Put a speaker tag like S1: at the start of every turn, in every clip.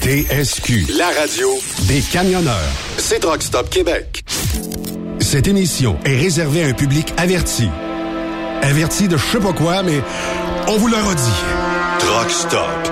S1: TSQ, la radio des camionneurs. C'est Rockstop Québec.
S2: Cette émission est réservée à un public averti. Averti de je sais pas quoi, mais on vous le redit.
S1: Truck Stop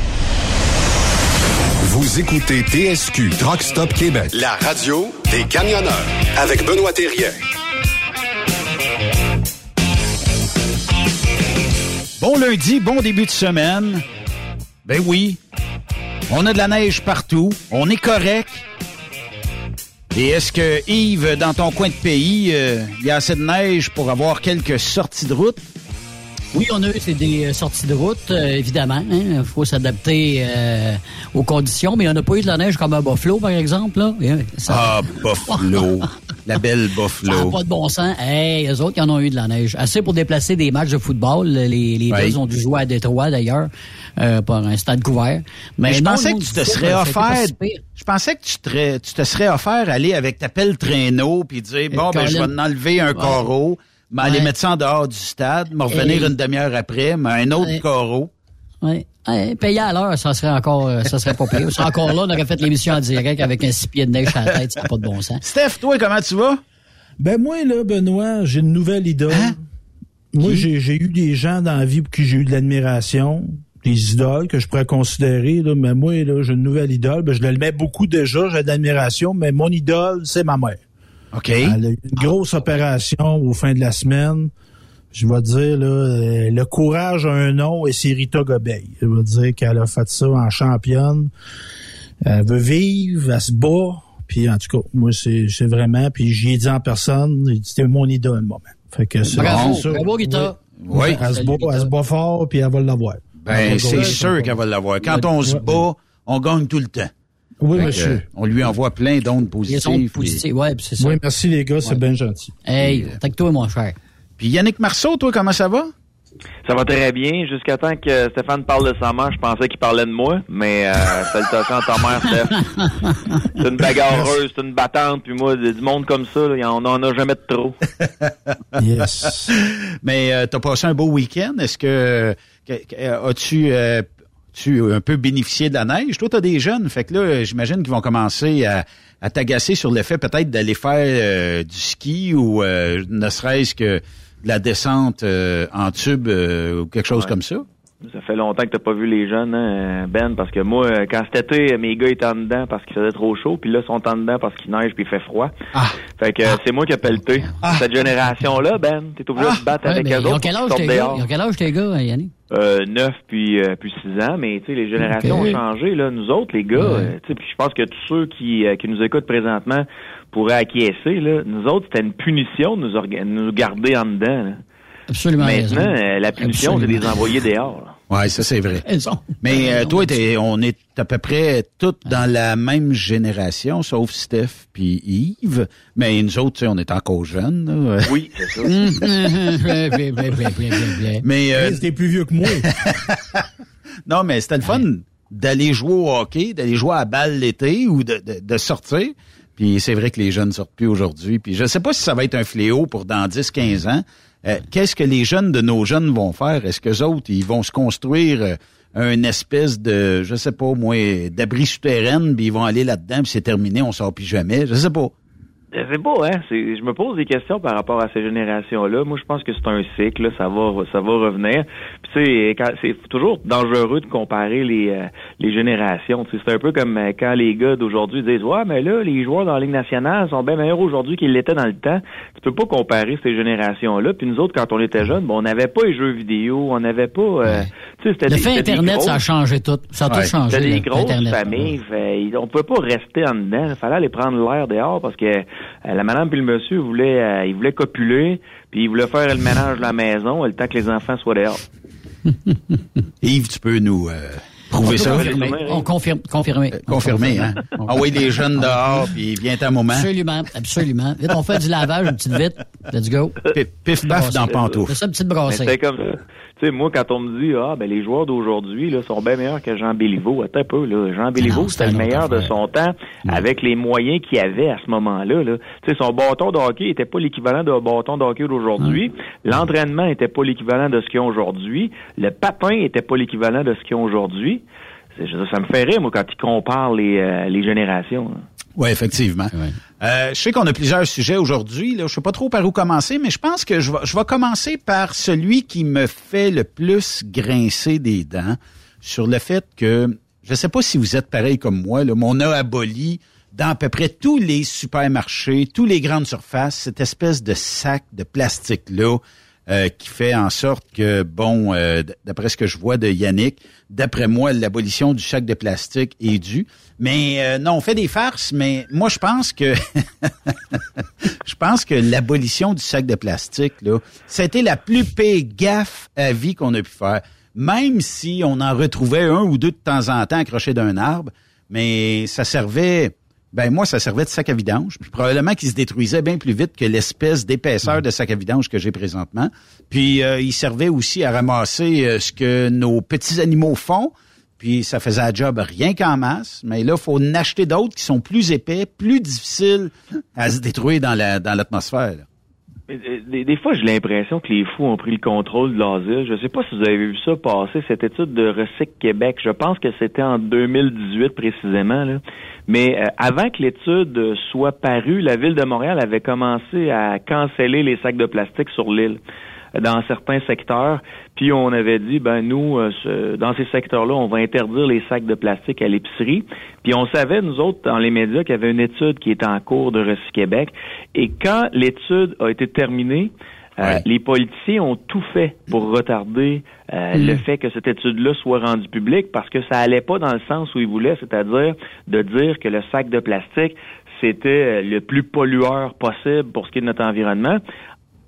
S2: Vous écoutez TSQ Truck Stop Québec.
S1: La radio des camionneurs avec Benoît Thérien.
S3: Bon lundi, bon début de semaine. Ben oui, on a de la neige partout, on est correct. Et est-ce que Yves, dans ton coin de pays, euh, il y a assez de neige pour avoir quelques sorties de route?
S4: Oui, on a eu c'est des euh, sorties de route, euh, évidemment. Il faut s'adapter euh, aux conditions, mais on n'a pas eu de la neige comme à Buffalo, par exemple. Là. Euh, ça-
S3: Ah, Buffalo. la belle
S4: Ça
S3: Buffalo.
S4: pas de bon sens. Hey, les autres, ils en ont eu de la neige. Assez pour déplacer des matchs de football. Les. Bills ont dû jouer à Détroit, d'ailleurs, euh, par un stade couvert.
S3: Mais je
S4: non,
S3: pensais
S4: non,
S3: que tu te serais offert. Je pensais que tu te, tu te serais offert aller avec ta pelle traîneau puis dire bon ben je vais en enlever un
S4: Ouais.
S3: carreau, mais aller mettre ça en dehors du stade, me revenir une demi-heure après, mais un autre
S4: Ouais.
S3: carreau.
S4: Ouais. Ouais, payer à l'heure, ça serait encore, euh, ça serait pas pire. On serait encore là, on aurait fait l'émission en direct avec un six pieds de neige à la tête, ça n'a pas de bon sens.
S3: Steph, toi comment tu vas?
S5: Ben moi, là, Benoît, j'ai une nouvelle idole.
S3: Hein?
S5: Moi, j'ai j'ai eu des gens dans la vie pour qui j'ai eu de l'admiration, des idoles que je pourrais considérer, là, mais moi, là, j'ai une nouvelle idole. Ben, je le mets beaucoup déjà, j'ai de l'admiration, mais mon idole, c'est ma mère.
S3: OK.
S5: Elle a eu une grosse opération au fin de la semaine. Je vais dire, là, euh, le courage a un nom et c'est Rita Gobeil. Je vais dire qu'elle a fait ça en championne. Elle veut vivre, elle se bat. Puis en tout cas, moi, c'est c'est vraiment, puis j'y ai dit en personne, c'était mon idole, moment. Fait que c'est
S4: Bravo,
S5: c'est ça.
S4: bravo, Rita.
S3: Oui.
S5: Elle se bat, elle se bat fort, puis elle va l'avoir.
S3: Ben, c'est sûr qu'elle va l'avoir. Quand on se bat, on gagne tout le temps.
S5: Oui,
S3: Fait que,
S5: monsieur.
S3: on lui envoie plein d'ondes
S4: Ils sont
S3: positives.
S4: ouais, c'est ça.
S5: Oui, merci les gars, c'est bien gentil.
S4: Hey, avec toi, mon cher.
S3: Puis Yannick Marceau, toi, comment ça va?
S6: Ça va très bien. Jusqu'à temps que Stéphane parle de sa mère, je pensais qu'il parlait de moi. Mais euh, salutations à ta mère, Steph. C'est une bagarreuse, c'est une battante. Puis moi, du monde comme ça, là, on n'en a jamais de trop.
S5: Yes.
S3: Mais euh, t'as passé un beau week-end. Est-ce que, que- que- euh, as-tu euh, tu un peu bénéficié de la neige? Toi, t'as des jeunes, fait que là, j'imagine qu'ils vont commencer à, à t'agacer sur le fait peut-être d'aller faire euh, du ski ou euh, ne serait-ce que de la descente euh, en tube euh, ou quelque chose
S6: Ouais.
S3: comme ça.
S6: Ça fait longtemps que t'as pas vu les jeunes, hein, Ben, parce que moi, euh, quand cet été, mes gars étaient en dedans parce qu'il faisait trop chaud, puis là, ils sont en dedans parce qu'il neige puis il fait froid.
S3: Ah.
S6: Fait que euh, c'est moi qui ai pelleté. Cette génération-là, Ben, t'es obligé de te battre
S4: Ouais,
S6: avec
S4: ils ont
S6: autres.
S4: quel âge tes gars? Ils ont quel âge tes gars, Yannick?
S6: Euh, 9 puis euh, puis 6 ans, mais tu sais les générations ont changé là, nous autres les gars,
S4: Ouais.
S6: euh, tu sais puis je pense que tous ceux qui euh, qui nous écoutent présentement pourraient acquiescer là, nous autres c'était une punition de nous nous garder en dedans. là.
S4: Absolument
S6: Maintenant,
S4: raison.
S6: la punition c'est de les envoyer dehors.
S3: Ouais, ça c'est vrai.
S4: Raison.
S3: Mais euh, toi, t'es- on est à peu près tous dans la même génération, sauf Steph puis Yves. Mais nous autres, tu sais, on est encore jeunes. là.
S6: Oui, c'est ça.
S3: Mais euh,
S5: t'es plus vieux que moi.
S3: non, mais c'était le fun d'aller jouer au hockey, d'aller jouer à balle l'été ou de, de, de sortir. Puis c'est vrai que les jeunes sortent plus aujourd'hui. Puis je sais pas si ça va être un fléau pour dans 10-15 ans. Euh, Qu'est-ce que les jeunes de nos jeunes vont faire? Est-ce que autres, ils vont se construire euh, une espèce de, je sais pas, moi, d'abri souterrain, puis ils vont aller là-dedans, puis c'est terminé, on sort plus jamais? Je sais pas.
S6: Je sais pas, hein? c'est- Je me pose des questions par rapport à ces générations-là. Moi, je pense que c'est un cycle, là, ça va, ça va revenir. Puis tu sais, quand- c'est toujours dangereux de comparer les euh, les générations. C'est un peu comme euh, quand les gars d'aujourd'hui disent ouais, mais là, les joueurs dans la Ligue nationale sont bien meilleurs aujourd'hui qu'ils l'étaient dans le temps. Tu peux pas comparer ces générations-là. Puis nous autres, quand on était jeunes, bon, on n'avait pas les jeux vidéo, on n'avait pas. euh, tu sais, c'était
S4: Le
S6: des-
S4: fait Internet,
S6: grosses-
S4: ça a changé tout. Ça a
S3: Ouais.
S4: tout changé.
S6: c'était des grosses
S4: Internet.
S6: familles. Fait, on pouvait pas rester en dedans. Il fallait aller prendre l'air dehors parce que euh, la madame puis le monsieur voulaient, euh, ils voulaient copuler, puis ils voulaient faire le ménage de la maison le temps que les enfants soient dehors.
S3: Yves, tu peux nous, euh, Prouvez ça?
S4: On confirme, confirmé.
S3: Confirmé, hein? Ah oui, les jeunes dehors, puis vient un moment.
S4: Absolument, absolument. Vite, on fait du lavage, une petite vite. Let's go.
S3: Pif, pif paf dans pantouf.
S4: C'est ça, une petite brassée.
S6: C'est comme ça. Tu sais, moi, quand on me dit, ah, ben, les joueurs d'aujourd'hui, là, sont bien meilleurs que Jean Béliveau. Attends un peu, là. Jean Béliveau, c'était le meilleur de son temps avec les moyens qu'il avait à ce moment-là, là. Tu sais, son bâton de hockey était pas l'équivalent d'un bâton de hockey d'aujourd'hui. L'entraînement était pas l'équivalent de ce qu'ils ont aujourd'hui. Le patin était pas l'équivalent de ce qu'ils ont aujourd'hui. Ça me fait rire, moi, quand ils comparent les, euh, les générations. là.
S3: Oui, effectivement. Euh, je sais qu'on a plusieurs sujets aujourd'hui. Je sais pas trop par où commencer, mais je pense que je vais, je vais commencer par celui qui me fait le plus grincer des dents sur le fait que, je sais pas si vous êtes pareil comme moi, là, mais on a aboli dans à peu près tous les supermarchés, tous les grandes surfaces, cette espèce de sac de plastique-là euh, qui fait en sorte que, bon, euh, d'après ce que je vois de Yannick, d'après moi, l'abolition du sac de plastique est due. Mais euh, non, on fait des farces, mais moi, je pense que je pense que l'abolition du sac de plastique, là, été la plus pire gaffe à vie qu'on a pu faire. Même si on en retrouvait un ou deux de temps en temps accrochés d'un arbre, mais ça servait ben moi, ça servait de sac à vidange. Puis probablement qu'il se détruisait bien plus vite que l'espèce d'épaisseur de sac à vidange que j'ai présentement. Puis euh, il servait aussi à ramasser euh, ce que nos petits animaux font. Puis ça faisait un job rien qu'en masse. Mais là, il faut en acheter d'autres qui sont plus épais, plus difficiles à se détruire dans la dans l'atmosphère. là.
S6: Mais, euh, Des, des fois, j'ai l'impression que les fous ont pris le contrôle de l'asile. Je sais pas si vous avez vu ça passer, cette étude de Recyc Québec. Je pense que c'était en 2018 précisément. Là. Mais euh, avant que l'étude euh, soit parue, la ville de Montréal avait commencé à canceller les sacs de plastique sur l'île euh, dans certains secteurs. Puis on avait dit, ben nous, euh, dans ces secteurs-là, on va interdire les sacs de plastique à l'épicerie. Puis on savait, nous autres, dans les médias, qu'il y avait une étude qui était en cours de Recyc Québec. Et quand l'étude a été terminée, euh, les politiciens ont tout fait pour retarder euh,
S7: Mm.
S6: le fait que cette étude-là soit rendue publique parce que ça allait pas dans le sens où ils voulaient, c'est-à-dire de dire que le sac de plastique c'était euh, le plus pollueur possible pour ce qui est de notre environnement.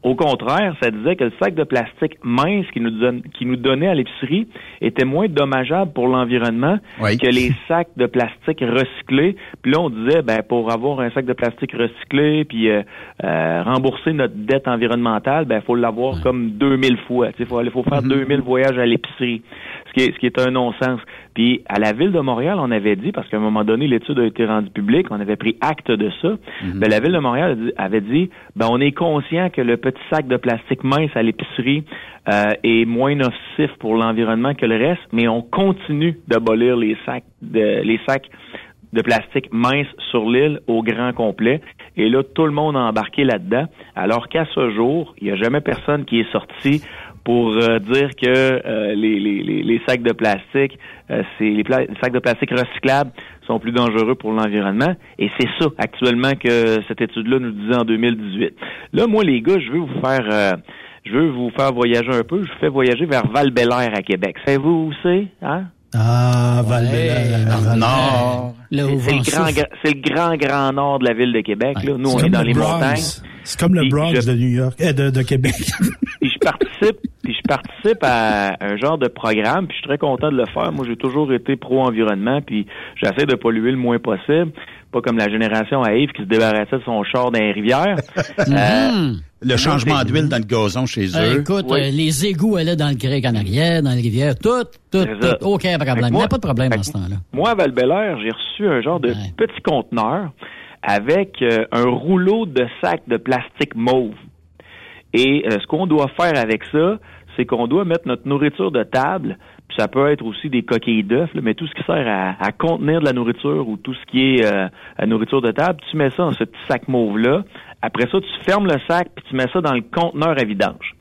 S6: Au contraire, ça disait que le sac de plastique mince qui nous, donne, qui nous donnait à l'épicerie était moins dommageable pour l'environnement que les sacs de plastique recyclés. Puis là, on disait, ben pour avoir un sac de plastique recyclé, puis euh, euh, rembourser notre dette environnementale, ben faut l'avoir comme 2000 fois. Il faut, faut faire 2000 voyages à l'épicerie, ce qui est, ce qui est un non-sens. Puis à la ville de Montréal, on avait dit, parce qu'à un moment donné, l'étude a été rendue publique, on avait pris acte de ça. Ben, la ville de Montréal avait dit, ben on est conscient que le petit sac de plastique mince à l'épicerie euh, est moins nocif pour l'environnement que le reste, mais on continue d'abolir les sacs de, les sacs de plastique mince sur l'île au grand complet. Et là, tout le monde a embarqué là-dedans. Alors qu'à ce jour, il n'y a jamais personne qui est sorti pour euh, dire que euh, les, les, les, les sacs de plastique, euh, c'est les, pla- les sacs de plastique recyclables sont plus dangereux pour l'environnement. Et c'est ça actuellement que cette étude-là nous disait en 2018. Là, moi, les gars, je veux vous faire euh, je veux vous faire voyager un peu. Je vous fais voyager vers val à Québec. Savez-vous où c'est? Hein?
S5: Ah, val
S3: Non.
S6: C'est c'est le grand, gra- c'est le grand, grand nord de la ville de Québec. Là. Nous, on est dans
S5: le
S6: les
S5: Bronx.
S6: montagnes.
S5: C'est comme le Bronx
S6: je-
S5: de New York, eh, de, de Québec.
S6: puis je participe, puis je participe à un genre de programme, puis je suis très content de le faire. Moi, j'ai toujours été pro-environnement, puis j'essaie de polluer le moins possible. Pas comme la génération à Yves qui se débarrassait de son char dans les rivières. Euh,
S3: Le changement d'huile dans le gazon chez
S4: Euh,
S3: eux.
S4: écoute,
S6: Oui.
S4: euh, les égouts allaient dans le grec en arrière, dans les rivières, tout, tout, tout. Aucun problème.
S6: que
S4: Il n'y
S6: moi-
S4: a pas de problème
S6: que
S4: ce temps-là.
S6: Moi, à val j'ai reçu un genre de petit conteneur avec euh, un rouleau de sacs de plastique mauve. Et euh, ce qu'on doit faire avec ça, c'est qu'on doit mettre notre nourriture de table, puis ça peut être aussi des coquilles d'œufs, mais tout ce qui sert à, à contenir de la nourriture ou tout ce qui est euh, la nourriture de table, tu mets ça dans ce petit sac mauve-là. Après ça, tu fermes le sac, puis tu mets ça dans le conteneur à vidange.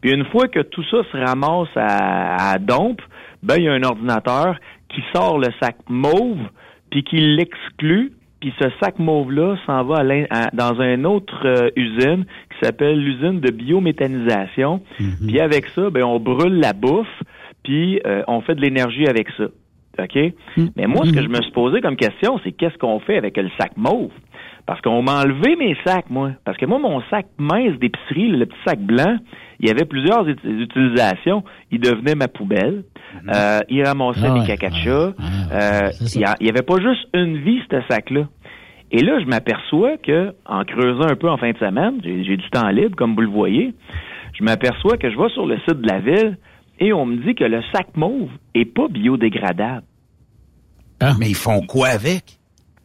S6: Puis une fois que tout ça se ramasse à, à dompe, ben il y a un ordinateur qui sort le sac mauve, puis qui l'exclut, puis ce sac mauve-là s'en va à à- dans une autre euh, usine qui s'appelle l'usine de biométhanisation. Puis avec ça, ben on brûle la bouffe, puis euh, on fait de l'énergie avec ça. OK? Mais moi, ce que je me suis posé comme question, c'est qu'est-ce qu'on fait avec le sac mauve? Parce qu'on m'a enlevé mes sacs, moi. Parce que moi, mon sac mince d'épicerie, le petit sac blanc, il y avait plusieurs ut- utilisations. Il devenait ma poubelle. Euh, il ramassait
S4: Ah
S6: mes
S4: ouais,
S6: cacachas.
S4: ah,
S6: Euh,
S4: c'est ça.
S6: il y a- il y avait pas juste une vie, ce sac-là. Et là, je m'aperçois que, en creusant un peu en fin de semaine, j'ai j'ai du temps libre, comme vous le voyez, je m'aperçois que je vais sur le site de la ville et on me dit que le sac mauve est pas biodégradable.
S3: Mais ils font quoi avec?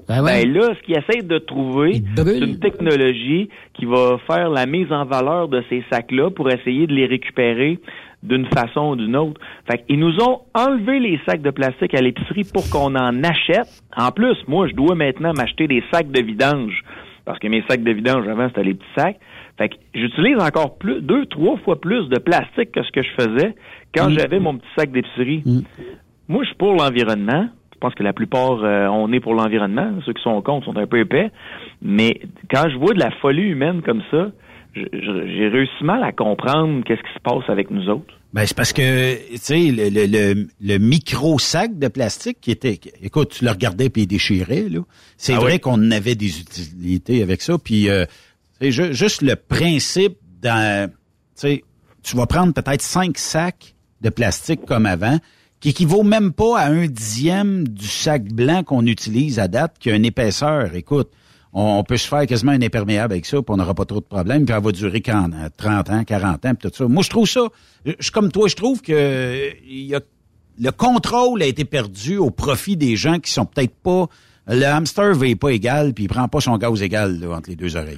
S4: Ben ouais.
S6: Ben là, ce qu'ils essayent de trouver, c'est une technologie qui va faire la mise en valeur de ces sacs-là pour essayer de les récupérer d'une façon ou d'une autre. Fait qu'ils nous ont enlevé les sacs de plastique à l'épicerie pour qu'on en achète. En plus, moi, je dois maintenant m'acheter des sacs de vidange. Parce que mes sacs de vidange, avant, c'était les petits sacs. Fait que j'utilise encore plus, deux, trois fois plus de plastique que ce que je faisais quand j'avais mon petit sac d'épicerie. Moi, je suis pour l'environnement. Je pense que la plupart, euh, on est pour l'environnement. Ceux qui sont contre sont un peu épais. Mais quand je vois de la folie humaine comme ça, j'ai réussi mal à comprendre qu'est-ce qui se passe avec nous autres.
S3: Ben, c'est parce que, tu sais, le, le, le, le micro-sac de plastique qui était... Écoute, tu le regardais puis il déchirait, là. C'est
S6: Ah
S3: vrai
S6: oui.
S3: qu'on avait des utilités avec ça. Puis, euh, c'est ju- juste le principe dans... Tu sais, tu vas prendre peut-être cinq sacs de plastique comme avant, qui équivaut même pas à un dixième du sac blanc qu'on utilise à date, qui a une épaisseur. Écoute, on, on peut se faire quasiment un imperméable avec ça, puis on n'aura pas trop de problèmes, puis elle va durer 40, 30 ans, 40 ans, puis tout ça. Moi, je trouve ça, je comme toi, je trouve que euh, il y a, le contrôle a été perdu au profit des gens qui sont peut-être pas... Le hamster veut pas égal, puis il prend pas son gaz égal là, entre les deux oreilles.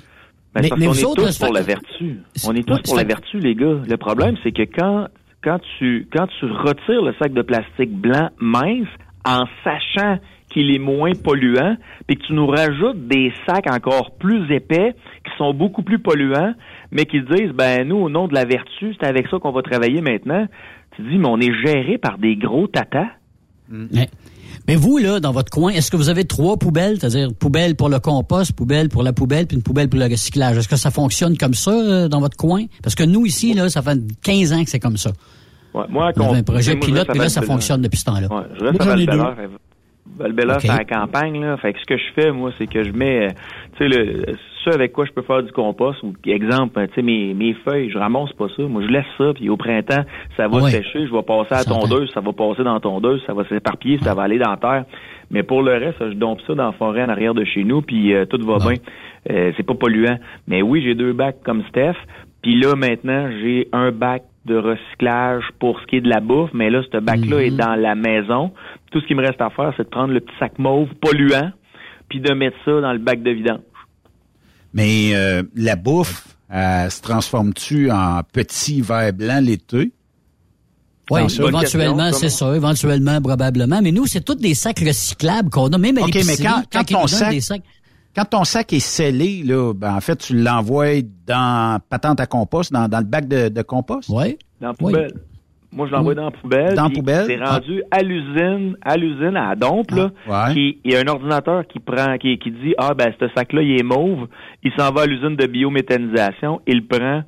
S6: Ben,
S4: Mais-
S6: parce
S4: mais vous
S6: est
S4: autres,
S6: tous pour
S4: fait-
S6: la vertu. On est tous
S4: Ouais,
S6: pour la vertu, les gars. Le problème, c'est que quand, quand tu, quand tu retires le sac de plastique blanc mince en sachant qu'il est moins polluant, puis que tu nous rajoutes des sacs encore plus épais qui sont beaucoup plus polluants, mais qui disent, ben nous, au nom de la vertu, c'est avec ça qu'on va travailler maintenant. Tu dis, mais on est géré par des gros tatas.
S4: Ouais. Mais vous, là, dans votre coin, est-ce que vous avez trois poubelles, c'est-à-dire poubelle pour le compost, poubelle pour la poubelle, puis une poubelle pour le recyclage? Est-ce que ça fonctionne comme ça euh, dans votre coin? Parce que nous, ici, là, ça fait 15 ans que c'est comme ça.
S6: Ouais, moi,
S4: On avait un projet
S6: moi,
S4: pilote, puis là, ça fonctionne depuis ce temps-là.
S6: Ouais, je
S5: Moi,
S6: reste à
S5: j'en ai
S6: Val-Bélair. fait- Val-Bélair,
S4: Ok.
S6: c'est la campagne, là. Fait que ce que je fais, moi, c'est que je mets, euh, tu sais, le, ce avec quoi je peux faire du compost, ou, exemple, tu sais, mes, mes feuilles, je ramasse pas ça. Moi, je laisse ça, puis au printemps, ça va
S4: Ouais.
S6: sécher, je vais passer à la tondeuse, ça va passer dans la tondeuse, ça va s'éparpiller, ça va aller dans la terre. Mais pour le reste, je dompe ça dans la forêt en arrière de chez nous, puis euh, tout va
S4: Bon.
S6: bien. Euh, c'est pas polluant. Mais oui, j'ai deux bacs comme Steph. Puis là, maintenant, j'ai un bac de recyclage pour ce qui est de la bouffe, mais là, ce bac-là est dans la maison. Tout ce qui me reste à faire, c'est de prendre le petit sac mauve polluant, puis de mettre ça dans le bac de vidange.
S3: Mais euh, la bouffe, elle se transforme-tu en petit verre blanc l'été?
S4: Oui, éventuellement, c'est ça, éventuellement, probablement. Mais nous, c'est tous des sacs recyclables qu'on a, même à
S3: OK, mais quand- quand ton sac-
S4: des sacs.
S3: Quand ton sac est scellé, là, ben, en fait, tu l'envoies dans patente à compost, dans, dans le bac de, de compost?
S4: Oui.
S6: Dans la
S4: Oui.
S6: poubelle. Moi, je l'envoie dans la poubelle.
S3: Dans la poubelle?
S6: C'est rendu à l'usine, à l'usine, à la dompe, là.
S3: Ah, ouais.
S6: qui- Il y a un ordinateur qui prend, qui, qui dit, ah, ben, ce sac-là, il est mauve. Il s'en va à l'usine de biométhanisation. Il le prend,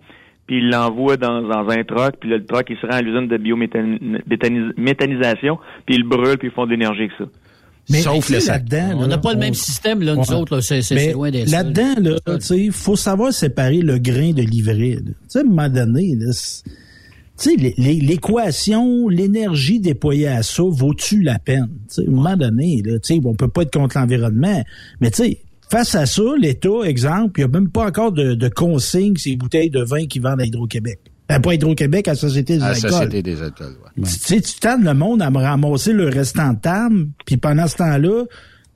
S6: puis il l'envoie dans, dans un truck. Puis là, le truck, il se rend à l'usine de biométhanisation. Puis il le brûle, puis ils font de l'énergie avec ça.
S5: Mais
S3: Sauf le sac.
S5: là-dedans,
S4: On
S5: là,
S4: n'a pas le même système, là, nous
S5: Ouais.
S4: autres, là. C'est c'est-
S5: Mais
S4: c'est loin d'être ça.
S5: là-dedans, là, tu sais, faut savoir séparer le grain de l'ivraie. là. Tu sais, à un moment donné, là, l'équation, l'énergie déployée à ça, vaut-tu la peine? Tu sais, à un moment donné, là, tu sais, on peut pas être contre l'environnement, mais tu sais, face à ça, l'État, exemple, il n'y a même pas encore de, de consigne ces bouteilles de vin qui vendent à Hydro-Québec. Ben, pas Hydro-Québec, à la Société des
S3: À la
S5: alcools.
S3: Société des alcools, ouais.
S5: Tu sais, tu tannes le monde à me ramasser le restant de table, puis pendant ce temps-là,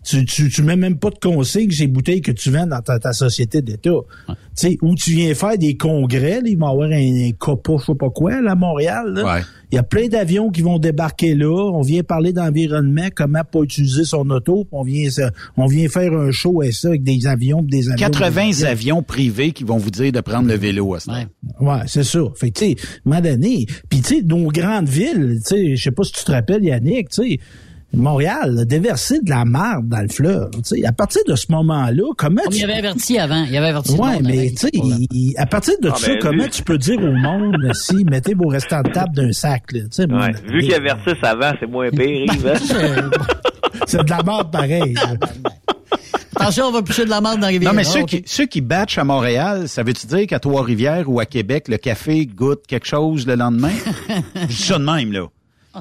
S5: tu, tu, tu mets même pas de consigne ces bouteilles que tu vends dans ta, ta société d'État. Tu sais, où tu viens faire des congrès, là, il va y avoir un, un copa, je sais pas quoi, là, à Montréal. là.
S3: Ouais.
S5: Il y a plein d'avions qui vont débarquer là. On vient parler d'environnement, comment pas utiliser son auto. On vient, ça- on vient faire un show et ça avec des avions, pis des avions.
S3: 80 avions privés qui vont vous dire de prendre le vélo à ce
S4: Ouais.
S5: Ouais, c'est ça. Fait que, tu sais, à un moment donné, puis tu sais, nos grandes villes, tu sais, je sais pas si tu te rappelles, Yannick, tu sais, Montréal, a déversé de la marde dans le fleuve. Tu sais, à partir de ce moment-là, comment
S4: Comme
S5: tu...
S4: il y avait averti avant. Il y avait averti le
S5: Ouais,
S4: monde
S5: mais tu sais, à partir de
S6: Ah,
S5: ça,
S6: ben,
S5: comment tu peux dire au monde si mettez vos restants de table d'un sac, là,
S6: Ouais.
S5: donné,
S6: Vu qu'il y a Versus avant, c'est moins pire, Yves, hein?
S5: c'est de la merde pareil.
S4: Attention, on va pousser de la merde dans rivière.
S3: Non, mais
S4: Ah,
S3: ceux,
S4: ok.
S3: qui, ceux qui batchent à Montréal, ça veut-tu dire qu'à Trois-Rivières ou à Québec, le café goûte quelque chose le lendemain? Je dis ça de même, là.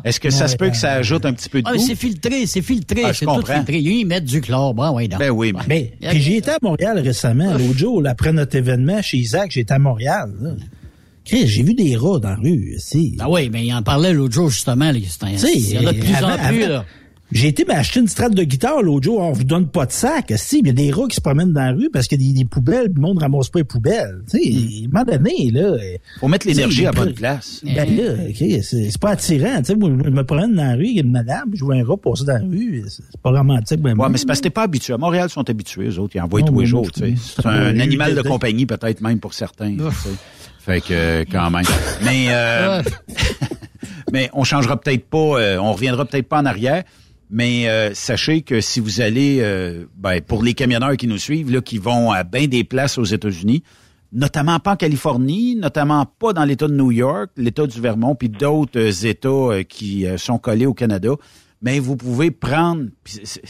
S3: Est-ce que ça se peut que ça ajoute un petit peu de
S4: Ah,
S3: goût?
S4: c'est filtré, c'est filtré,
S3: Ah, je
S4: c'est tout filtré. Ils mettent du chlore. Bon, ouais, donc.
S3: Ben oui,
S5: Mais, puis j'y étais à Montréal récemment, l'autre jour, après notre événement chez Isaac, j'étais à Montréal. là. Chris, j'ai vu des rats dans la rue. si.
S4: Ah oui, mais il en parlait l'autre jour, justement. Il y en a de plus en plus,
S5: avant-
S4: là.
S5: J'ai été m'acheter une strate de guitare l'autre jour. On vous donne pas de sac. Si, il y a des rats qui se promènent dans la rue parce qu'il y a des, des poubelles, puis le monde ramasse pas les poubelles. Tu sais, à un moment donné, là.
S3: Faut mettre l'énergie à bonne place.
S5: Ben là, ok, c'est c'est pas attirant. Tu sais, moi, je me promène dans la rue, il y a une madame, je vois un rat passer dans la rue. C'est pas romantique. Ben,
S3: Ouais, mais c'est parce que t'es pas habitué. À Montréal, ils sont habitués, eux autres. Ils envoient
S5: Non,
S3: tous les jours, tu sais. C'est un animal de compagnie, peut-être même pour certains. Fait que, euh, quand même. Mais, euh, mais on changera peut-être pas, euh, on reviendra peut-être pas en arrière. Mais euh, sachez que si vous allez, euh, ben, pour les camionneurs qui nous suivent, là, qui vont à bien des places aux États-Unis, notamment pas en Californie, notamment pas dans l'État de New York, l'État du Vermont, puis d'autres euh, États euh, qui euh, sont collés au Canada, mais vous pouvez prendre, c'est-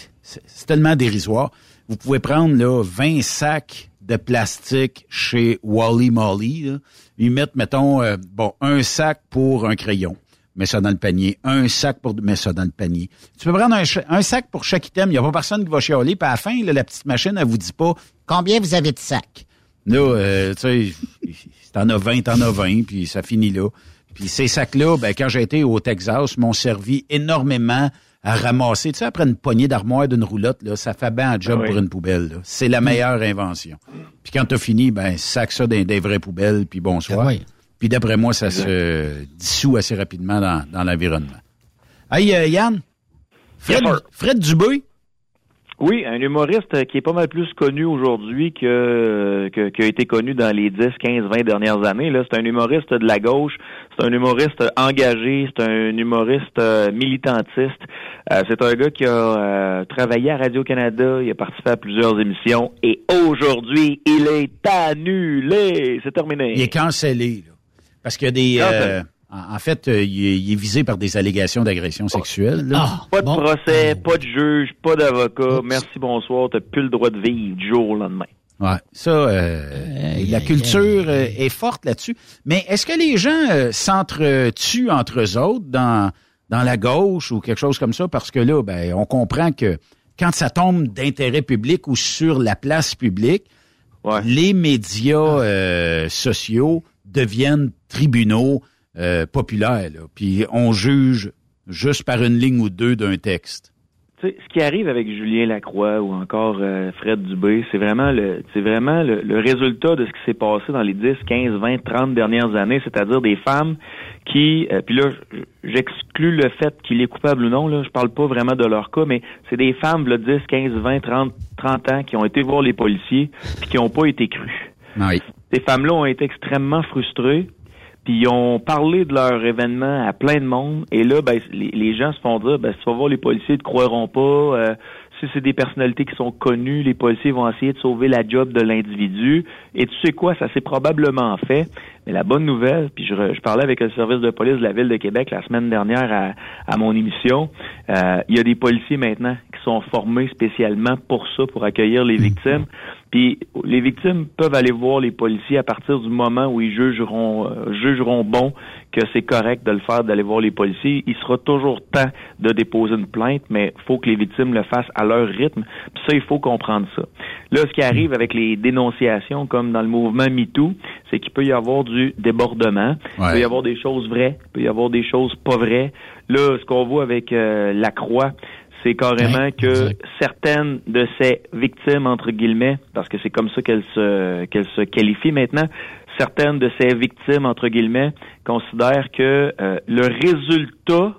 S3: tellement dérisoire, vous pouvez prendre là 20 sacs de plastique chez Wally Molly, là. ils mettent, mettons, bon, un sac pour un crayon, mets ça dans le panier, un sac pour, mets ça dans le panier. Tu peux prendre un, sac pour chaque item, il n'y a pas personne qui va chialer, puis à la fin, là, la petite machine, elle vous dit pas combien vous avez de sacs. Là, euh, tu sais, si t'en as 20, t'en as 20, puis ça finit là. Puis ces sacs-là, ben, quand j'ai été au Texas, m'ont servi énormément à ramasser. Tu sais, après une poignée d'armoire d'une roulotte, là, ça fait bien un job
S6: Ah oui.
S3: pour une poubelle. C'est la meilleure invention. Puis quand t'as fini, ben, sac ça dans des vraies poubelles, puis bonsoir.
S4: Ah oui.
S3: Puis d'après moi, ça se dissout assez rapidement dans, dans l'environnement. Hey, euh, Yann, Fred,
S6: Yes.
S3: Fred Dubé,
S6: Oui, un humoriste qui est pas mal plus connu aujourd'hui que, que qui a été connu dans les 10, 15, 20 dernières années. Là, c'est un humoriste de la gauche, c'est un humoriste engagé, c'est un humoriste euh, militantiste. Euh, c'est un gars qui a euh, travaillé à Radio Canada, il a participé à plusieurs émissions et aujourd'hui, il est annulé. C'est terminé.
S3: il est cancellé. Là, parce qu'il y a des...
S6: Cancellé.
S3: euh, en en fait, euh, il, est, visé par des allégations d'agression sexuelle. là.
S4: Ah,
S6: Pas de
S4: bon.
S6: procès, pas de juge, pas d'avocat. Merci, bonsoir. T'as plus le droit de vivre du jour au lendemain.
S3: Ouais, ça, euh, la culture euh, est forte là-dessus. Mais est-ce que les gens euh, s'entretuent entre eux autres dans, dans la gauche ou quelque chose comme ça? Parce que là, ben, on comprend que quand ça tombe d'intérêt public ou sur la place publique,
S6: Ouais.
S3: les médias euh, sociaux deviennent tribunaux euh, populaires. Puis on juge juste par une ligne ou deux d'un texte.
S6: Tu sais, ce qui arrive avec Julien Lacroix ou encore euh, Fred Dubé, c'est vraiment le c'est vraiment le, résultat de ce qui s'est passé dans les 10, 15, 20, 30 dernières années, c'est-à-dire des femmes qui euh, puis là j'exclus le fait qu'il est coupable ou non là, je parle pas vraiment de leur cas mais c'est des femmes là 10, 15, 20, 30 30 ans qui ont été voir les policiers puis qui ont pas été crues.
S3: Oui.
S6: Ces femmes-là ont été extrêmement frustrées, puis ils ont parlé de leur événement à plein de monde. Et là, ben, les, les gens se font dire, ben, si tu vas voir les policiers, ils te croiront pas. Euh, si c'est des personnalités qui sont connues, les policiers vont essayer de sauver la job de l'individu. Et tu sais quoi, ça s'est probablement fait. Mais la bonne nouvelle, puis je, re- je parlais avec le service de police de la ville de Québec la semaine dernière à, à mon émission, euh, il y a des policiers maintenant qui sont formés spécialement pour ça, pour accueillir les victimes. Puis les victimes peuvent aller voir les policiers à partir du moment où ils jugeront euh, jugeront bon que c'est correct de le faire, d'aller voir les policiers. Il sera toujours temps de déposer une plainte, mais faut que les victimes le fassent à leur rythme. Puis ça, il faut comprendre ça. Là, ce qui arrive avec les dénonciations, comme dans le mouvement MeToo, c'est qu'il peut y avoir du débordement. Il
S3: Ouais.
S6: peut y avoir des choses vraies, il peut y avoir des choses pas vraies. Là, ce qu'on voit avec euh, la croix, c'est carrément
S4: Ouais,
S6: que
S4: exact.
S6: certaines de ces victimes, entre guillemets, parce que c'est comme ça qu'elles se, qu'elles se qualifient maintenant, certaines de ces victimes, entre guillemets, considèrent que euh, le résultat,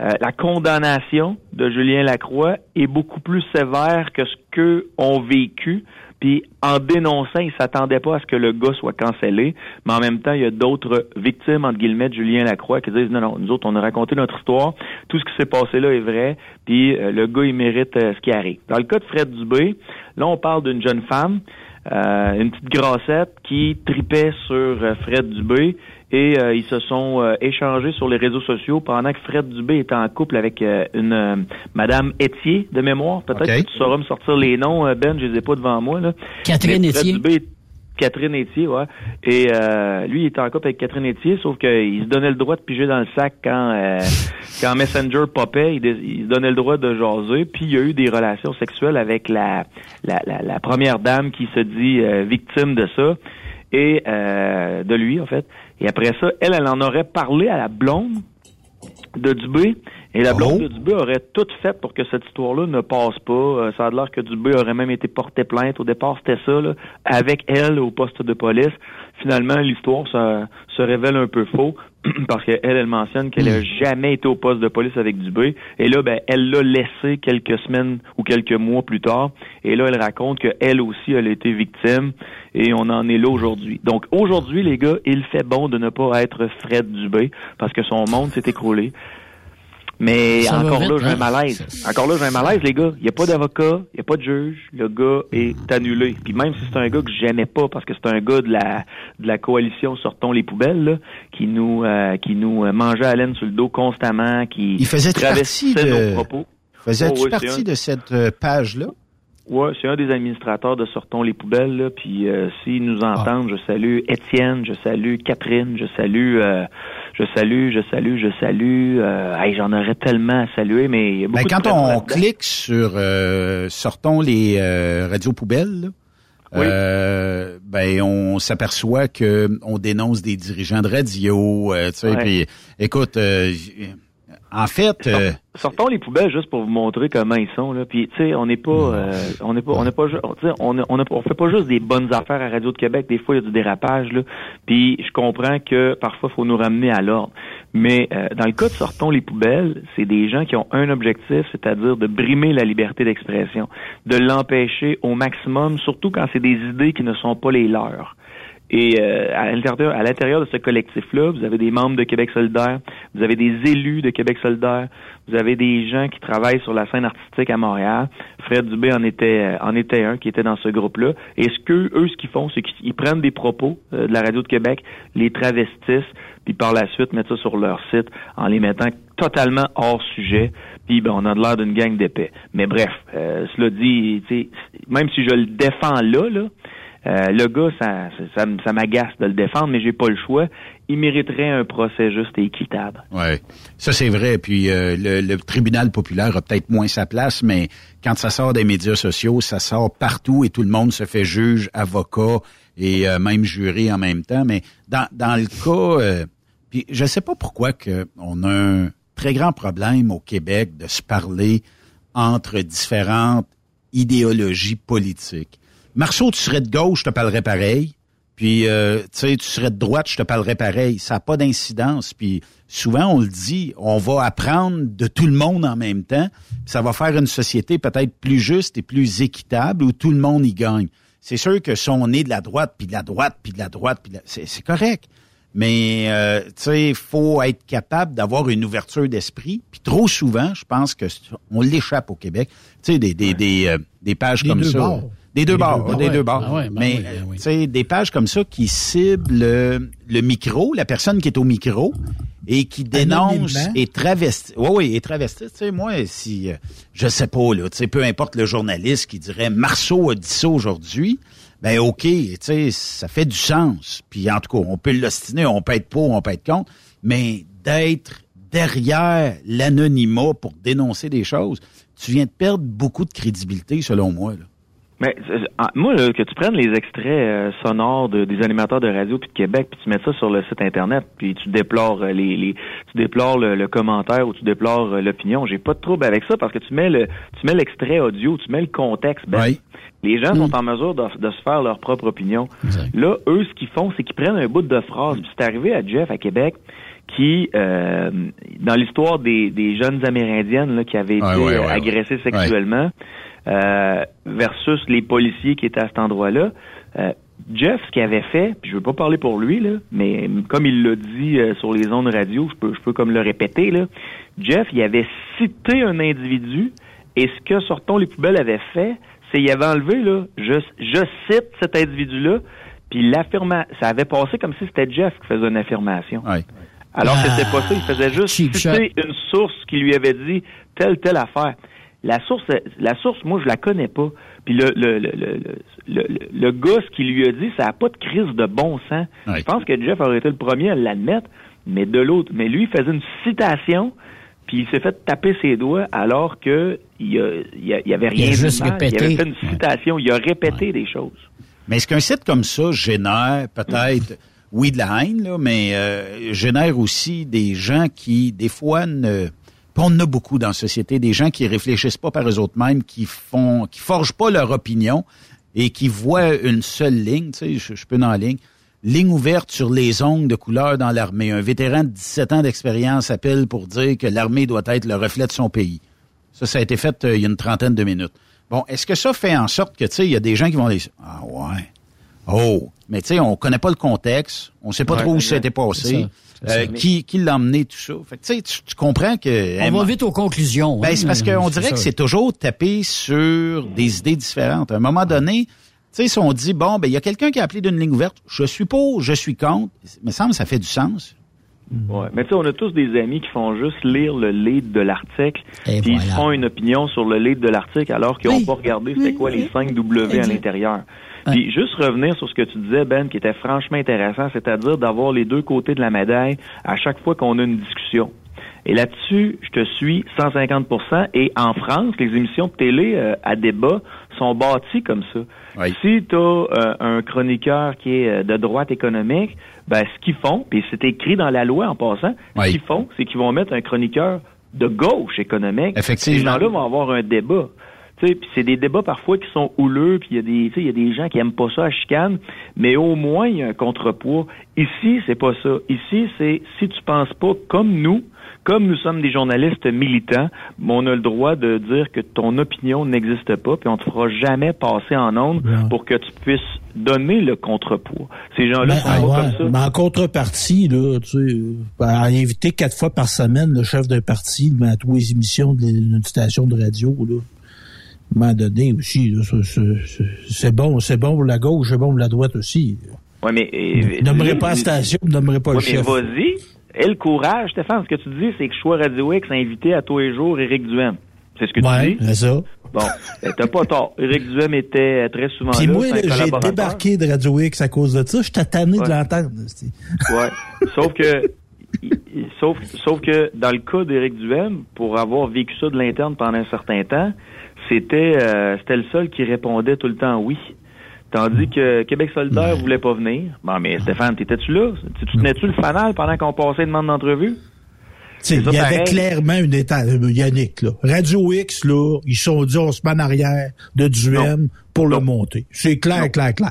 S6: euh, la condamnation de Julien Lacroix est beaucoup plus sévère que ce qu'eux ont vécu. Puis en dénonçant, ils s'attendaient pas à ce que le gars soit cancellé, mais en même temps, il y a d'autres victimes entre guillemets de Julien Lacroix qui disent non non, nous autres on a raconté notre histoire, tout ce qui s'est passé là est vrai, puis euh, le gars il mérite euh, ce qui arrive. Dans le cas de Fred Dubé, là on parle d'une jeune femme euh, une petite grassette qui tripait sur euh, Fred Dubé et euh, ils se sont euh, échangés sur les réseaux sociaux pendant que Fred Dubé était en couple avec euh, une euh, Madame Etier de mémoire. Peut-être que tu sauras me sortir les noms, euh, Ben, je les ai pas devant moi. Là.
S4: Catherine.
S6: Dubé Catherine Etier, ouais. Et euh, lui, il était en couple avec Catherine Etier, sauf qu'il se donnait le droit de piger dans le sac quand euh, quand Messenger popait, il, dé- il se donnait le droit de jaser. Puis il y a eu des relations sexuelles avec la la, la, la première dame qui se dit euh, victime de ça et euh, de lui en fait. Et après ça, elle, elle en aurait parlé à la blonde de Dubé. Et la blonde de Dubé aurait tout fait pour que cette histoire-là ne passe pas. Euh, ça a l'air que Dubé aurait même été porté plainte. Au départ, c'était ça, là, avec elle au poste de police. Finalement, l'histoire se, se révèle un peu faux parce qu'elle, elle mentionne qu'elle n'a jamais été au poste de police avec Dubé. Et là, ben, elle l'a laissé quelques semaines ou quelques mois plus tard. Et là, elle raconte qu'elle aussi, elle a été victime. Et on en est là aujourd'hui. Donc, aujourd'hui, les gars, il fait bon de ne pas être Fred Dubé parce que son monde s'est écroulé. Mais
S4: Ça va
S6: encore là, j'ai un
S4: hein?
S6: malaise. Encore là, j'ai un malaise, les gars. Il n'y a pas d'avocat, il n'y a pas de juge. Le gars est annulé. Puis même si c'est un gars que j'aimais pas parce que c'est un gars de la de la coalition Sortons les poubelles, là, qui nous euh, qui nous euh, mangeait à laine sur le dos constamment, qui
S3: Il faisait partie de-
S6: nos propos.
S3: Faisais-tu
S6: Oh, oui,
S3: partie
S6: un-
S3: de cette euh, page-là?
S6: Ouais, c'est un des administrateurs de Sortons les poubelles. Là, puis euh, s'ils nous entendent, je salue Étienne, je salue Catherine, je salue, euh, je salue, je salue, je salue. Euh, hey, j'en aurais tellement à saluer, mais il y a beaucoup
S3: Ben, quand on clique sur euh, sortons les euh, radios poubelles, là,
S6: Oui.
S3: euh, ben on s'aperçoit que on dénonce des dirigeants de radio, euh, tu sais, puis écoute, euh, en fait, euh,
S6: Sortons les poubelles juste pour vous montrer comment ils sont là. Puis tu sais, on n'est pas, euh, on n'est pas, on n'est pas, on, on, a- on fait pas juste des bonnes affaires à Radio de Québec. Des fois, il y a du dérapage là. Puis je comprends que parfois, il faut nous ramener à l'ordre. Mais euh, dans le cas de Sortons les poubelles, c'est des gens qui ont un objectif, c'est-à-dire de brimer la liberté d'expression, de l'empêcher au maximum, surtout quand c'est des idées qui ne sont pas les leurs. Et euh, à l'intérieur, à l'intérieur de ce collectif-là, vous avez des membres de Québec solidaire, vous avez des élus de Québec solidaire, vous avez des gens qui travaillent sur la scène artistique à Montréal. Fred Dubé en était euh, en était un qui était dans ce groupe-là. Et ce que eux, ce qu'ils font, c'est qu'ils prennent des propos euh, de la radio de Québec, les travestissent, puis par la suite mettent ça sur leur site en les mettant totalement hors sujet. Puis ben, on a l'air d'une gang d'épais. Mais bref, euh, cela dit, même si je le défends là, là. Euh, le gars, ça, ça, ça m'agace de le défendre, mais j'ai pas le choix. Il mériterait un procès juste et équitable.
S3: ouais, ça c'est vrai. Puis euh, le, le tribunal populaire a peut-être moins sa place, mais quand ça sort des médias sociaux, ça sort partout et tout le monde se fait juge, avocat et euh, même juré en même temps. Mais dans, dans le cas, euh, puis je sais pas pourquoi que on a un très grand problème au Québec de se parler entre différentes idéologies politiques. Marceau, tu serais de gauche, je te parlerais pareil. Puis, euh, tu sais, tu serais de droite, je te parlerais pareil. Ça n'a pas d'incidence. Puis, souvent, on le dit, on va apprendre de tout le monde en même temps. Puis ça va faire une société peut-être plus juste et plus équitable où tout le monde y gagne. C'est sûr que si on est de la droite, puis de la droite, puis de la droite, puis de la- c'est correct. Mais, euh, tu sais, il faut être capable d'avoir une ouverture d'esprit. Puis trop souvent, je pense que on l'échappe au Québec. Tu sais, des, des, des, euh, des pages comme ça.
S5: bords.
S3: Des deux bords, des deux bords.
S4: Ah ouais, ben
S3: Mais,
S4: oui, ben oui.
S3: des pages comme ça qui ciblent le, le micro, la personne qui est au micro, et qui dénonce et travestit. Oui, oui, et travestit. Tu sais, moi, si, euh, je sais pas, là, tu sais, peu importe le journaliste qui dirait Marceau a dit ça aujourd'hui, ben OK, tu sais, ça fait du sens. Puis en tout cas, on peut l'ostiner, on peut être pour, on peut être contre, mais d'être derrière l'anonymat pour dénoncer des choses, tu viens de perdre beaucoup de crédibilité, selon moi. Là.
S6: Mais euh, ah, moi, là, que tu prennes les extraits euh, sonores de- des animateurs de radio puis de Québec, puis tu mets ça sur le site internet, puis tu déplores euh, les, les tu déplores le, le commentaire ou tu déplores l'opinion. J'ai pas de trouble avec ça parce que tu mets le tu mets l'extrait audio, tu mets le contexte. Ben,
S3: Oui.
S6: Les gens sont en mesure de, de se faire leur propre opinion. Là, eux, ce qu'ils font, c'est qu'ils prennent un bout de phrase. Puis C'est arrivé à Jeff à Québec qui, euh, dans l'histoire des, des jeunes Amérindiennes là, qui avaient été
S3: ouais, ouais, ouais.
S6: agressées sexuellement, euh, versus les policiers qui étaient à cet endroit-là. Euh, Jeff, ce qu'il avait fait, puis je veux pas parler pour lui, là, mais comme il l'a dit euh, sur les ondes radio, je peux, je peux comme le répéter, là, Jeff, il avait cité un individu, et ce que Sortons les poubelles avait fait, c'est il avait enlevé, là, je, je cite cet individu-là, puis l'affirmation, ça avait passé comme si c'était Jeff qui faisait une affirmation. Alors que c'était pas ça, il faisait juste citer une source qui lui avait dit telle, telle affaire. La source, la source, moi, je la connais pas. Puis le, le, le, le, le, le gars, ce qu'il lui a dit, ça n'a pas de crise de bon sens. Je pense que Jeff aurait été le premier à l'admettre, mais de l'autre. Mais lui, il faisait une citation, puis il s'est fait taper ses doigts alors que il, a, il, avait rien
S4: il a juste
S6: mal.
S4: répété.
S6: Il avait fait une citation, il a répété des choses.
S3: Mais est-ce qu'un site comme ça génère peut-être, oui, de la haine, là, mais euh, génère aussi des gens qui, des fois, ne... On en a beaucoup dans la société, des gens qui réfléchissent pas par eux autres mêmes, qui font, qui forgent pas leur opinion et qui voient une seule ligne, tu sais, je, je peux dans la ligne, ligne ouverte sur les ongles de couleur dans l'armée. Un vétéran de 17 ans d'expérience appelle pour dire que l'armée doit être le reflet de son pays. Ça, ça a été fait euh, il y a une trentaine de minutes. Bon, est-ce que ça fait en sorte que, tu sais, il y a des gens qui vont les... Ah ouais. Oh, mais tu sais, on connaît pas le contexte, on sait pas
S4: Ouais,
S3: trop où c'était passé, euh, qui, qui l'a emmené, tout ça. Fait que tu sais, tu, tu comprends que...
S4: On va vite aux conclusions.
S3: Ben,
S4: hein.
S3: c'est parce qu'on dirait
S4: ça.
S3: que c'est toujours tapé sur des idées différentes. À un moment donné, tu sais, si on dit, bon, ben, il y a quelqu'un qui a appelé d'une ligne ouverte, je suis pour, je suis contre, il me semble que ça fait du sens.
S6: Ouais. Mais tu sais, on a tous des amis qui font juste lire le lead de l'article,
S3: Et
S6: puis ils font une opinion sur le lead de l'article alors qu'ils n'ont pas regardé c'était quoi les 5 W à
S4: Exact.
S6: Puis juste revenir sur ce que tu disais, Ben, qui était franchement intéressant, c'est-à-dire d'avoir les deux côtés de la médaille à chaque fois qu'on a une discussion. Et là-dessus, je te suis 150% Et en France, les émissions de télé euh, à débat sont bâties comme ça. Si tu as un chroniqueur qui est euh, de droite économique, ben ce qu'ils font, puis c'est écrit dans la loi en passant, ce qu'ils font, c'est qu'ils vont mettre un chroniqueur de gauche économique.
S3: Effectivement.
S6: Ces gens-là vont avoir un débat. Tu sais, puis c'est des débats parfois qui sont houleux, puis il y a des, tu sais, il y a des gens qui aiment pas ça à chicane, mais au moins il y a un contrepoids. Ici, c'est pas ça. Ici, c'est si tu penses pas comme nous, comme nous sommes des journalistes militants, on a le droit de dire que ton opinion n'existe pas, puis on te fera jamais passer en ondes pour que tu puisses donner le contrepoids. Ces gens-là sont
S5: ah
S6: pas
S5: ouais,
S6: comme ça.
S5: mais en contrepartie, là, tu sais, à inviter quatre fois par semaine le chef d'un parti ben, à toutes les émissions d'une station de radio, là. Moment donné aussi, c'est- bon, c'est bon pour la gauche, c'est bon pour la droite aussi.
S6: Ouais, mais
S5: Je nommerai pas la station, je nommerai pas
S6: Ouais,
S5: le
S6: mais
S5: chef.
S6: vas-y. Et le courage, Stéphane, ce que tu dis, c'est que Choix Radio X a invité à tous les jours Éric Duhem. C'est ce que
S5: Ouais,
S6: tu dis?
S5: c'est ça.
S6: Bon, ben, t'as pas tort. Éric Duhem était très souvent
S5: Puis
S6: là.
S5: moi, j'ai débarqué de Radio X à cause de ça. J'étais tanné de l'entendre.
S6: Ouais. Sauf que, sauf, sauf que dans le cas d'Éric Duhem, pour avoir vécu ça de l'interne pendant un certain temps, c'était, euh, c'était le seul qui répondait tout le temps oui. Tandis que Québec solidaire voulait pas venir. Bon, mais Stéphane, t'étais-tu là? Tu tu tenais-tu le fanal pendant qu'on passait une demande d'entrevue?
S5: Il y avait clairement une étape, euh, Yannick, là. Radio X, là, ils sont dit, on se met en arrière de Duhem pour le monter. C'est clair, clair, clair.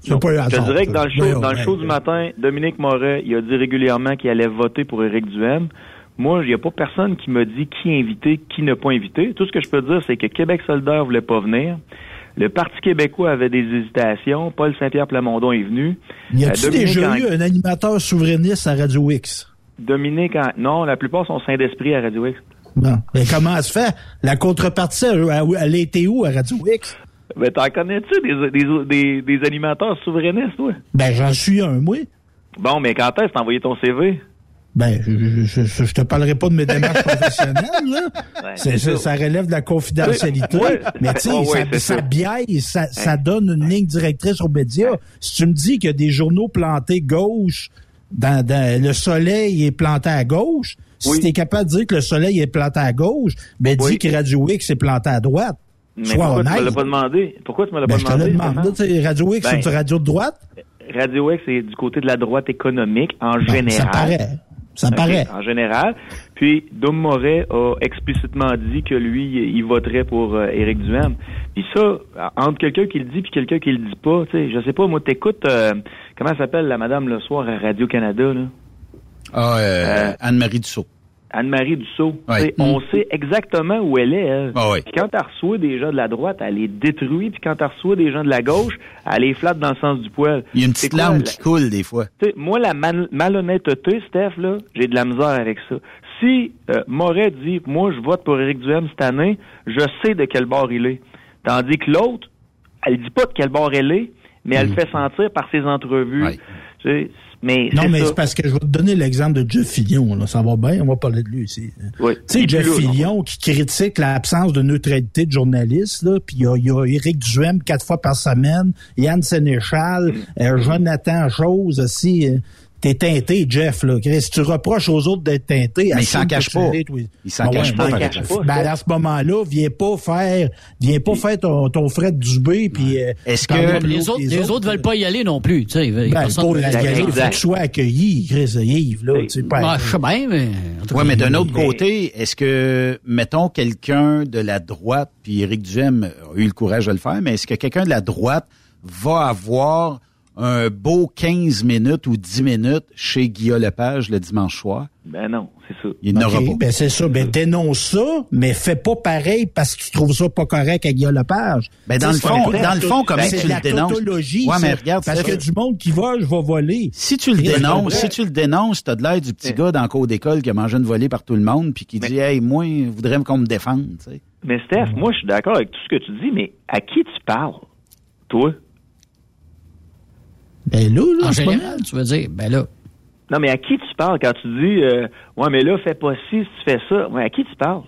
S5: C'est pas un
S6: Je te dirais que dans le show, dans le
S5: ben,
S6: show du matin, Dominique Moret, il a dit régulièrement qu'il allait voter pour Éric Duhem. Moi, il n'y a pas personne qui m'a dit qui inviter, qui n'a pas invité. Tout ce que je peux dire, c'est que Québec solidaire voulait pas venir. Le Parti québécois avait des hésitations. Paul Saint-Pierre Plamondon est venu.
S5: Y
S6: Euh,
S5: a-tu
S6: Dominique
S5: déjà
S6: en-
S5: eu un animateur souverainiste à Radio X?
S6: Dominique en- Non, la plupart sont saint d'esprit à Radio X.
S5: Non. Mais comment se fait? La contrepartie, elle, était où à Radio X?
S6: Ben, t'en connais-tu des, des, des, des animateurs souverainistes, toi?
S5: Ben, j'en suis un, moi.
S6: Bon, mais quand est-ce que t'as envoyé ton CV?
S5: Ben, je, je, je, je te parlerai pas de mes démarches professionnelles, là.
S6: Ouais,
S5: C'est- ça,
S6: ça.
S5: relève de la confidentialité.
S6: Ouais.
S5: Mais tu sais,
S6: ouais,
S5: ça, ça
S6: ça.
S5: biaille, ça, ça donne une ligne directrice aux médias. Si tu me dis qu'il y a des journaux plantés gauche, dans, dans le soleil est planté à gauche, si tu es capable de dire que le soleil est planté à gauche, ben dis que Radio X est planté à droite.
S6: Mais
S5: Sois
S6: pourquoi tu me
S5: honnête.
S6: l'as pas demandé? Pourquoi tu me l'as
S5: Ben,
S6: pas
S5: je te
S6: demandé?
S5: là, tu sais, Radio X,
S6: Ben,
S5: c'est une radio de droite?
S6: Radio X est du côté de la droite économique en
S5: Ben,
S6: général.
S5: ça paraît. Ça paraît.
S6: En général. Puis, Dom Moret a explicitement dit que lui, il voterait pour euh, Éric Duhem. Puis ça, entre quelqu'un qui le dit puis quelqu'un qui le dit pas, tu sais, je sais pas, moi, t'écoutes, euh, comment elle s'appelle la madame le soir à Radio-Canada, là?
S3: Ah, euh,
S6: Euh,
S3: Anne-Marie Dussault.
S6: Anne-Marie Dussault. Sais, On sait exactement où elle est, elle.
S3: Ah.
S6: Puis quand elle reçoit des gens de la droite, elle les détruit. Puis quand elle reçoit des gens de la gauche, elle les flatte dans le sens du poil.
S3: Il y a une petite larme
S6: la-
S3: qui coule des fois.
S6: Tu sais, moi, la mal- malhonnêteté, Steph, là, j'ai de la misère avec ça. Si euh, Moret dit, moi, je vote pour Éric Duhem cette année, je sais de quel bord il est. Tandis que l'autre, elle dit pas de quel bord elle est, mais elle le fait sentir par ses entrevues. Tu sais, mais
S5: Non, mais c'est parce que je vais te donner l'exemple de Jeff Fillion. Là. Ça va bien, on va parler de lui ici.
S6: Oui.
S5: Tu sais, Jeff? Fillion qui critique l'absence de neutralité de journalistes, là, puis il y a, y a Éric Duhem quatre fois par semaine, Yann Sénéchal,
S6: Mm.
S5: euh, Jonathan Chose aussi. euh, T'es teinté, Jeff, là. Chris, Si tu reproches aux autres d'être teinté,
S3: Mais il s'en
S5: assume que
S3: cache
S5: tu
S3: pas.
S5: l'es, toi.
S3: Il s'en
S5: Ben
S3: cache
S5: ouais,
S3: pas,
S5: ben, ben, ben, à ce moment-là, viens pas faire, viens pas faire ton, ton Fred Dubé, puis... euh,
S3: Est-ce que
S5: de
S4: Les autres, les autres veulent pas y aller non plus. Tu sais,
S5: Ben, pour la il faut que tu sois accueilli, Chris, Yves, là. Tu sais,
S4: Ouais, je sais bien, mais. cas,
S3: mais d'un autre
S5: mais-
S3: côté, est-ce que, mettons, quelqu'un de la droite, puis Éric Duhem a eu le courage de le faire, mais est-ce que quelqu'un de la droite va avoir un beau 15 minutes ou 10 minutes chez Guillaume Lepage le dimanche soir?
S6: Ben non, c'est ça.
S3: Il n'aura
S5: OK,
S3: pas.
S5: Ben c'est ça. Ben dénonce ça, mais fais pas pareil parce que tu trouves ça pas correct à Guillaume Lepage.
S3: Ben, dans le fond- dans le fond, comment
S5: c'est
S3: tu le
S5: la
S3: dénonces?
S5: tautologie,
S3: Ouais, mais regarde,
S5: Parce
S3: c'est-
S5: qu'il y a du monde qui vole, je vais voler.
S3: Si tu le
S5: Chris,
S3: dénonces, si tu le dénonces, t'as de l'air du petit gars dans le cours d'école qui a mangé une volée par tout le monde puis qui dit, hey, moi, je voudrais qu'on me défende, tu sais.
S6: Mais Steph, moi, je suis d'accord avec tout ce que tu dis, mais à qui tu parles? Toi?
S5: Ben là, là,
S4: En
S5: c'est pas
S4: général, tu veux dire, ben là.
S6: Non, mais à qui tu parles quand tu dis, euh, ouais, mais là, fais pas ci si tu fais ça? Ouais, à qui tu parles?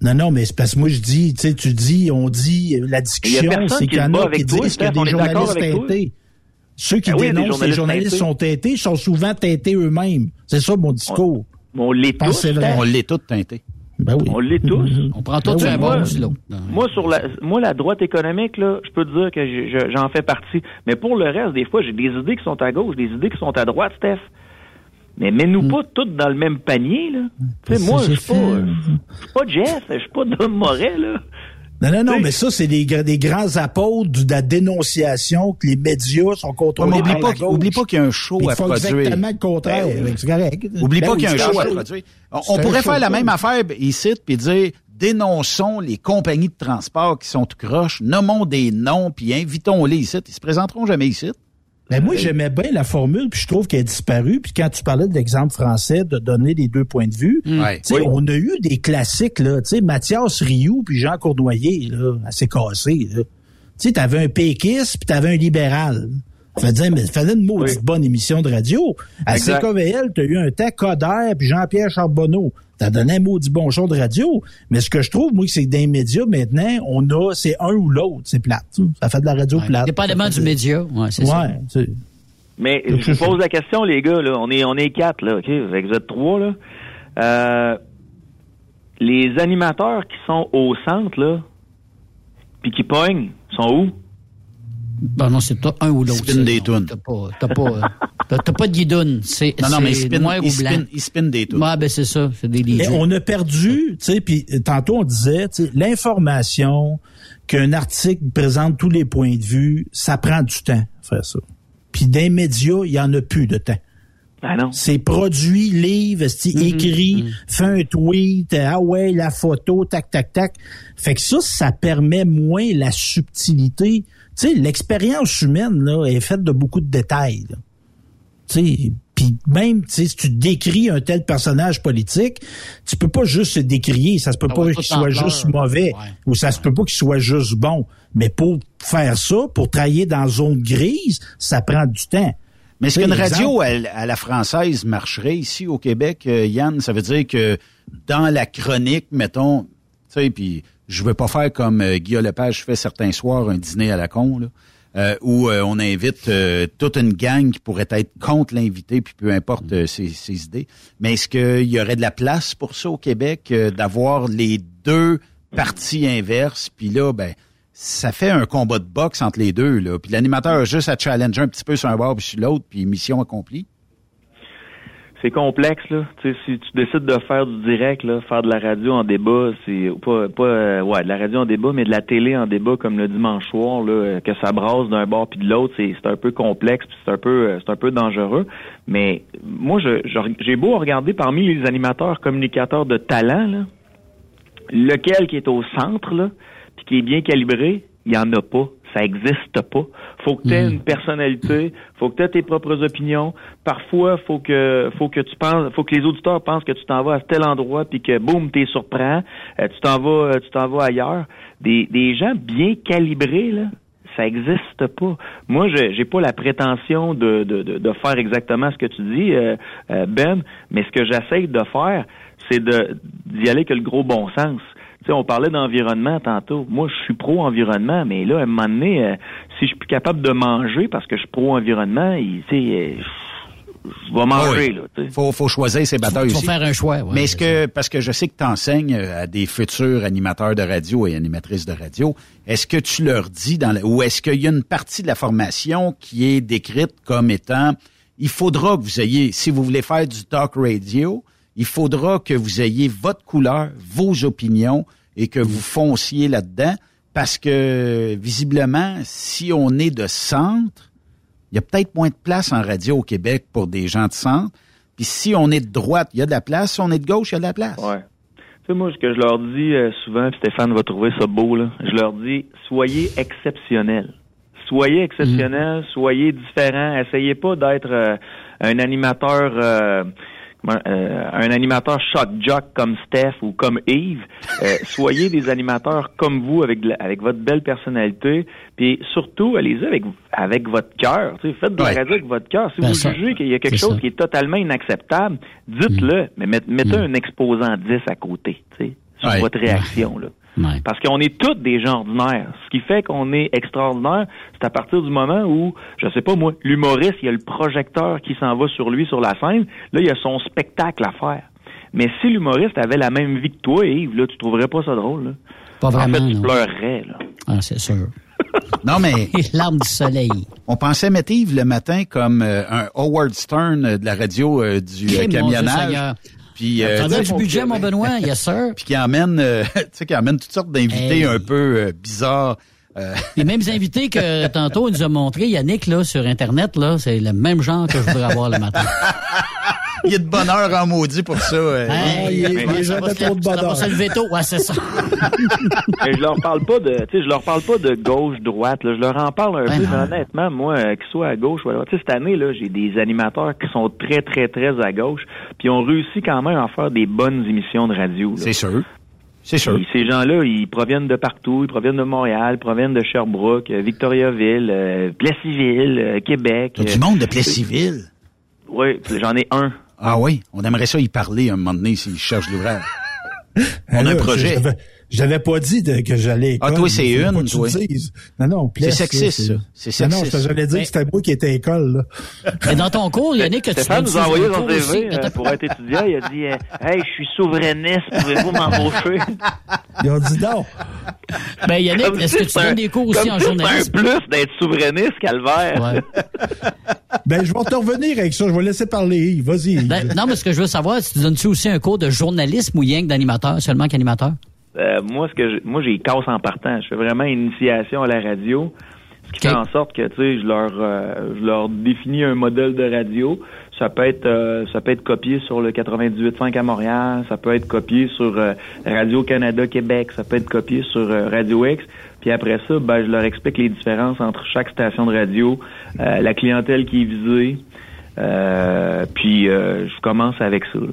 S5: Non, non, mais c'est parce que moi, je dis, tu sais, tu dis, on dit, la discussion, c'est
S6: qui
S5: qu'il y en a qui disent qu'il y a
S6: on
S5: des journalistes teintés. Ceux qui
S6: Ben oui,
S5: dénoncent les
S6: journalistes
S5: journalistes
S6: teintés.
S5: sont teintés, sont souvent teintés eux-mêmes. C'est ça mon discours.
S6: On l'est
S5: Je pense
S6: tous.
S3: On l'est tout teinté.
S5: Ben oui.
S6: On l'est tous.
S4: On prend tout
S5: Ben
S4: un
S6: moi-
S4: l'autre.
S6: Moi, sur la, moi, la droite économique, là, je peux te dire que je- je- j'en fais partie. Mais pour le reste, des fois, j'ai des idées qui sont à gauche, des idées qui sont à droite, Steph. Mais mets-nous pas toutes dans le même panier, là. Tu sais,
S5: Ça,
S6: moi, je suis pas, euh, je suis pas Jeff, je suis pas Dom Moret, là.
S5: Non, non, non,
S6: Oui.
S5: mais ça, c'est des, gra- des grands apôtres de la dénonciation que les médias sont
S3: Ouais,
S5: contrôlés
S3: mais oublie
S5: par
S3: pas, oublie pas qu'il y a un show à produire.
S5: exactement le contraire. C'est correct.
S3: Oublie
S5: Ben
S3: pas
S5: oui,
S3: qu'il y a un show à produire. On, pourrait faire la même affaire ici puis dire dénonçons les compagnies de transport qui sont tout croches, nommons des noms puis invitons-les ici. Ils se présenteront jamais ici.
S5: Ben moi, j'aimais bien la formule, puis je trouve qu'elle a disparu. Puis quand tu parlais de l'exemple français, de donner les deux points de vue, tu sais, on a eu des classiques, là. Sais, Mathias Rioux puis Jean Cournoyer, là, assez cassé, là. Tu sais, t'avais un péquiste puis t'avais un libéral. Ça veut dire, mais ça faisait une maudite bonne émission de radio. À
S6: Exact.
S5: CKVL, t'as eu un temps Coder puis Jean-Pierre Charbonneau. T'as donné un maudit bon show de radio. Mais ce que je trouve, moi, c'est que dans les médias, maintenant, on a, c'est un ou l'autre. C'est plate. ça. Ça fait de la radio plate.
S4: Dépendamment
S5: Ça
S4: du
S5: fait
S4: média. Ouais, c'est ça.
S5: Ouais, tu sais.
S6: Mais
S5: Donc,
S6: je vous pose la question, les gars, là. On est, on est quatre, là, OK? Fait vous êtes trois, là. Euh, les animateurs qui sont au centre, là, puis qui pognent, sont où?
S4: Ben non, c'est pas un ou l'autre.
S3: Spin des tunes.
S4: T'as pas, t'as pas, euh, t'as- t'as pas de guidoune. C'est,
S3: Non, non, mais ils
S4: c'est
S3: spin,
S4: noir
S3: ils
S4: ou
S3: spin,
S4: blanc.
S3: ils spin des tunes.
S4: Ouais, ben c'est ça. C'est des
S5: Et on a perdu, tu sais, puis tantôt on disait, tu sais, l'information qu'un article présente tous les points de vue, ça prend du temps, faire ça. Puis les médias, il y en a plus de temps.
S6: Ah non.
S5: C'est produit, livre, c'est
S4: Mm-hmm.
S5: écrit, fait un tweet, ah ouais, la photo, tac, tac, tac. Fait que ça, ça permet moins la subtilité. Tu sais, l'expérience humaine, là, est faite de beaucoup de détails. là. Tu sais, puis même, tu sais, si tu décris un tel personnage politique, tu peux pas juste se décrier. Ça se peut
S4: Ah
S5: pas qu'il soit
S4: pleurs.
S5: juste mauvais.
S4: Ouais.
S5: Ou ça se peut pas qu'il soit juste bon. Mais pour faire ça, pour travailler dans zone grise, ça prend du temps.
S3: Mais est-ce qu'une radio à, à la française marcherait ici au Québec, euh, Yann? Ça veut dire que dans la chronique, mettons, tu sais, puis je veux pas faire comme euh, Guillaume Lepage fait certains soirs, un dîner à la con, là, euh, où euh, on invite euh, toute une gang qui pourrait être contre l'invité, puis peu importe ses, idées. Mais est-ce qu'il y aurait de la place pour ça au Québec, d'avoir les deux parties inverses, puis là, ben ça fait un combat de boxe entre les deux. Puis l'animateur a juste à challenger un petit peu sur un bord puis sur l'autre, puis mission accomplie.
S6: C'est complexe, là. Tu sais, si tu décides de faire du direct, là, faire de la radio en débat, c'est pas, pas euh, ouais, de la radio en débat, mais de la télé en débat comme le dimanche soir, là, euh, que ça brasse d'un bord puis de l'autre, c'est, un peu complexe, c'est un peu, euh, c'est un peu dangereux. Mais moi, je, je- j'ai beau regarder parmi les animateurs communicateurs de talent, là, lequel qui est au centre, là, puis qui est bien calibré, il y en a pas. Ça existe pas. Faut que tu aies une personnalité, faut que tu aies tes propres opinions. Parfois, faut que faut que tu penses, faut que les auditeurs pensent que tu t'en vas à tel endroit puis que boum, t'es surprend, euh, tu t'en vas euh, tu t'en vas ailleurs. Des des gens bien calibrés là, ça existe pas. Moi, je j'ai pas la prétention de, de, de, de faire exactement ce que tu dis, euh, euh, Ben, mais ce que j'essaye de faire, c'est de d'y aller que le gros bon sens. Tu sais, on parlait d'environnement tantôt. Moi, je suis pro-environnement, mais là, à un moment donné, euh, si je suis plus capable de manger parce que je suis pro-environnement, il- tu sais, euh, je vais manger, là. tu sais.
S3: Faut, faut choisir ses batailles
S4: Faut
S3: aussi.
S4: faire un choix. ouais.
S3: Mais est-ce que, parce que je sais que tu enseignes à des futurs animateurs de radio et animatrices de radio, est-ce que tu leur dis dans la- ou est-ce qu'il y a une partie de la formation qui est décrite comme étant, il faudra que vous ayez, si vous voulez faire du talk radio, il faudra que vous ayez votre couleur, vos opinions et que vous fonciez là-dedans parce que visiblement, si on est de centre, il y a peut-être moins de place en radio au Québec pour des gens de centre. Puis si on est de droite, il y a de la place. Si on est de gauche, il y a de la place.
S6: Ouais. Tu sais, moi, ce que je leur dis euh, souvent, puis Stéphane va trouver ça beau, là, je leur dis, soyez exceptionnels. Soyez exceptionnels, soyez différents. Essayez pas d'être euh, un animateur... euh, euh, un animateur shock jock comme Steph ou comme Yves, Euh, soyez des animateurs comme vous avec la- avec votre belle personnalité, puis surtout allez-y avec avec votre cœur. Faites de la radio avec votre cœur. Si
S4: Ben,
S6: vous
S4: ça-
S6: jugez qu'il y a quelque chose
S4: ça.
S6: qui est totalement inacceptable, dites-le, mais met- mettez un exposant 10 à côté, tu sais, sur
S3: Ouais.
S6: votre réaction. Là.
S4: Ouais.
S6: Parce qu'on est tous des gens ordinaires. Ce qui fait qu'on est extraordinaire, c'est à partir du moment où, je sais pas moi, l'humoriste, il y a le projecteur qui s'en va sur lui sur la scène. Là, il y a son spectacle à faire. Mais si l'humoriste avait la même vie que toi, Yves, là, tu trouverais pas ça drôle. Là.
S4: Pas
S6: en
S4: vraiment.
S6: fait, tu
S4: non.
S6: pleurerais. Là.
S4: Ah, c'est sûr.
S3: Non, mais
S4: Les larmes du soleil.
S3: on pensait mettre Yves le matin comme euh, un Howard Stern euh, de la radio euh, du euh,
S4: Eh, mon Dieu
S3: camionnage. Puis, euh,
S4: du budget, mon Benoît? Yes, sir.
S3: puis qui emmène, euh, tu sais, qui emmène toutes sortes d'invités
S4: Hey.
S3: un peu euh, bizarres. Euh,
S4: Les mêmes invités que tantôt il nous a montré, Yannick, là, sur Internet, là, c'est le même genre que je voudrais avoir le matin.
S3: Il y a de bonheur en maudit pour ça. euh,
S4: Hey,
S5: il il trop de bonheur.
S4: Ouais, c'est ça.
S6: Mais je leur parle pas de, tu sais, je leur parle pas de gauche droite. Là. Je leur en parle un
S4: Ben
S6: peu,
S4: non.
S6: mais honnêtement, moi, euh, qu'ils soient à gauche ou à droite. Tu sais, cette année là, j'ai des animateurs qui sont très très très à gauche, puis on réussit quand même à faire des bonnes émissions de radio.
S3: C'est sûr. C'est sûr.
S6: Puis ces gens-là, ils proviennent de partout. Ils proviennent de Montréal, ils proviennent de Sherbrooke, euh, Victoriaville, euh, Plessisville, euh, Québec.
S3: T'as du monde de Plessisville.
S6: Oui, j'en ai un.
S3: Ah oui, on aimerait ça y parler un moment donné s'il cherche l'ouvrage. On a un projet.
S5: J'avais- Je n'avais pas dit de- que j'allais.
S3: Ah, toi, c'est une,
S5: tu
S3: toi.
S5: Non, non,
S3: C'est sexiste, ça. C'est
S5: Non, non,
S3: sexiste.
S5: c'est- j'allais dire que c'était moi qui étais à l'école, là.
S4: Mais dans ton cours, Yannick, que tu
S6: Stéphane
S4: donnes
S6: nous a envoyé son
S4: aussi?
S6: CV euh, pour être étudiant. Il a dit euh, Hey, je suis souverainiste, pouvez-vous m'embaucher?
S5: Ils ont dit non.
S4: Ben, Yannick, est-ce que tu donnes des cours aussi en
S6: si c'est
S4: journalisme?
S6: un plus d'être souverainiste, calvaire.
S4: Ouais.
S5: Ben, je vais te revenir avec ça. Je vais laisser parler. Vas-y.
S4: Ben, non, mais ce que je veux savoir, si tu donnes-tu aussi un cours de journalisme ou rien que d'animateur, seulement qu'animateur?
S6: Euh, moi, ce que je, moi, j'ai casse en partant. Je fais vraiment initiation à la radio, ce qui fait en sorte que, tu sais, je leur, euh, je leur définis un modèle de radio. Ça peut être, euh, ça peut être copié sur le 98.5 à Montréal, ça peut être copié sur euh, Radio Canada Québec, ça peut être copié sur euh, Radio X. Puis après ça, ben, je leur explique les différences entre chaque station de radio, euh, la clientèle qui est visée. Euh, puis euh, je commence avec ça. là.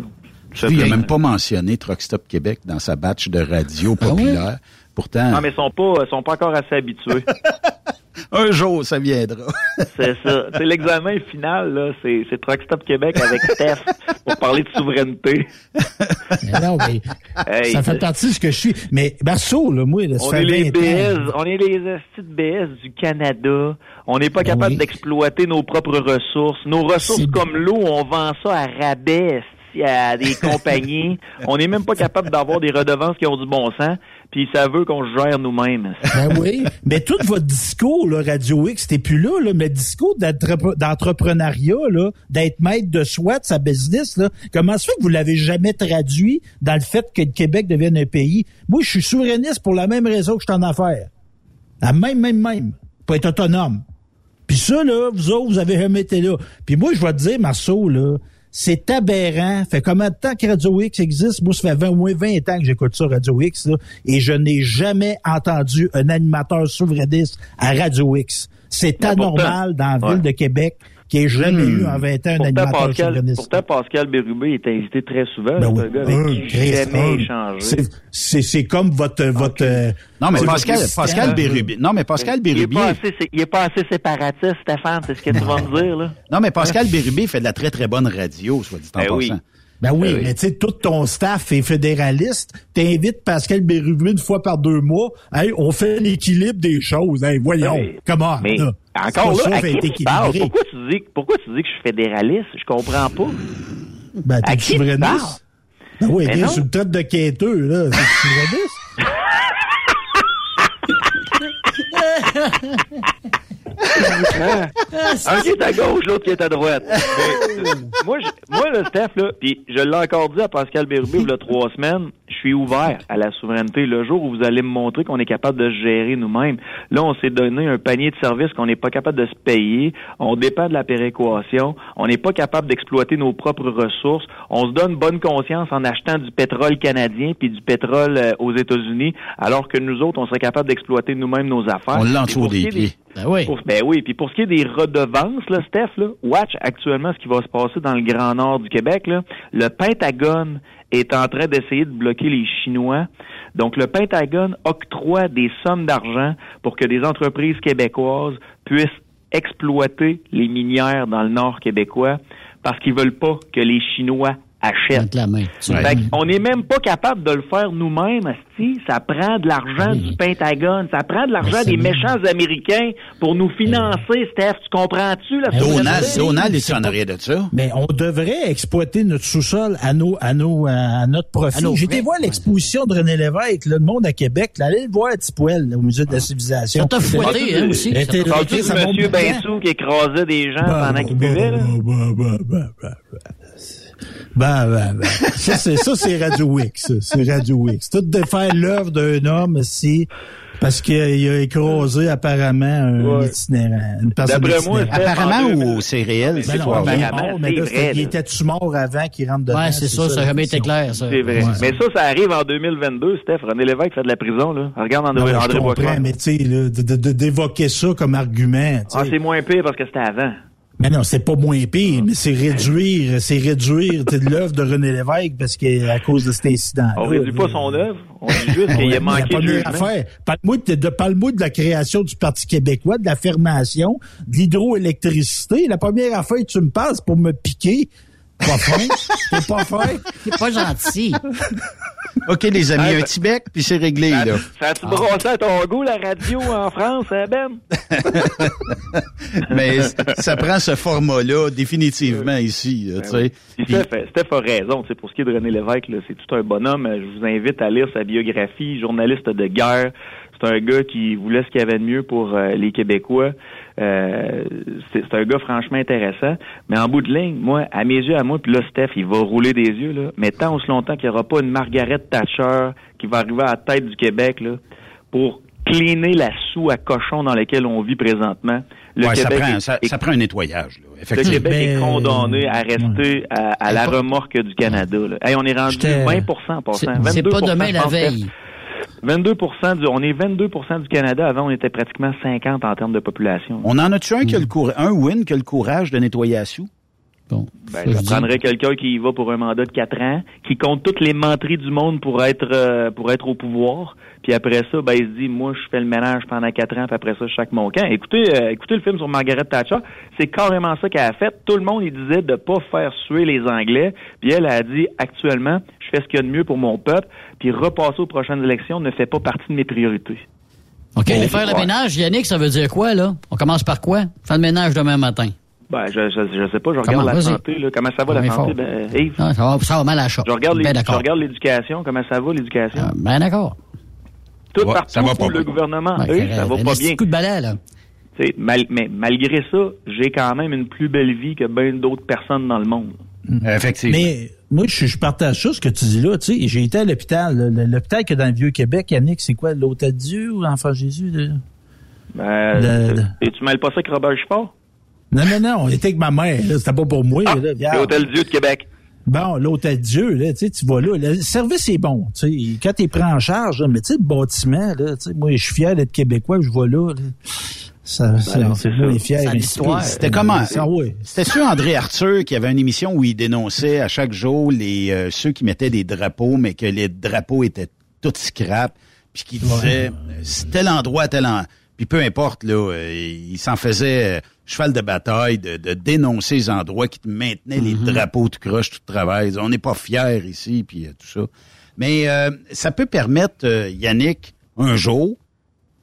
S6: Je fais
S3: Lui, il a
S6: vraiment-
S3: même pas mentionné Truck Stop Québec dans sa batch de radio populaire. Pourtant,
S6: Ah, mais ils sont pas, ils sont pas encore assez habitués.
S3: un jour, ça viendra.
S6: C'est ça. C'est l'examen final, là. C'est, c'est Truck Stop Québec avec Steph pour parler de souveraineté.
S5: Mais non, mais
S6: Hey,
S5: ça fait partie de ce que je suis. Mais Marceau, là, moi, là, ça
S6: on
S5: fait
S6: est les
S5: 20
S6: BS, on est les de BS du Canada. On n'est pas
S5: Ben
S6: capable
S5: oui.
S6: d'exploiter nos propres ressources. Nos ressources
S5: C'est-
S6: comme l'eau, on vend ça à rabais à des compagnies. On n'est même pas capable d'avoir des redevances qui ont du bon sens. Puis ça veut qu'on se gère nous-mêmes.
S5: Ben oui. Mais tout votre discours, là, Radio X, t'es plus là, là, mais le discours d'entre- d'entrepreneuriat, là, d'être maître de soi, de sa business, là, comment se fait que vous l'avez jamais traduit dans le fait que le Québec devienne un pays? Moi, je suis souverainiste pour la même raison que je suis en affaires. La même, même, même. Pour être autonome. Puis ça, là, vous autres, vous avez jamais été là. Puis moi, je vais te dire, Marceau, là, C'est aberrant. Fait combien de temps que Radio X existe? Moi, ça fait 20, au moins 20 ans que j'écoute ça, Radio X, là, et je n'ai jamais entendu un animateur souverainiste à Radio X. C'est anormal dans la ville
S6: Ouais.
S5: de Québec qu'il n'y ait jamais
S3: Hmm.
S5: eu en 20 ans un
S6: Pourtant
S5: animateur
S6: Pascal,
S5: souverainiste.
S6: pourtant, Pascal Bérubé est invité très souvent.
S5: Ben oui.
S6: un gars avec
S5: Un,
S6: qui jamais échangé.
S5: C'est- comme votre... votre euh,
S3: Non, mais Pascal. Pascal Bérubé. Non, mais Pascal Bérubé.
S6: pas assez, c'est- il est pas assez séparatiste, Stéphane, c'est ce que tu vas me dire, là.
S3: Non, mais Pascal Bérubé fait de la très, très bonne radio, soit dit en
S6: Ben
S3: passant.
S5: Oui,
S6: Ben oui.
S5: mais tu sais, tout ton staff est fédéraliste. T'invites Pascal Bérubé une fois par deux mois. Hey, on fait l'équilibre des choses. Hey, voyons. Comment?
S6: Mais
S5: là?
S6: Encore là, à qui tu parles? Pourquoi tu, dis, pourquoi tu dis que je suis fédéraliste? Je comprends pas.
S5: Ben, t'es souverainiste. Ben oui, t'es sur le traite de quêteux, là. T'es souverainiste?
S6: Un qui est à gauche, l'autre qui est à droite. Mais, euh, moi, je- moi, le Steph, là, puis je l'ai encore dit à Pascal Bérubé il y a trois semaines, je suis ouvert à la souveraineté. Le jour où vous allez me montrer qu'on est capable de se gérer nous-mêmes, là, on s'est donné un panier de services qu'on n'est pas capable de se payer. On dépend de la péréquation. On n'est pas capable d'exploiter nos propres ressources. On se donne bonne conscience en achetant du pétrole canadien puis du pétrole euh, aux États-Unis, alors que nous autres, on serait capable d'exploiter nous-mêmes nos affaires.
S3: On
S6: pour
S3: des pieds.
S4: Ben oui.
S6: pour- ben oui, puis pour ce qui est des redevances, là, Steph, là, watch actuellement ce qui va se passer dans le Grand Nord du Québec. Là. Le Pentagone est en train d'essayer de bloquer les Chinois. Donc, le Pentagone octroie des sommes d'argent pour que des entreprises québécoises puissent exploiter les minières dans le Nord québécois parce qu'ils veulent pas que les Chinois
S4: la main.
S3: Ouais.
S6: Fait on n'est même pas capable de le faire nous-mêmes, asti. Ça prend de l'argent
S4: Oui.
S6: du Pentagone, ça prend de l'argent
S4: Ben, c'est
S6: des
S4: bien.
S6: méchants Américains pour nous financer, Steph. Tu comprends-tu? La
S3: Donald? Donald est en arrière de ça?
S5: Mais on devrait exploiter notre sous-sol à nos, à nos, à notre profit.
S4: Frais.
S5: voir l'exposition de René Lévesque, là, le monde à Québec, là, allez le voir à Tipoel, au musée de la civilisation.
S4: Ça t'a fouetté, hein, aussi.
S5: Elle
S4: Ça t'a
S5: était-
S6: Parles-tu
S5: ça
S6: du
S5: monte
S6: monsieur
S5: dedans.
S6: Bensou qui écrasait des gens
S5: Bah,
S6: pendant qu'il
S5: bah,
S6: buvait, là?
S5: bah, bah, bah, bah, bah. Ben, ben, ben. Ça, c'est, ça, c'est Radio X. ça. C'est Radio X. Tout de faire l'œuvre d'un homme, si, parce qu'il a écrasé apparemment un
S6: Ouais.
S5: itinérant, une personne
S6: D'après moi,
S3: Apparemment, ou c'est réel?
S5: Ben
S3: c'est
S5: non, ben
S6: apparemment,
S5: non, mais
S6: c'est
S5: là, il était-tu mort avant qu'il rentre dedans?
S4: Ouais, c'est ça, ça n'a jamais été clair, ça.
S6: C'est vrai.
S5: Ouais.
S6: Mais ça, ça arrive en 2022, Steph. René Lévesque fait de la prison, là. Regarde André,
S5: Non, je
S6: André
S5: comprends,
S6: Boisclair.
S5: mais tu sais, là, de- de- de- d'évoquer ça comme argument. tu sais.
S6: Ah, c'est moins pire parce que c'était avant.
S5: Mais non, c'est pas moins pire, mais c'est réduire, c'est réduire de l'œuvre de René Lévesque parce que à cause de cet incident.
S6: On réduit pas son œuvre. On dit juste qu'il a manqué
S5: la
S6: de
S5: affaire, parle-moi de, de- de la création du Parti québécois, de la fermation, de l'hydroélectricité. La première affaire que tu me passes pour me piquer, pas fin, t'es pas fin?
S4: C'est pas gentil.
S3: OK, les amis, un
S6: ben-
S3: petit bec, puis c'est réglé,
S6: Ça,
S3: là.
S6: ça a-tu brossé à ton goût, la radio en France, hein, Ben?
S3: Mais ça prend ce format-là définitivement ici, là, tu sais.
S6: Puis
S3: Puis-
S6: Steph, Steph a raison. Tu sais, pour ce qui est de René Lévesque, c'est tout un bonhomme. Je vous invite à lire sa biographie, journaliste de guerre. C'est un gars qui voulait ce qu'il y avait de mieux pour euh, les Québécois. Euh, c'est c'est un gars franchement intéressant. Mais en bout de ligne, moi, à mes yeux, à moi, puis là, Steph, il va rouler des yeux, là. Mais tant aussi longtemps qu'il n'y aura pas une Margaret Thatcher qui va arriver à la tête du Québec, là, pour cleaner la soue à cochon dans laquelle on vit présentement. Le
S3: Ouais, ça,
S6: Québec
S3: prend,
S6: est-
S3: ça, ça prend un nettoyage, là,
S6: le
S3: effectivement.
S6: Québec est
S5: Ben,
S6: condamné à rester à, à la
S4: pas-
S6: remorque du Canada. Là. Hey, on est rendu
S5: J'étais-
S6: 20% en passant.
S4: c'est
S6: 22
S4: pas demain la veille.
S6: 22 du, on est 22% du Canada. Avant, on était pratiquement 50 en termes de population.
S3: On en a-tu un qui a le courage, un win qui a le courage de nettoyer la soue?
S4: Bon.
S6: Ben, je prendrais quelqu'un qui y va pour un mandat de 4 ans, qui compte toutes les menteries du monde pour être euh, pour être au pouvoir. Puis après ça, ben, il se dit, moi, je fais le ménage pendant 4 ans, puis après ça, je chaque mon camp. Écoutez, euh, écoutez le film sur Margaret Thatcher. C'est carrément ça qu'elle a fait. Tout le monde, il disait de pas faire suer les Anglais. Puis elle a dit, actuellement, je fais ce qu'il y a de mieux pour mon peuple. Puis repasser aux prochaines élections ne fait pas partie de mes priorités.
S4: OK,
S6: Bon,
S4: faire le ménage, Yannick, ça veut dire quoi, là? On commence par quoi? Faire le ménage demain matin.
S6: Ben, je, je, je sais pas, je regarde
S4: Comment?
S6: la santé, là. Comment ça va, la santé? Ben, Yves,
S4: Non, ça, va, ça va mal à la shop.
S6: je regarde
S4: Ben
S6: regarde l'éducation. Comment ça va, l'éducation?
S4: Ah, Ben d'accord.
S6: Tout
S3: Ouais,
S6: partout
S3: ça va pas
S6: où le
S3: bien.
S6: gouvernement,
S4: Ben,
S6: eux, ça va
S4: un
S6: pas
S4: petit
S6: bien.
S4: coup de balai, là.
S6: Tu sais, mal- mais malgré ça, j'ai quand même une plus belle vie que bien d'autres personnes dans le monde.
S3: Effectivement.
S5: Mais moi, je, je partage ça, ce que tu dis là. Tu sais, j'ai été à l'hôpital. L'hôpital que dans le Vieux-Québec, Yannick, c'est quoi? L'Hôtel Dieu ou l'Enfant Jésus? là?
S6: Ben,
S5: Le- le-
S6: Et tu mêles pas ça avec Robert Sport?
S5: Non, non, non, on était avec ma mère, là. C'était pas pour moi,
S6: Ah. L'Hôtel Dieu de Québec.
S5: Bon, l'hôtel Dieu, là, tu tu vas là. Le service est bon. Tu sais, quand t'es pris en charge, là, mais tu sais, le bâtiment, là, tu sais, moi, je suis fier d'être québécois, je vais là. là. Ça, ça,
S3: non,
S5: c'est
S3: ça. Ça. C'était comment?
S5: Ah oui.
S3: C'était-tu André Arthur qui avait une émission où il dénonçait à chaque jour les euh, ceux qui mettaient des drapeaux, mais que les drapeaux étaient tout scrap, puis qui disait euh, c'est tel endroit, tel endroit. Puis peu importe, là, euh, il s'en faisait euh, cheval de bataille de, de dénoncer les endroits qui te maintenaient les drapeaux tout croche, tout travail. On n'est pas fiers ici, puis euh, tout ça. Mais euh, ça peut permettre, euh, Yannick, un jour,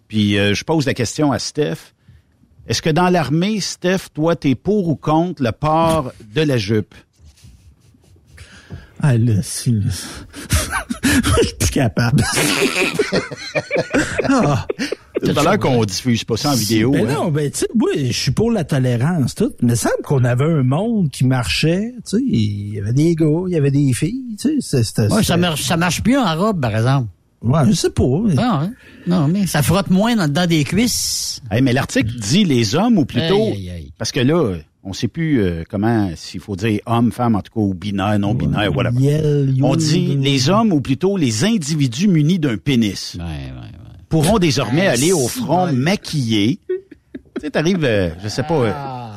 S3: puis euh, je pose la question à Steph, est-ce que dans l'armée, Steph, toi, t'es pour ou contre le port de la jupe?
S5: Ah, là, si, là. Je suis capable. ah.
S3: Tout à l'heure qu'on diffuse pas ça en vidéo.
S5: Ben
S3: hein?
S5: non, ben tu sais, moi, je suis pour la tolérance, tout. Mais il semble qu'on avait un monde qui marchait, tu sais, il y avait des gars, il y avait des filles, tu sais. c'était-
S4: Ouais, ça marche, ça marche mieux en robe, par exemple.
S5: Ouais, je sais pas. mais-
S4: Non, hein? non, mais ça frotte moins dans, dans des cuisses.
S3: Hey, mais l'article dit les hommes ou plutôt
S4: Aïe, aïe, aïe.
S3: parce que là, on sait plus euh, comment s'il faut dire homme, femme, en tout cas ou binaire, non binaire, whatever.
S5: Yel,
S3: On dit les hommes ou plutôt les individus munis d'un pénis pourront désormais
S4: Ah,
S3: aller au front
S4: ouais.
S3: maquillés. tu sais, t'arrives, euh, je sais pas. euh,
S4: Ah.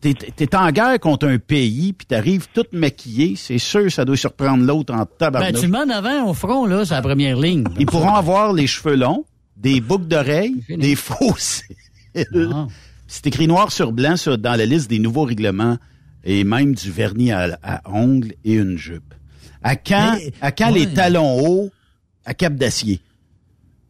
S3: T'es, t'es en guerre contre un pays, puis t'arrives tout maquillé, c'est sûr ça doit surprendre l'autre en
S4: Ben,
S3: tabarnouche.
S4: tu le mets en avant au front, là, c'est la première ligne.
S3: Ils pourront avoir les cheveux longs, des boucles d'oreilles, des faux.
S4: Ah.
S3: C'est écrit noir sur blanc ça, dans la liste des nouveaux règlements et même du vernis à, à ongles et une jupe. À quand,
S5: Mais,
S3: à quand
S5: ouais.
S3: les talons hauts? À cap d'acier?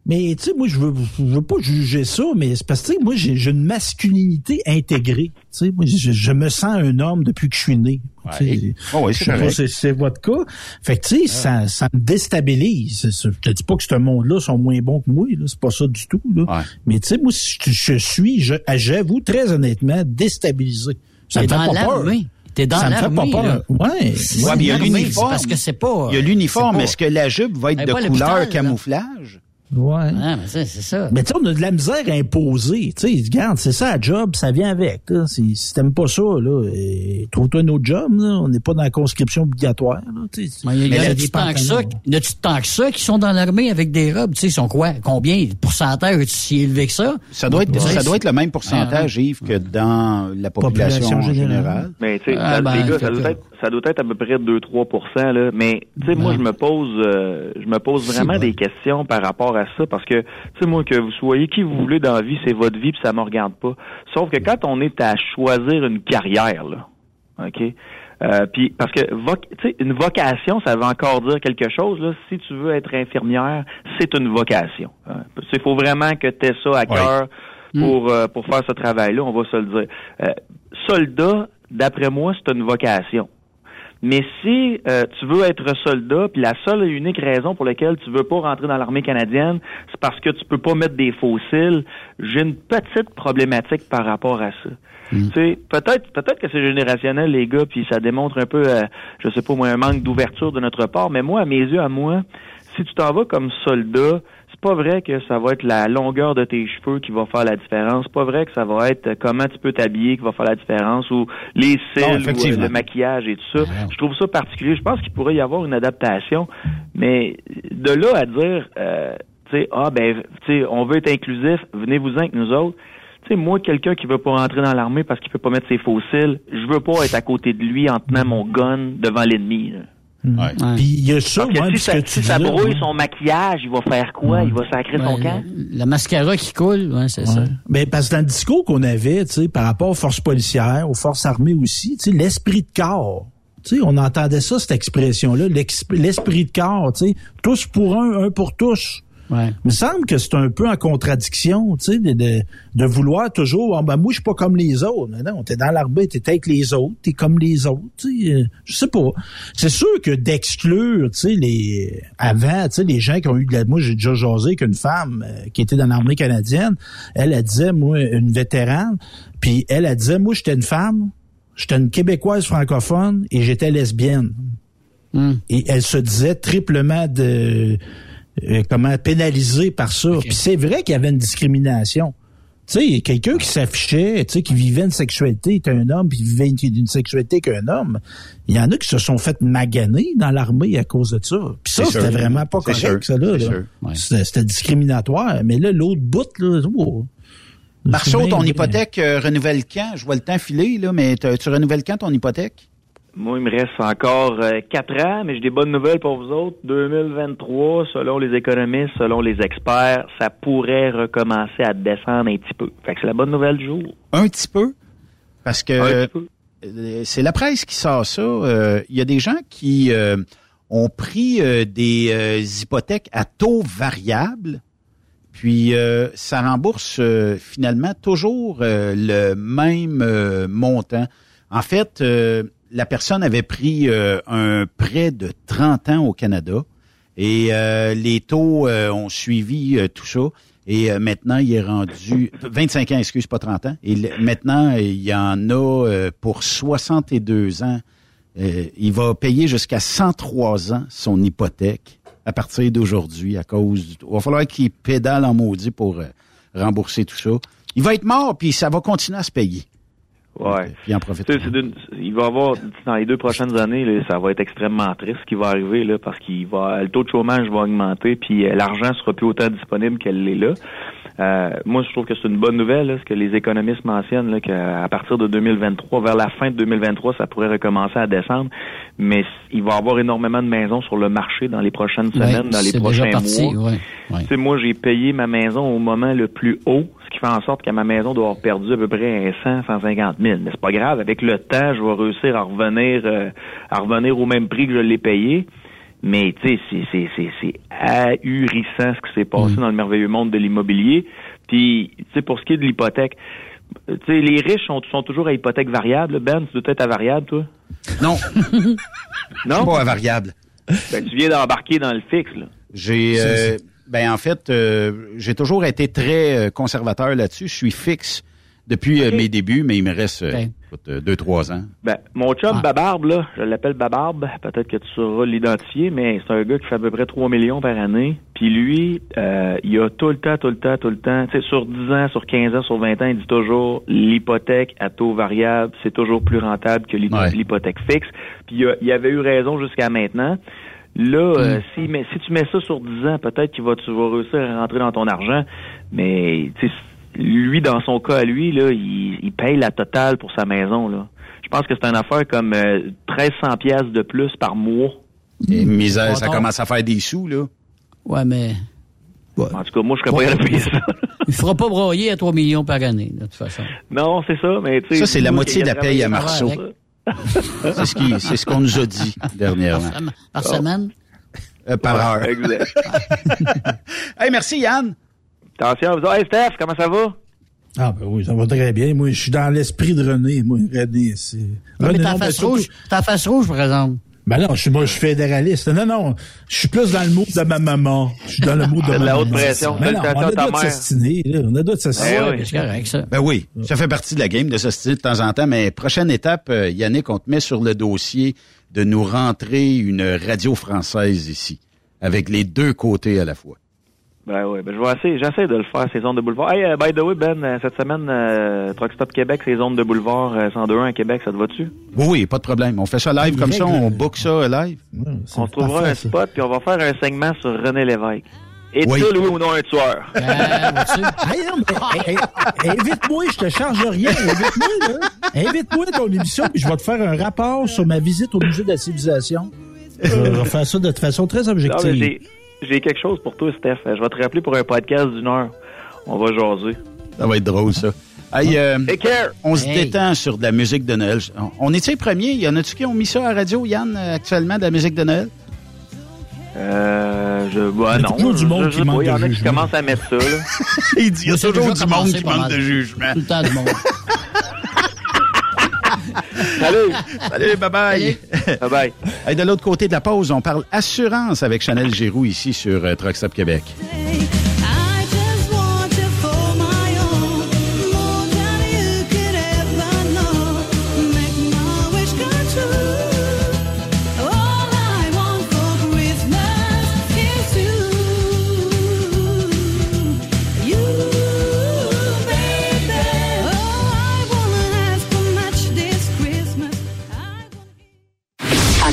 S5: Mais tu sais, moi, je veux, je veux pas juger ça, mais c'est parce que tu sais, moi, j'ai j'ai une masculinité intégrée. Tu sais, moi, je, je me sens un homme depuis que je suis né. Tu sais,
S3: Oh oui,
S5: je
S3: c'est
S5: sais pas
S3: correct.
S5: si c'est votre cas. Fait que tu sais, ça, ça me déstabilise. Je te dis pas que ce monde-là sont moins bons que moi, là. C'est pas ça du tout, là. Mais tu sais, moi, je, je suis, je- j'avoue, très honnêtement, déstabilisé. Ça
S4: T'es
S5: me fait
S4: dans
S5: pas peur.
S4: l'armée. T'es dans
S5: ça me fait pas
S4: l'armée,
S5: peur. Ouais.
S3: Ouais, mais il y a
S4: l'armée,
S3: l'uniforme.
S4: Parce que c'est pas.
S3: Il y a l'uniforme. Est-ce que la jupe va être de couleur camouflage?
S5: Ouais.
S4: Ah, mais c'est c'est ça.
S5: Mais tu sais, on a de la misère à imposer. Tu sais, regarde, c'est ça, la job, ça vient avec. Là. Si, si t'aimes pas ça, là, eh, trouve-toi un autre job. Là. On n'est pas dans la conscription obligatoire. Là, tu sais.
S4: Mais il y a,
S5: des
S4: tant que ça, y a-tu tant que ça qui sont dans l'armée avec des robes? Tu sais, ils sont quoi? Combien? Le pourcentage est si élevé que ça?
S3: Ça doit être,
S4: Ouais.
S3: ça doit être le même pourcentage, Yves, que dans la population,
S5: générale.
S3: général.
S6: Mais tu sais,
S4: Ah,
S6: ça-
S4: ben,
S6: les gars, ça doit, être, ça doit être à peu près 2-3% là. Mais tu sais, moi,
S4: Ouais.
S6: je me pose, euh, je me pose vraiment des questions par rapport à ça parce que tu sais, moi, que vous soyez qui vous voulez dans la vie, c'est votre vie, puis ça me regarde pas. Sauf que quand on est à choisir une carrière, là, ok. Euh, puis parce que sais, une vocation, ça veut encore dire quelque chose. Là. Si tu veux être infirmière, c'est une vocation. Il faut vraiment que tu aies ça à cœur pour euh, pour faire ce travail-là. On va se le dire. Euh, soldat, d'après moi, c'est une vocation. Mais si euh, tu veux être soldat, puis la seule et unique raison pour laquelle tu veux pas rentrer dans l'armée canadienne, c'est parce que tu peux pas mettre des fossiles, j'ai une petite problématique par rapport à ça. Tu sais, peut-être peut-être que c'est générationnel les gars, puis ça démontre un peu, euh, je sais pas moi, un manque d'ouverture de notre part. Mais moi, à mes yeux, à moi, si tu t'en vas comme soldat, pas vrai que ça va être la longueur de tes cheveux qui va faire la différence? Pas vrai que ça va être comment tu peux t'habiller qui va faire la différence ou les
S3: Non,
S6: cils ou euh, le maquillage et tout ça? Je trouve ça particulier. Je pense qu'il pourrait y avoir une adaptation, mais de là à dire, euh, tu sais, ah ben, tu sais, on veut être inclusif, venez-vous-en avec nous autres. Tu sais, moi, quelqu'un qui veut pas rentrer dans l'armée parce qu'il peut pas mettre ses fossiles, je veux pas être à côté de lui en tenant mon gun devant l'ennemi. Là.
S5: Puis il y a ça,
S6: Parce que
S5: ouais,
S6: si ça,
S5: que
S6: si
S5: tu
S6: ça
S5: là,
S6: brouille son maquillage, il va faire quoi? Il va sacrer son camp?
S4: La mascara qui coule, ouais, c'est ça.
S5: Ben, parce que dans le discours qu'on avait, tu sais, par rapport aux forces policières, aux forces armées aussi, tu sais, l'esprit de corps. Tu sais, on entendait ça, cette expression-là, l'esprit de corps, tu sais, tous pour un, un pour tous.
S4: Ouais.
S5: Il me semble que c'est un peu en contradiction, tu sais, de, de, de vouloir toujours, ah, ben, moi, je suis pas comme les autres. Mais non, t'es dans l'armée, t'es avec les autres, t'es comme les autres, tu sais, euh, je sais pas. C'est sûr que d'exclure, tu sais, les, avant, tu sais, les gens qui ont eu de la, moi, j'ai déjà jasé qu'une femme euh, qui était dans l'armée canadienne, elle, elle disait, moi, une vétérane, puis elle, elle disait, moi, j'étais une femme, j'étais une québécoise francophone et j'étais lesbienne.
S4: Hmm.
S5: Et elle se disait triplement de euh, comment pénalisée par ça? Puis c'est vrai qu'il y avait une discrimination. Tu sais, quelqu'un qui s'affichait, tu sais, qui vivait une sexualité qu'un homme, puis vivait une, une sexualité qu'un homme, il y en a qui se sont fait maganer dans l'armée à cause de ça. Puis ça, c'était vraiment pas correct,
S3: sûr.
S5: ça, là.
S4: Ouais.
S5: C'était discriminatoire. Mais là, l'autre bout, là, oh.
S3: Marceau,
S5: C'est bien
S3: ton hypothèque euh, renouvelle quand? Je vois le temps filer, là, mais tu renouvelles quand ton hypothèque?
S6: Moi, il me reste encore euh, quatre ans, mais j'ai des bonnes nouvelles pour vous autres. 2023, selon les économistes, selon les experts, ça pourrait recommencer à descendre un petit peu. Fait que c'est la bonne nouvelle du jour.
S3: Un petit peu. Parce que euh, c'est la presse qui sort ça. Euh, Il y a des gens qui ont pris des hypothèques à taux variable, puis ça rembourse finalement toujours le même montant. En fait, la personne avait pris euh, un prêt de 30 ans au Canada et euh, les taux euh, ont suivi tout ça. Et maintenant, il est rendu 25 ans, excuse, pas 30 ans. Et maintenant, il y en a pour 62 ans. Il va payer jusqu'à 103 ans son hypothèque à partir d'aujourd'hui à cause du... Il va falloir qu'il pédale en maudit pour rembourser tout ça. Il va être mort, puis ça va continuer à se payer.
S6: Ouais.
S3: Puis il en
S6: il va y avoir dans les deux prochaines années, là, ça va être extrêmement triste ce qui va arriver là, parce qu'il va le taux de chômage va augmenter, puis euh, l'argent sera plus autant disponible qu'elle l'est là. Euh, moi, je trouve que c'est une bonne nouvelle, là, ce que les économistes mentionnent, là, qu'à partir de 2023, vers la fin de 2023, ça pourrait recommencer à descendre. Mais il va y avoir énormément de maisons sur le marché dans les prochaines
S4: Ouais,
S6: semaines, dans les prochains
S4: parti,
S6: mois.
S4: ouais, ouais.
S6: Tu sais, moi, j'ai payé ma maison au moment le plus haut, ce qui fait en sorte que ma maison doit avoir perdu à peu près 100, 150 000. Mais c'est pas grave. Avec le temps, je vais réussir à revenir, euh, à revenir au même prix que je l'ai payé. Mais tu sais, c'est, c'est, c'est, c'est ahurissant ce qui s'est passé dans le merveilleux monde de l'immobilier. Puis, tu sais, pour ce qui est de l'hypothèque, tu sais, les riches sont, sont toujours à hypothèque variable. Ben, tu dois être à variable, toi?
S3: Non.
S6: non?
S3: Pas à variable.
S6: Ben, tu viens d'embarquer dans le fixe, là.
S3: J'ai, euh, ben en fait, euh, j'ai toujours été très euh, conservateur là-dessus. Je suis fixe depuis euh, mes débuts, mais il me reste euh, écoute, euh, deux, trois ans.
S6: Ben, mon chum Babarbe, là, je l'appelle Babarbe, peut-être que tu sauras l'identifier, mais c'est un gars qui fait à peu près 3 millions par année. Puis lui, euh, il a tout le temps, tout le temps, tout le temps, tu sais, sur 10 ans, sur 15 ans, sur 20 ans, il dit toujours l'hypothèque à taux variable, c'est toujours plus rentable que l'hypo- l'hypothèque fixe. Puis il, a- il avait eu raison jusqu'à maintenant. Là, euh, si, mais, si tu mets ça sur 10 ans, peut-être qu'il va, tu vas réussir à rentrer dans ton argent. Mais tu sais, lui, dans son cas à lui, là, il, il paye la totale pour sa maison. Là. Je pense que c'est une affaire comme euh, 1300 pièces de plus par mois.
S3: Et misère, ça commence à faire des sous, là.
S4: Ouais, mais
S6: En tout cas, moi, je serais pas à payer ça.
S4: il fera pas broyer à 3 millions par année, de toute façon.
S6: Non, c'est ça, mais tu sais.
S3: Ça, c'est la
S6: moi,
S3: moitié de la paye à Marceau. ce c'est ce qu'on nous a dit dernièrement.
S4: Par semaine?
S3: Euh, par heure.
S6: Exact.
S3: hey, merci Yann.
S6: Attention, vous Hey, Steph, comment ça va?
S5: Ah ben oui, ça va très bien. Moi, je suis dans l'esprit de René. Moi, René, c'est...
S4: Ouais, mais ta
S5: ben,
S4: face
S5: surtout-
S4: rouge, ta face rouge, par exemple.
S5: Ben non, je suis, moi, je suis fédéraliste. Non, non, je suis plus dans le mood de ma maman. Je suis dans le mood de
S6: de
S5: ma
S6: la haute pression.
S5: Mais non, on a d'autres là. On a d'autres s'astiner.
S6: Eh oui.
S4: C'est correct, ça.
S3: Ben oui, ça fait partie de la game de ce style de temps en temps, mais prochaine étape, euh, Yannick, on te met sur le dossier de nous rentrer une radio française ici, avec les deux côtés à la fois.
S6: Ben oui, ben je vais essayer, j'essaie de le faire, ces zones de boulevard. Hey, euh, by the way, Ben, euh, cette semaine, euh, Truck Stop Québec, ces zones de boulevard euh, 102.1 à Québec, ça te va-tu?
S3: Oui, oui, pas de problème. On fait ça live comme ça, on book ça live.
S6: On trouvera un spot, puis on va faire un segment sur René Lévesque. Et
S3: Oui.
S6: tu Louis ou non un tueur?
S5: Hey, hey, hey, invite-moi, je te charge rien. Invite-moi, là. Invite-moi à ton émission, puis je vais te faire un rapport sur ma visite au musée de la civilisation. Je vais faire ça de façon très objective.
S6: J'ai quelque chose pour toi, Steph. Je vais te rappeler pour un podcast d'une heure. On va jaser.
S3: Ça va être drôle, ça. Hey, euh,
S6: Take care!
S3: on se
S4: Hey.
S3: détend sur de la musique de Noël. On- est-tu les premiers? Y en a-tu qui ont mis ça à la radio, Yann, euh, actuellement, de la musique de Noël?
S6: Euh, je, bah,
S5: Il y a
S6: non.
S5: du monde
S6: je,
S5: qui manque
S6: Il y en
S5: de
S6: a qui
S5: jugement.
S6: commencent à mettre ça, là.
S3: Il dit, il y a toujours du monde qui manque de jugement.
S4: Tout le temps du monde.
S6: Salut!
S3: Salut, bye-bye.
S6: Bye bye.
S3: Hey, de l'autre côté de la pause, on parle assurance avec Chanel Giroux ici sur euh, Truck Stop Québec.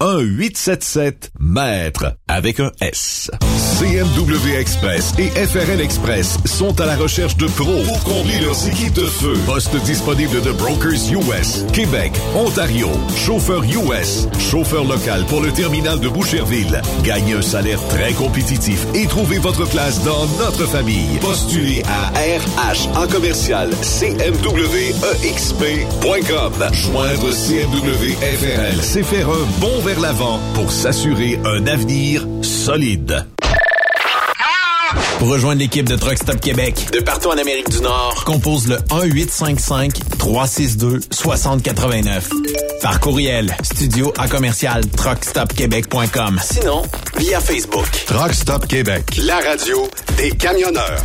S8: 1-877-MAître avec un S. CMW Express et FRL Express sont à la recherche de pros pour combler leurs équipes de feu. Poste disponible de Brokers US, Québec, Ontario, chauffeur US, chauffeur local pour le terminal de Boucherville. Gagnez un salaire très compétitif et trouvez votre place dans notre famille. Postulez à RH en commercial cmwexp.com. Joindre CMW FRL, c'est faire un bon vers l'avant pour s'assurer un avenir solide.
S9: Pour rejoindre l'équipe de Truck Stop Québec, de partout en Amérique du Nord, compose le 1-855-362-6089. Par courriel, studio à commercial truckstopquebec.com. Sinon, via Facebook.
S2: Truck Stop Québec, la radio des camionneurs.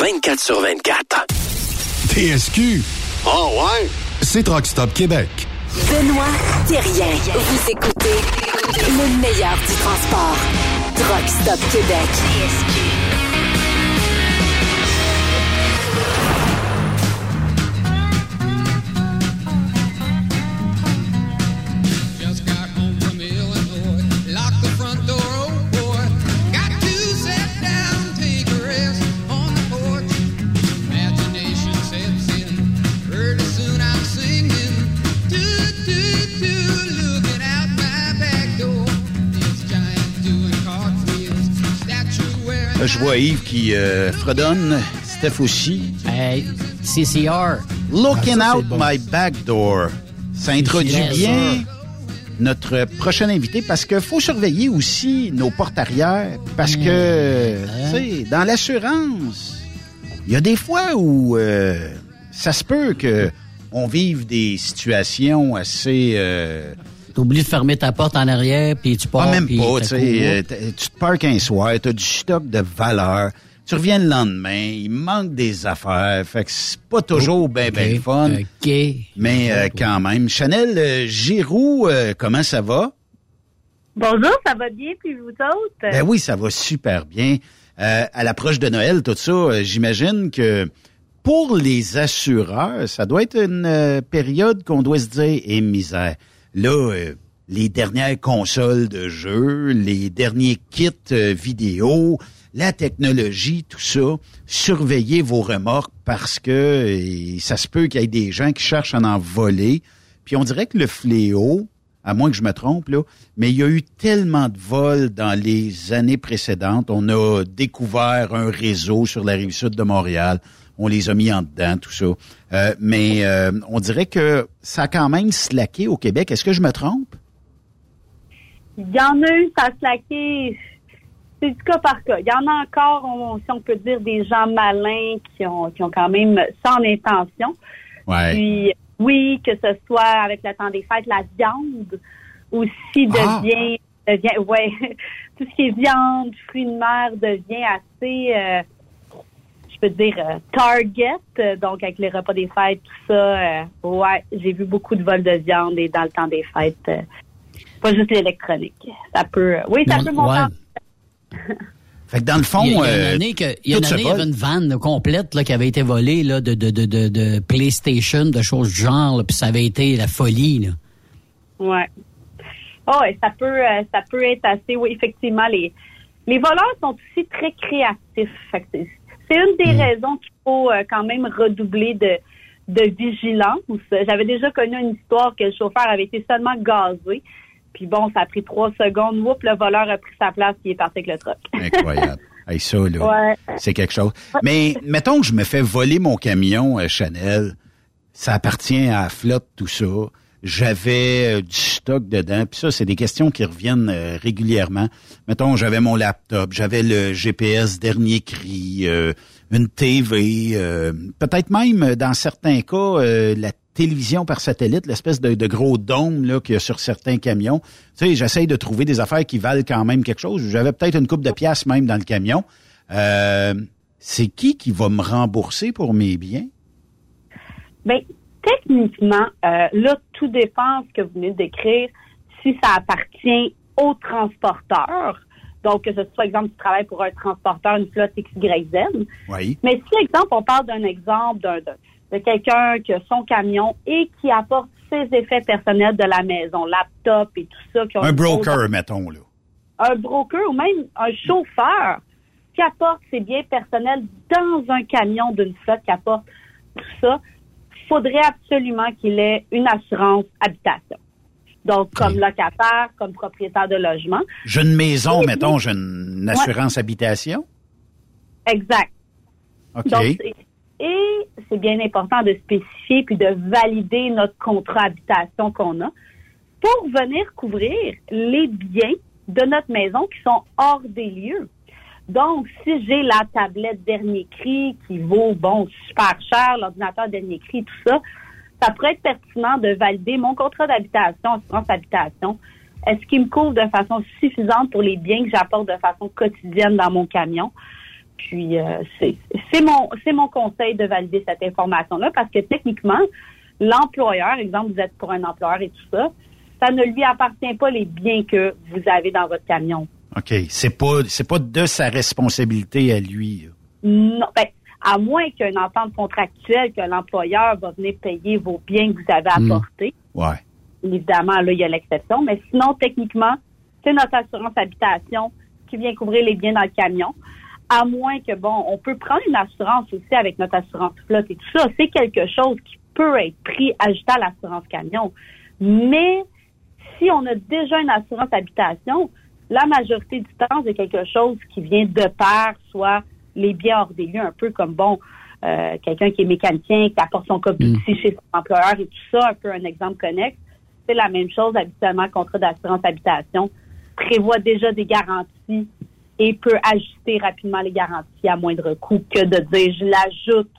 S10: 24 sur 24.
S2: TSQ. Oh ouais? C'est Truck Stop Québec.
S7: Benoît Thérien. Vous écoutez le meilleur du transport. Truck Stop Québec.
S11: Just
S3: Je vois Yves qui euh, fredonne. Steph aussi.
S4: Hey, CCR.
S3: Looking
S4: Ah, ça,
S3: out
S4: bon.
S3: my back door. Ça introduit bien notre prochain invité parce qu'il faut surveiller aussi nos portes arrière parce que,
S4: Hein?
S3: tu sais, dans l'assurance, il y a des fois où euh, ça se peut que on vive des situations assez... Euh,
S4: T'oublies de fermer ta porte en arrière, puis tu pars.
S3: pas même pas,
S4: t'as
S3: tu sais. euh, Tu te parques un soir, tu as du stock de valeur. Tu reviens le lendemain, il manque des affaires. Fait que c'est pas toujours bien, bien fun.
S4: OK.
S3: Mais euh, quand même. Chanel euh, Giroux, euh, comment ça va?
S12: Bonjour, ça va bien, puis vous autres?
S3: Ben oui, ça va super bien. Euh, à l'approche de Noël, tout ça, euh, j'imagine que pour les assureurs, ça doit être une euh, période qu'on doit se dire, et misère. Là, euh, les dernières consoles de jeux, les derniers kits euh, vidéo, la technologie, tout ça, surveillez vos remorques parce que euh, ça se peut qu'il y ait des gens qui cherchent à en voler. Puis on dirait que le fléau, à moins que je me trompe, là, mais il y a eu tellement de vols dans les années précédentes. On a découvert un réseau sur la rive sud de Montréal. On les a mis en dedans, tout ça. Euh, mais euh, on dirait que ça a quand même slacké au Québec. Est-ce que je me trompe?
S12: Il y en a eu, ça a slacké. C'est du cas par cas. Il y en a encore, on- si on peut dire, des gens malins qui ont, qui ont quand même sans intention.
S3: Ouais.
S12: Puis, oui, que ce soit avec le temps des fêtes, la viande aussi
S3: Ah!
S12: devient, devient, ouais, tout ce qui est viande, fruits de mer devient assez, euh, peux dire, euh, target. Euh, Donc, avec les repas des fêtes, tout ça, euh, ouais, j'ai vu beaucoup de vols de viande et dans le temps des fêtes, euh, pas juste l'électronique. Ça peut, euh, oui, ça
S4: Non,
S12: peut monter.
S4: ouais.
S3: Fait que dans le fond,
S4: Il y a,
S3: euh,
S4: une année, que, il y a une année, il y avait une vanne complète là, qui avait été volée là, de, de, de, de, de PlayStation, de choses du genre, puis ça avait été la folie. Là.
S12: Ouais. Oh, et ça peut, ça peut être assez, oui, effectivement, les, les voleurs sont aussi très créatifs. Fait que c'est une des raisons qu'il faut euh, quand même redoubler de, de vigilance. J'avais déjà connu une histoire que le chauffeur avait été seulement gazé. Puis bon, ça a pris trois secondes. Oups, le voleur a pris sa place et est parti avec le truck.
S3: Incroyable. Hey, ça, là,
S12: Ouais.
S3: c'est quelque chose. Mais mettons que je me fais voler mon camion euh, Chanel. Ça appartient à la flotte, tout ça. J'avais euh, du stock dedans. Puis ça, c'est des questions qui reviennent euh, régulièrement. Mettons, j'avais mon laptop, j'avais le GPS dernier cri, euh, une TV, euh, peut-être même, euh, dans certains cas, euh, la télévision par satellite, l'espèce de, gros dôme là qu'il y a sur certains camions. Tu sais, j'essaye de trouver des affaires qui valent quand même quelque chose. J'avais peut-être une coupe de pièces même dans le camion. C'est qui qui va me rembourser pour mes biens?
S12: Bien, techniquement, euh, là, tout dépend ce que vous venez de décrire, si ça appartient au transporteur. Donc, que ce soit, exemple, tu travailles pour un transporteur, une flotte XYZ.
S3: Oui.
S12: Mais si, exemple, on parle d'un exemple d'un, de, de quelqu'un qui a son camion et qui apporte ses effets personnels de la maison, laptop et tout ça. Qui ont
S3: Un broker, mettons, là.
S12: un broker ou même un chauffeur qui apporte ses biens personnels dans un camion d'une flotte qui apporte tout ça, faudrait absolument qu'il ait une assurance habitation. Donc, comme locataire, comme propriétaire de logement.
S3: J'ai une maison, mettons, j'ai une assurance habitation?
S12: Exact.
S3: OK.
S12: Donc, Et c'est bien important de spécifier puis de valider notre contrat habitation qu'on a pour venir couvrir les biens de notre maison qui sont hors des lieux. Donc, si j'ai la tablette dernier cri qui vaut, bon, super cher, l'ordinateur dernier cri, tout ça, ça pourrait être pertinent de valider mon contrat d'habitation, assurance habitation. Est-ce qu'il me couvre de façon suffisante pour les biens que j'apporte de façon quotidienne dans mon camion? Puis, euh, c'est mon, mon conseil de valider cette information-là parce que techniquement, l'employeur, exemple, vous êtes pour un employeur et tout ça, ça ne lui appartient pas les biens que vous avez dans votre camion.
S3: OK. C'est pas, c'est pas de sa responsabilité à lui.
S12: Non, ben, à moins qu'il y ait une entente contractuelle que l'employeur va venir payer vos biens que vous avez
S3: Hmm.
S12: apportés.
S3: Ouais.
S12: Évidemment, là, il y a l'exception. Mais sinon, techniquement, c'est notre assurance habitation qui vient couvrir les biens dans le camion. À moins que, bon, on peut prendre une assurance aussi avec notre assurance flotte et tout ça. C'est quelque chose qui peut être pris, ajouté à l'assurance camion. Mais si on a déjà une assurance habitation, la majorité du temps, c'est quelque chose qui vient de pair, soit les biens hors des lieux, un peu comme, bon, euh, quelqu'un qui est mécanicien, qui apporte son code d'outils chez son employeur et tout ça, un peu un exemple connexe. C'est la même chose, habituellement, le contrat d'assurance habitation prévoit déjà des garanties et peut ajuster rapidement les garanties à moindre coût que de dire je l'ajoute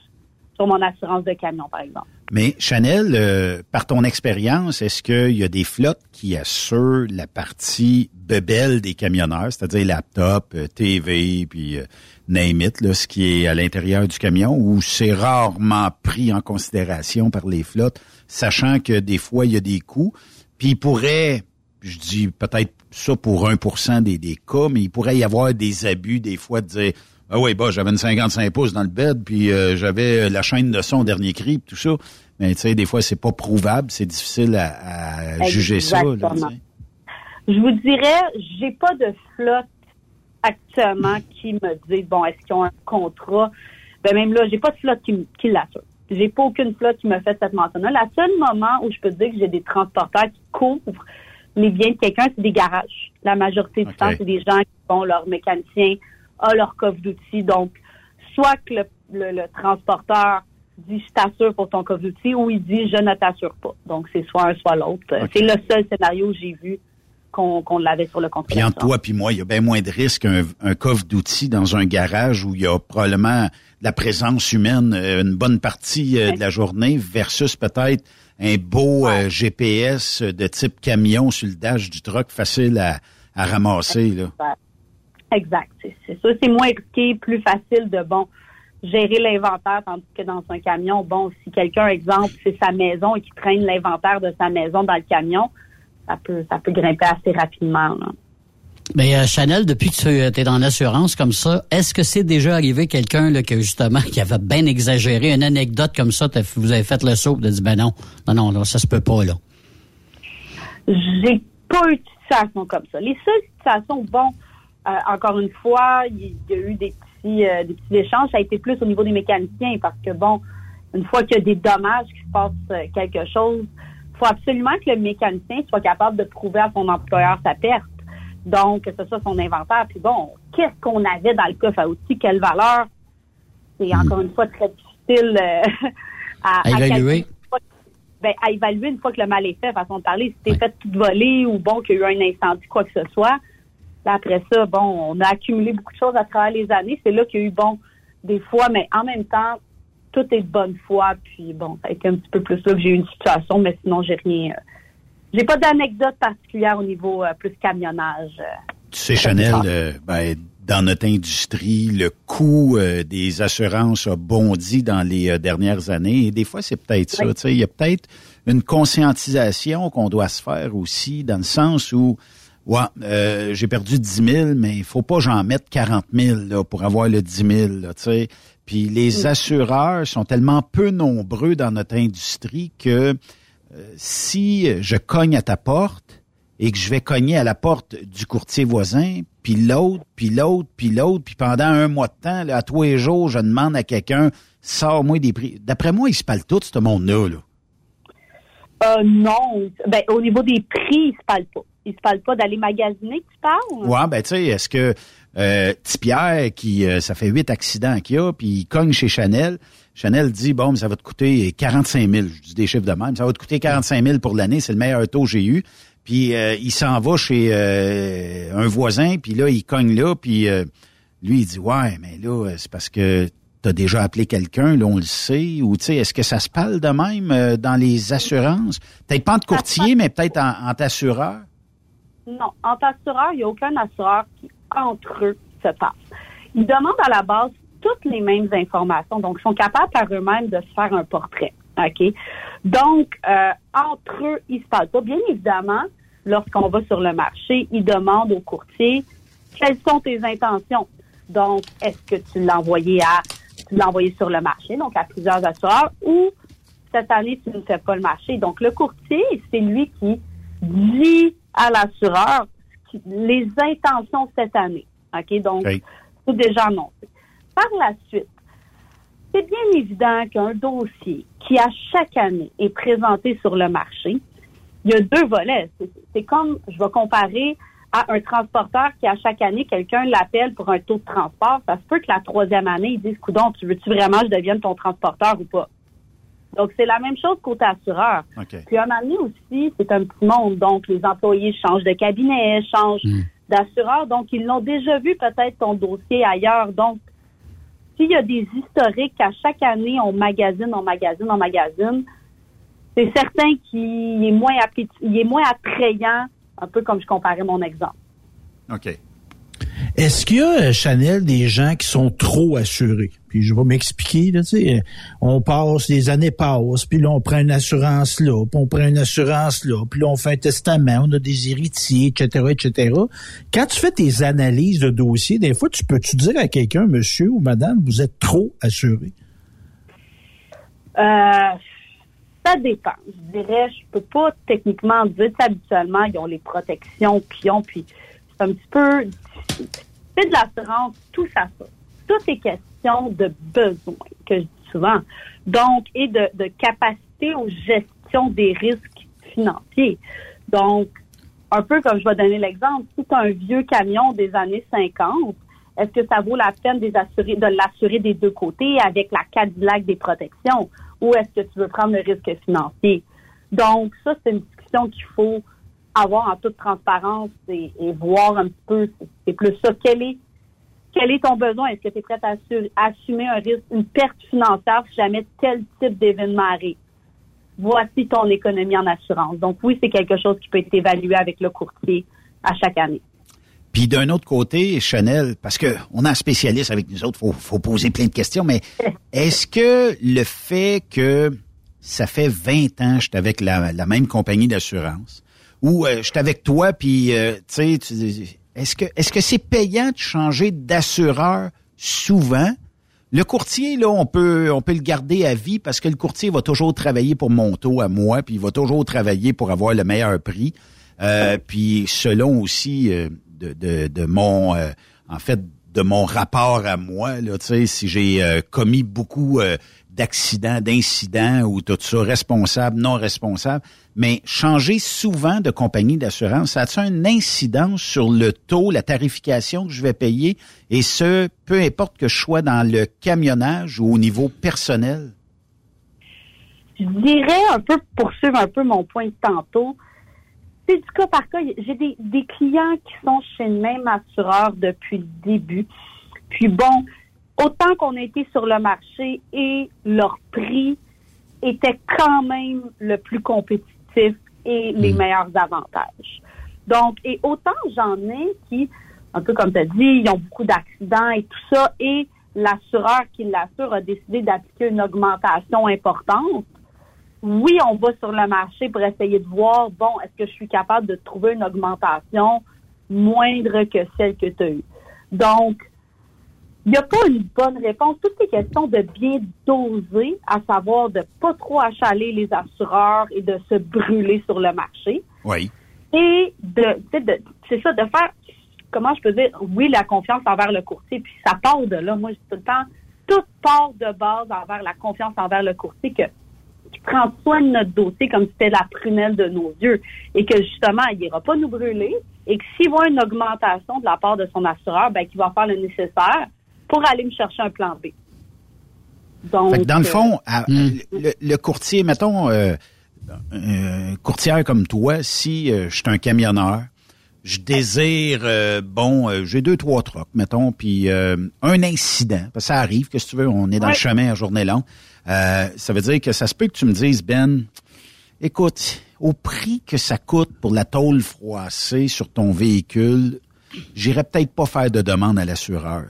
S12: sur mon assurance de camion, par exemple.
S3: Mais Chanel, euh, par ton expérience, est-ce qu'il y a des flottes qui assurent la partie bebelle des camionneurs, c'est-à-dire laptop, euh, TV, puis euh, name it, là, ce qui est à l'intérieur du camion, ou c'est rarement pris en considération par les flottes, sachant que des fois, il y a des coûts, puis il pourrait, je dis peut-être ça pour 1 des, des cas, mais il pourrait y avoir des abus des fois de dire ah oui, bah j'avais une 55 pouces dans le bed, puis euh, j'avais la chaîne de son dernier cri, puis tout ça. Mais tu sais, des fois, c'est pas prouvable, c'est difficile à, à juger ça. là.
S12: Je vous dirais, j'ai pas de flotte actuellement qui me dit bon, est-ce qu'ils ont un contrat? Ben même là, j'ai pas de flotte qui, qui l'assure. J'ai pas aucune flotte qui me fait cette mention-là. La seule moment où je peux dire que j'ai des transporteurs qui couvrent les biens de quelqu'un, c'est des garages. La majorité du temps, c'est des gens qui font leur mécanicien, a leur coffre d'outils. Donc, soit que le, le- le transporteur dit je t'assure pour ton coffre d'outils ou il dit je ne t'assure pas. Donc, c'est soit un, soit l'autre. C'est le seul scénario que j'ai vu qu'on l'avait sur le contrat.
S3: Puis entre toi puis moi, il y a bien moins de risques qu'un un coffre d'outils dans un garage où il y a probablement la présence humaine euh, une bonne partie euh, de la journée versus peut-être un beau euh, GPS de type camion sur le dash du truck facile à, à ramasser. Là.
S12: Exact. C'est ça. C'est moins risqué, plus facile de, bon, gérer l'inventaire, tandis que dans un camion, bon, si quelqu'un, exemple, c'est sa maison et qui traîne l'inventaire de sa maison dans le camion, ça peut, ça peut grimper assez rapidement. là.
S4: Mais euh, Chanel, depuis que tu es dans l'assurance comme ça, est-ce que c'est déjà arrivé quelqu'un là que justement qui avait bien exagéré une anecdote comme ça, vous avez fait le saut, de dit ben non, non non là, ça se peut pas là?
S12: J'ai pas eu de situation comme ça. Les seules situations, bon, euh, encore une fois, il y a eu des petits, euh, des petits échanges. Ça a été plus au niveau des mécaniciens parce que, bon, une fois qu'il y a des dommages, qu'il se passe euh, quelque chose, il faut absolument que le mécanicien soit capable de prouver à son employeur sa perte. Donc, que ce soit son inventaire. Puis bon, qu'est-ce qu'on avait dans le coffre à outils? Quelle valeur? C'est encore une fois très difficile euh, à,
S4: À évaluer.
S12: calculer ben, à évaluer une fois que le mal est fait, façon de parler, si t'es fait tout voler ou bon, qu'il y a eu un incendie, quoi que ce soit. Là, après ça, bon, on a accumulé beaucoup de choses à travers les années. C'est là qu'il y a eu, bon, des fois, mais en même temps, tout est de bonne foi. Puis bon, ça a été un petit peu plus là que j'ai eu une situation, mais sinon, j'ai rien. euh, j'ai pas d'anecdote particulière au niveau euh, plus camionnage. euh.
S3: Tu sais, Chanel, ben, dans notre industrie, le coût des assurances a bondi dans les dernières années. Et des fois, c'est peut-être ça. tu sais, Il y a peut-être une conscientisation qu'on doit se faire aussi, dans le sens où, ouais, euh, j'ai perdu 10 000, mais il faut pas j'en mette 40 000 là, pour avoir le 10 000. Là, tu sais. Puis les assureurs sont tellement peu nombreux dans notre industrie que euh, si je cogne à ta porte et que je vais cogner à la porte du courtier voisin, puis l'autre, puis l'autre, puis l'autre, puis pendant un mois de temps, là, à tous les jours, je demande à quelqu'un, sors-moi des prix. D'après moi, ils se parlent tout, ce monde-là. Là.
S12: Euh, non. Ben, au niveau des prix, ils se parlent pas. Ils se parlent pas d'aller magasiner, tu parles?
S3: Ouais, ben tu sais, est-ce que euh, Pierre, qui euh, ça fait huit accidents qu'il y a, puis il cogne chez Chanel, Chanel dit, bon, mais ça va te coûter 45 000. Je dis des chiffres de même. Ça va te coûter 45 000 pour l'année. C'est le meilleur taux que j'ai eu. Puis euh, il s'en va chez euh, un voisin, puis là, il cogne là, puis euh, lui, il dit, ouais, mais là, c'est parce que tu as déjà appelé quelqu'un, là, on le sait. Ou, tu sais, est-ce que ça se parle de même euh, dans les assurances? Peut-être pas en courtier, mais peut-être en, en t'assureur?
S12: Non, entre assureurs, il n'y a aucun assureur qui, entre eux, se passe. Ils demandent à la base toutes les mêmes informations. Donc, ils sont capables par eux-mêmes de se faire un portrait. OK? Donc, euh, entre eux, ils se parlent pas. Bien évidemment, lorsqu'on va sur le marché, ils demandent au courtier quelles sont tes intentions? Donc, est-ce que tu l'as envoyé à tu l'as envoyé sur le marché, donc à plusieurs assureurs, ou cette année, tu ne fais pas le marché. Donc, le courtier, c'est lui qui dit à l'assureur les intentions cette année. OK? Donc, c'est déjà annoncé. Par la suite, c'est bien évident qu'un dossier qui, à chaque année, est présenté sur le marché, il y a deux volets. C'est- C'est comme, je vais comparer à un transporteur qui, à chaque année, quelqu'un l'appelle pour un taux de transport. Ça se peut que la troisième année, ils disent, coudon, tu veux-tu vraiment que je devienne ton transporteur ou pas? Donc, c'est la même chose côté assureur. Puis, un moment donné aussi, c'est un petit monde. Donc, les employés changent de cabinet, changent d'assureur. Donc, ils l'ont déjà vu peut-être ton dossier ailleurs. Donc, s'il y a des historiques à chaque année, on magasine, on magasine, on magasine, c'est certain qu'il est moins il est moins attrayant, un peu comme je comparais mon exemple.
S3: OK.
S5: Est-ce qu'il y a, euh, Chanel, des gens qui sont trop assurés? Puis je vais m'expliquer, là, tu sais, on passe, les années passent, puis là, on prend une assurance là, puis on prend une assurance là, puis là, on fait un testament, on a des héritiers, etc., etc. Quand tu fais tes analyses de dossier, des fois, tu peux-tu dire à quelqu'un, monsieur ou madame, vous êtes trop assuré?
S12: Euh, ça dépend. Je dirais, je peux pas techniquement dire, habituellement, ils ont les protections qu'ils ont, puis c'est un petit peu. C'est de l'assurance, tout ça, ça. Tout est question de besoin, que je dis souvent. Donc, et de, de capacité aux gestion des risques financiers. Donc, un peu comme je vais donner l'exemple, si tu as un vieux camion des années 50, est-ce que ça vaut la peine de l'assurer des deux côtés avec la Cadillac des protections? Ou est-ce que tu veux prendre le risque financier? Donc, ça, c'est une discussion qu'il faut avoir en toute transparence et, et voir un petit peu, c'est- plus ça. Quel est, quel est ton besoin? Est-ce que tu es prête à assu- assumer un risque, une perte financière si jamais tel type d'événement arrive? Voici ton économie en assurance. Donc oui, c'est quelque chose qui peut être évalué avec le courtier à chaque année.
S3: Puis d'un autre côté, Chanel, parce que on a un spécialiste avec nous autres, faut, faut poser plein de questions, mais est-ce que le fait que ça fait 20 ans que je suis avec la, la même compagnie d'assurance, ou euh, je suis avec toi, puis euh, tu sais, est-ce que est-ce que c'est payant de changer d'assureur souvent? Le courtier, là, on peut, on peut le garder à vie parce que le courtier va toujours travailler pour mon taux à moi, puis il va toujours travailler pour avoir le meilleur prix. Euh, puis selon aussi de, de, mon, en fait, de mon rapport à moi, là, tu sais, si j'ai commis beaucoup d'accidents, d'incidents ou tout ça, responsable, non responsable, mais changer souvent de compagnie d'assurance, ça a-t-il une incidence sur le taux, la tarification que je vais payer, et ce, peu importe que je sois dans le camionnage ou au niveau personnel?
S12: Je dirais un peu, poursuivre un peu mon point de tantôt, c'est du cas par cas. J'ai des, des clients qui sont chez le même assureur depuis le début. Puis bon, autant qu'on a été sur le marché et leur prix était quand même le plus compétitif et les meilleurs avantages. Donc, et autant j'en ai qui, un peu comme tu as dit, ils ont beaucoup d'accidents et tout ça, et l'assureur qui l'assure a décidé d'appliquer une augmentation importante. Oui, on va sur le marché pour essayer de voir, bon, est-ce que je suis capable de trouver une augmentation moindre que celle que tu as eue? Donc, il n'y a pas une bonne réponse. Toutes ces questions de bien doser, à savoir de pas trop achaler les assureurs et de se brûler sur le marché.
S3: Oui.
S12: Et de, de- c'est ça, de faire, comment je peux dire, oui, la confiance envers le courtier, puis ça part de là. Moi, je dis tout le temps, tout part de base envers la confiance envers le courtier que, qui prend soin de notre dossier comme si c'était la prunelle de nos yeux et que justement, il n'ira pas nous brûler et que s'il voit une augmentation de la part de son assureur, ben, qu'il va faire le nécessaire pour aller me chercher un plan B. Donc,
S3: Fait que dans le
S12: euh,
S3: fond, à- le, le courtier, mettons, euh, un courtière comme toi, si euh, je suis un camionneur, je désire, euh, bon, euh, j'ai deux, trois trucks, mettons, puis euh, un incident, parce que ça arrive, que si tu veux, on est dans le chemin à journée longue. Euh, ça veut dire que ça se peut que tu me dises, Ben, écoute, au prix que ça coûte pour la tôle froissée sur ton véhicule, j'irais peut-être pas faire de demande à l'assureur.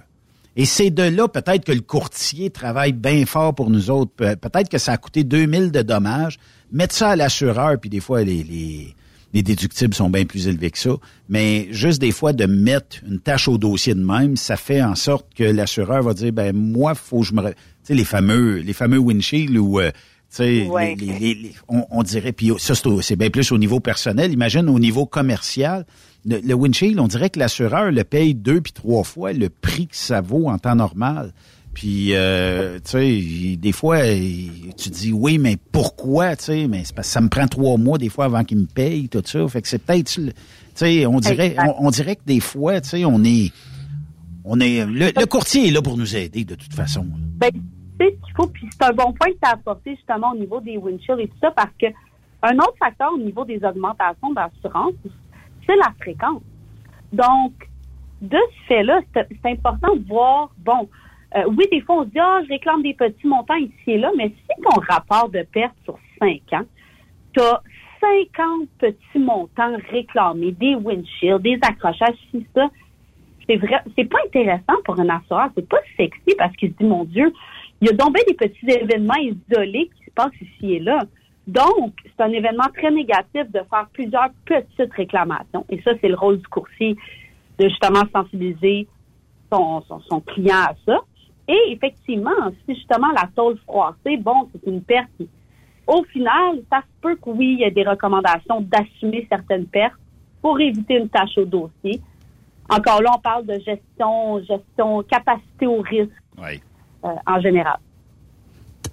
S3: Et c'est de là peut-être que le courtier travaille bien fort pour nous autres. Pe- Peut-être que ça a coûté 2000 de dommages. Mettre ça à l'assureur, puis des fois, les, les, les déductibles sont bien plus élevés que ça. Mais juste des fois, de mettre une tâche au dossier de même, ça fait en sorte que l'assureur va dire, ben moi, faut que je me... Tu sais, les fameux, les fameux windshields où... euh, tu sais,
S12: Ouais.
S3: les- les- les- les- on, on dirait, puis ça c'est bien plus au niveau personnel. Imagine au niveau commercial, le, le windshield, on dirait que l'assureur le paye deux puis trois fois le prix que ça vaut en temps normal. Puis, euh, tu sais, des fois, tu dis oui, mais pourquoi, tu sais, mais c'est parce que ça me prend trois mois des fois avant qu'il me paye, tout ça. Fait que c'est peut-être, tu sais, on dirait, on dirait que des fois, tu sais, on est, on est, le, le courtier est là pour nous aider de toute façon.
S12: Ben, tu sais ce qu'il faut, puis c'est un bon point que tu as apporté justement au niveau des windshields et tout ça, parce que un autre facteur au niveau des augmentations d'assurance, c'est la fréquence. Donc, de ce fait-là, c'est important de voir, bon, euh, oui, des fois, on se dit, ah, je réclame des petits montants ici et là, mais si ton rapport de perte sur 5 ans, tu as 50 petits montants réclamés, des windshields, des accrochages, ci, ça, c'est vrai, c'est pas intéressant pour un assureur, c'est pas sexy parce qu'il se dit, mon Dieu, il y a donc bien des petits événements isolés qui se passent ici et là. Donc, c'est un événement très négatif de faire plusieurs petites réclamations. Et ça, c'est le rôle du coursier de justement sensibiliser son, son, son client à ça. Et effectivement, si justement la tôle froissée, bon, c'est une perte. qui- Au final, ça se peut que oui, il y a des recommandations d'assumer certaines pertes pour éviter une tâche au dossier. Encore là, on parle de gestion, gestion, capacité au risque
S3: Oui.
S12: euh, en général.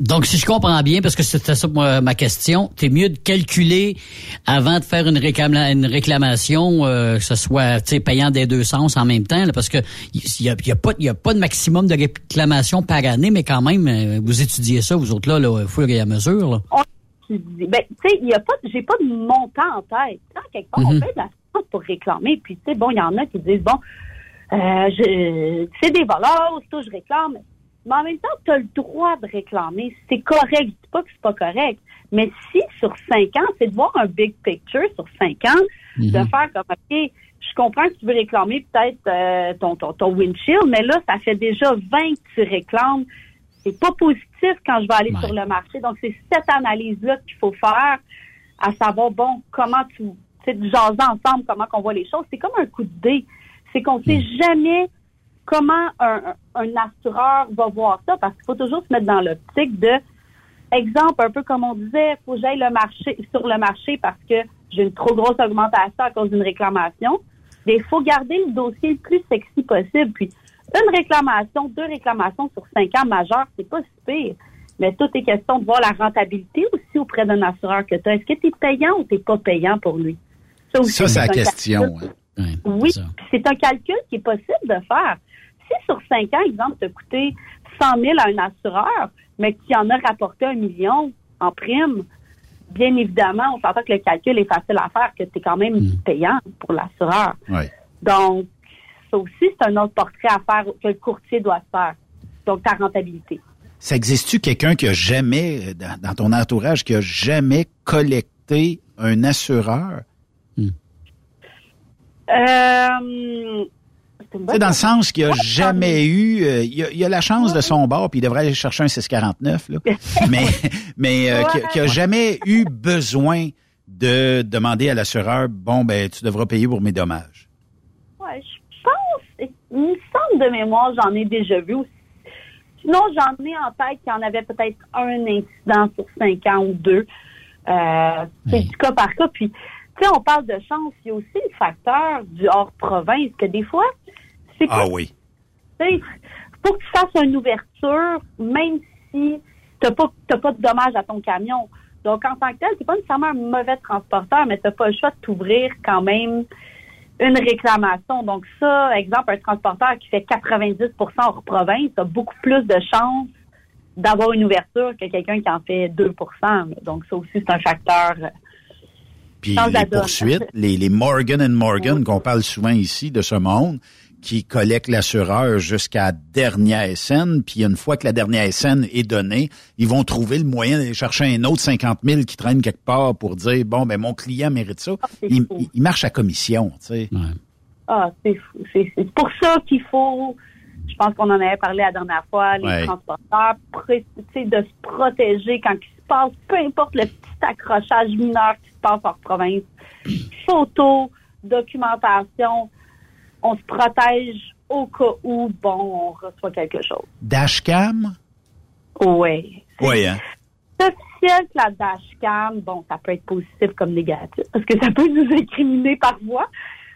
S4: Donc, si je comprends bien, parce que c'était ça moi, ma question, c'est mieux de calculer avant de faire une, réclama- une réclamation, euh, que ce soit payant des deux sens en même temps, là, parce que il y a, y a pas y a pas de maximum de réclamation par année, mais quand même, euh, vous étudiez ça, vous autres là, là au fur et à mesure. Là.
S12: On ben, tu sais, il y a pas, j'ai pas de montant en tête. Quand quelque part, on
S4: Mhm.
S12: fait de la pour réclamer, puis tu sais, bon, il y en a qui disent, bon, euh, je, c'est des voleurs, c'est tout, je réclame. Mais en même temps, tu as le droit de réclamer. C'est correct. Je dis pas que c'est pas correct. Mais si sur cinq ans, c'est de voir un big picture sur cinq ans, de faire comme, OK, je comprends que tu veux réclamer peut-être euh, ton, ton, ton windshield, mais là, ça fait déjà 20 que tu réclames. C'est pas positif quand je vais aller sur le marché. Donc, c'est cette analyse-là qu'il faut faire, à savoir, bon, comment tu, tu sais, jaser ensemble, comment qu'on voit les choses. C'est comme un coup de dé. C'est qu'on sait jamais comment un, un assureur va voir ça, parce qu'il faut toujours se mettre dans l'optique de, exemple, un peu comme on disait, faut que j'aille le marché, sur le marché parce que j'ai une trop grosse augmentation à cause d'une réclamation. Mais il faut garder le dossier le plus sexy possible. Puis, une réclamation, deux réclamations sur cinq ans majeures, c'est pas si pire. Mais tout est question de voir la rentabilité aussi auprès d'un assureur que tu as. Est-ce que tu es payant ou tu pas payant pour lui? aussi,
S3: Ça, c'est la question.
S12: calcul.
S3: hein.
S12: Oui, puis c'est un calcul qui est possible de faire. Si sur cinq ans, exemple, tu as coûté 100 000 à un assureur, mais que tu en as rapporté un million en prime, bien évidemment, on s'entend que le calcul est facile à faire, que tu es quand même payant pour l'assureur.
S3: Ouais.
S12: Donc, ça aussi, c'est un autre portrait à faire que le courtier doit faire. Donc, ta rentabilité.
S3: Ça existe-tu quelqu'un qui a jamais, dans, dans ton entourage, qui a jamais collecté un assureur?
S12: Euh, c'est
S3: dans le sens qu'il a jamais eu, euh, il, a, il a la chance de son bord, puis il devrait aller chercher un 649, là. mais mais euh, qui, a- qui a jamais eu besoin de demander à l'assureur, bon, ben, tu devras payer pour mes dommages.
S12: Ouais, je pense, il me semble de mémoire, j'en ai déjà vu aussi. Sinon, j'en ai en tête qu'il y en avait peut-être un incident sur cinq ans ou deux. Euh, c'est du cas par cas. Puis, tu sais, on parle de chance. Il y a aussi le facteur du hors-province que des fois, c'est
S3: Ah
S12: pas
S3: oui.
S12: tu faut que tu fasses une ouverture, même si t'as pas, t'as pas de dommages à ton camion. Donc, en tant que tel, c'est pas nécessairement un mauvais transporteur, mais t'as pas le choix de t'ouvrir quand même une réclamation. Donc, ça, exemple, un transporteur qui fait 90% hors province a beaucoup plus de chances d'avoir une ouverture que quelqu'un qui en fait 2% Donc, ça aussi, c'est un facteur.
S3: Puis les poursuites, les, les Morgan and Morgan qu'on parle souvent ici de ce monde, qui collectent l'assureur jusqu'à la dernière scène, puis une fois que la dernière scène est donnée, ils vont trouver le moyen d'aller chercher un autre 50 000 qui traîne quelque part pour dire, bon, ben mon client mérite ça. Il, il- il marche à commission, tu sais.
S12: Ah, c'est fou. C'est pour ça qu'il faut, je pense qu'on en avait parlé la dernière fois, les
S3: Ouais.
S12: transporteurs, pré- tu sais, de se protéger quand il se passe, peu importe le petit accrochage mineur qui se passe hors province. Photos, documentation, on se protège au cas où, bon, on reçoit quelque chose.
S3: Dashcam?
S12: Oui.
S3: Oui, hein?
S12: C'est officiel que la dashcam, bon, ça peut être positif comme négatif, parce que ça peut nous incriminer par voie,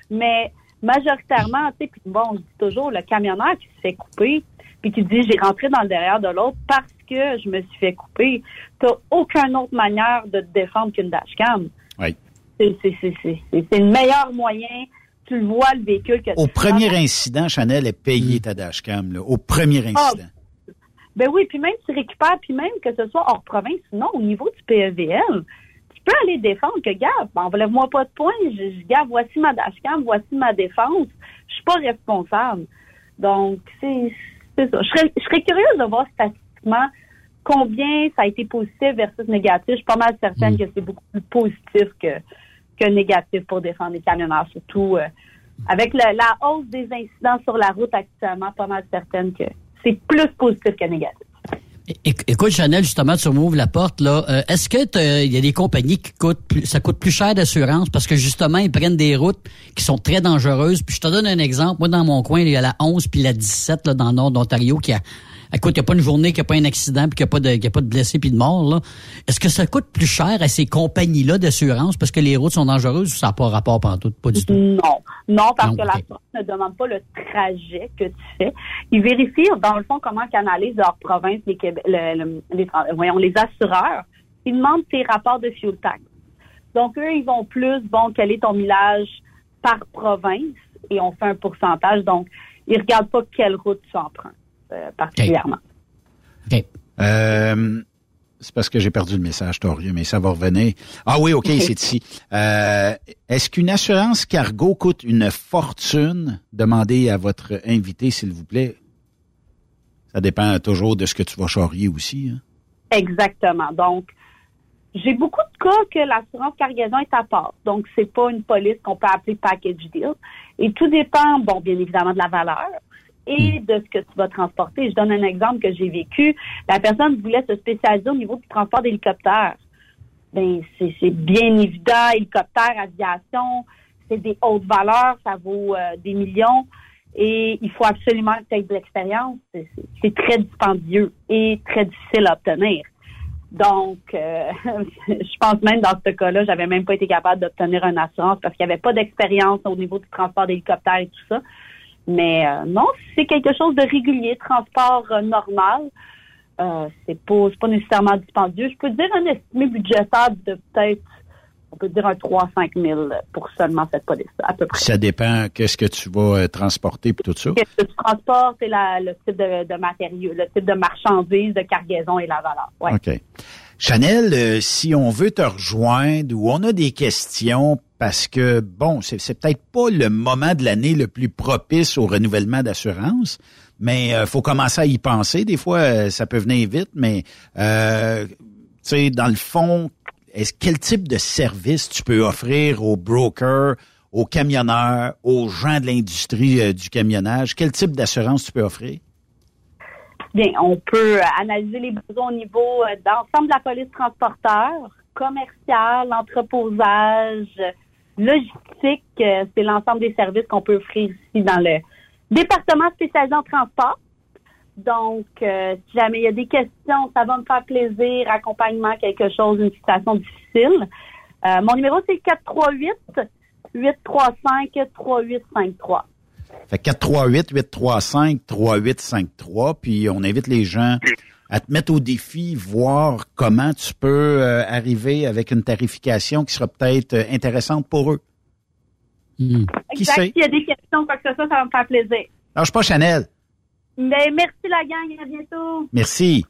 S12: mais majoritairement, tu sais, puis bon, je dis toujours, le camionneur qui se fait couper, puis qui dit j'ai rentré dans le derrière de l'autre parce que je me suis fait couper, t'as aucune autre manière de te défendre qu'une dashcam.
S3: Oui.
S12: C'est le meilleur moyen. Tu le vois, le véhicule que
S3: Au
S12: tu
S3: premier
S12: prends.
S3: incident, Chanel est payé ta dashcam, là. Au premier
S12: Ah,
S3: incident.
S12: Ben oui, puis même tu récupères, puis même que ce soit hors province, sinon au niveau du PEVL, tu peux aller défendre que, gars, enlève-moi pas de points, je, je- gars, voici ma dashcam, voici ma défense, je suis pas responsable. Donc, c'est c'est ça. Je serais, je serais curieuse de voir statistiquement combien ça a été positif versus négatif. Je suis pas mal certaine que c'est beaucoup plus positif que, que négatif pour défendre les camionneurs, surtout euh, avec la hausse des incidents sur la route actuellement, pas mal certaine que c'est plus positif que négatif.
S4: Éc- Écoute, Chanel, justement, tu m'ouvres la porte, là. Euh, Est-ce que il y a des compagnies qui coûtent plus, ça coûte plus cher d'assurance parce que justement, ils prennent des routes qui sont très dangereuses? Puis je te donne un exemple. Moi, dans mon coin, il y a la 11 puis la 17, là, dans le nord d'Ontario, qui a, écoute, il n'y a pas une journée qu'il n'y a pas un accident puis qu'il n'y a pas de, y a pas de blessés puis de morts, là. Est-ce que ça coûte plus cher à ces compagnies-là d'assurance parce que les routes sont dangereuses ou ça n'a pas rapport pantoute? Pas du tout.
S12: Non. Non, parce
S4: Non,
S12: que
S4: ok.
S12: l'assurance ne demande pas le trajet que tu fais. Ils vérifient, dans le fond, comment canalisent leur province les, Québé- le- le- les, voyons, les assureurs. Ils demandent tes rapports de fuel tax. Donc, eux, ils vont plus, bon, quel est ton millage par province et on fait un pourcentage. Donc, ils regardent pas quelle route tu empruntes, euh, particulièrement.
S3: Euh, c'est parce que j'ai perdu le message, Torieux, mais ça va revenir. Ah oui, OK, c'est ici. Euh, Est-ce qu'une assurance cargo coûte une fortune? Demandez à votre invité, s'il vous plaît. Ça dépend toujours de ce que tu vas charrier aussi. hein.
S12: Exactement. Donc, j'ai beaucoup de cas que l'assurance cargaison est à part. Donc, c'est pas une police qu'on peut appeler package deal. Et tout dépend, bon, bien évidemment, de la valeur et de ce que tu vas transporter. Je donne un exemple que j'ai vécu. La personne voulait se spécialiser au niveau du transport d'hélicoptères. Ben, c'est bien évident, hélicoptère, aviation, c'est des hautes valeurs, ça vaut euh, des millions. Et il faut absolument que tu aies de l'expérience. C'est très dispendieux et très difficile à obtenir. Donc, euh, je pense même dans ce cas-là, j'avais même pas été capable d'obtenir une assurance parce qu'il n'y avait pas d'expérience au niveau du transport d'hélicoptère et tout ça. Mais euh, non, c'est quelque chose de régulier, transport euh, normal, euh, c'est pas, c'est pas nécessairement dispendieux. Je peux dire un estimé budgétaire de peut-être, on peut dire un 3-5 000 pour seulement cette police à peu près.
S3: Ça dépend qu'est-ce que tu vas euh, transporter puis tout ça.
S12: Qu'est-ce que tu transportes et la- le type de, de matériaux, le type de marchandises, de cargaison et la valeur. Ouais.
S3: OK. Chanel, euh, si on veut te rejoindre ou on a des questions parce que, bon, c'est peut-être pas le moment de l'année le plus propice au renouvellement d'assurance, mais euh, faut commencer à y penser. Des fois, euh, ça peut venir vite, mais, euh, tu sais, dans le fond, est-ce quel type de service tu peux offrir aux brokers, aux camionneurs, aux gens de l'industrie euh, du camionnage? Quel type d'assurance tu peux offrir?
S12: Bien, on peut analyser les besoins au niveau d'ensemble de la police transporteur, commercial, entreposage, logistique. euh, C'est l'ensemble des services qu'on peut offrir ici dans le département spécialisé en transport. Donc, euh, si jamais il y a des questions, ça va me faire plaisir, accompagnement, quelque chose, une situation difficile. Euh, mon numéro, c'est 438 835 3853.
S3: Fait 438-835-3853, puis on invite les gens à te mettre au défi, voir comment tu peux euh, arriver avec une tarification qui sera peut-être euh, intéressante pour eux. Qui
S12: Exact. S'il y a des questions, quoi que ce soit, ça va me faire plaisir.
S3: Lâche pas Chanel.
S12: Mais merci la gang, à bientôt.
S3: Merci.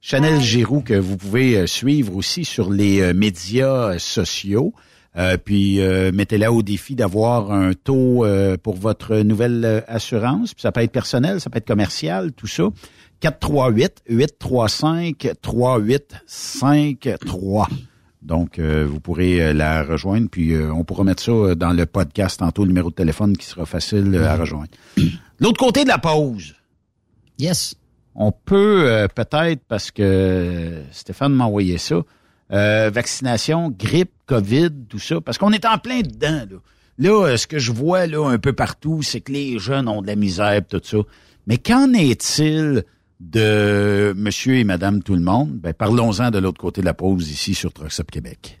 S3: Chanel Giroux que vous pouvez euh, suivre aussi sur les euh, médias sociaux. Euh, puis euh, mettez-la au défi d'avoir un taux euh, pour votre nouvelle assurance. Puis ça peut être personnel, ça peut être commercial, tout ça. 438 835 3853. Donc, euh, vous pourrez euh, la rejoindre, puis euh, on pourra mettre ça dans le podcast tantôt, le numéro de téléphone qui sera facile à rejoindre. L'autre côté de la pause.
S4: Yes.
S3: On peut euh, peut-être, parce que Stéphane m'a envoyé ça, vaccination, grippe, COVID, tout ça, parce qu'on est en plein dedans. Là, là ce que je vois là un peu partout, c'est que les jeunes ont de la misère, tout ça. Mais qu'en est-il de monsieur et madame tout le monde? Ben, parlons-en de l'autre côté de la pause ici sur Truckstop Québec.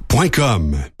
S2: truckstopquebec.com.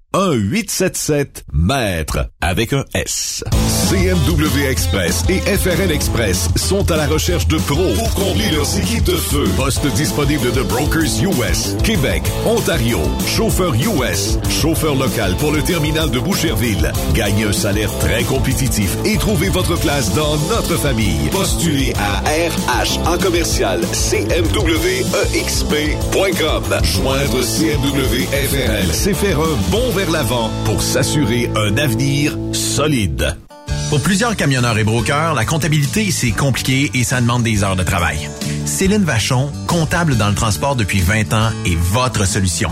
S8: 1-877 maître avec un S. CMW Express et FRL Express sont à la recherche de pros pour combler leurs équipes de feu. Poste disponible de Brokers US, Québec, Ontario, chauffeur US, chauffeur local pour le terminal de Boucherville. Gagnez un salaire très compétitif et trouvez votre place dans notre famille. Postulez à RH en commercial CMWEXP.com. Joindre CMW FRL, c'est faire un bon vers l'avant pour s'assurer un avenir solide.
S9: Pour plusieurs camionneurs et brokers, la comptabilité, c'est compliqué et ça demande des heures de travail. Céline Vachon, comptable dans le transport depuis 20 ans, est votre solution.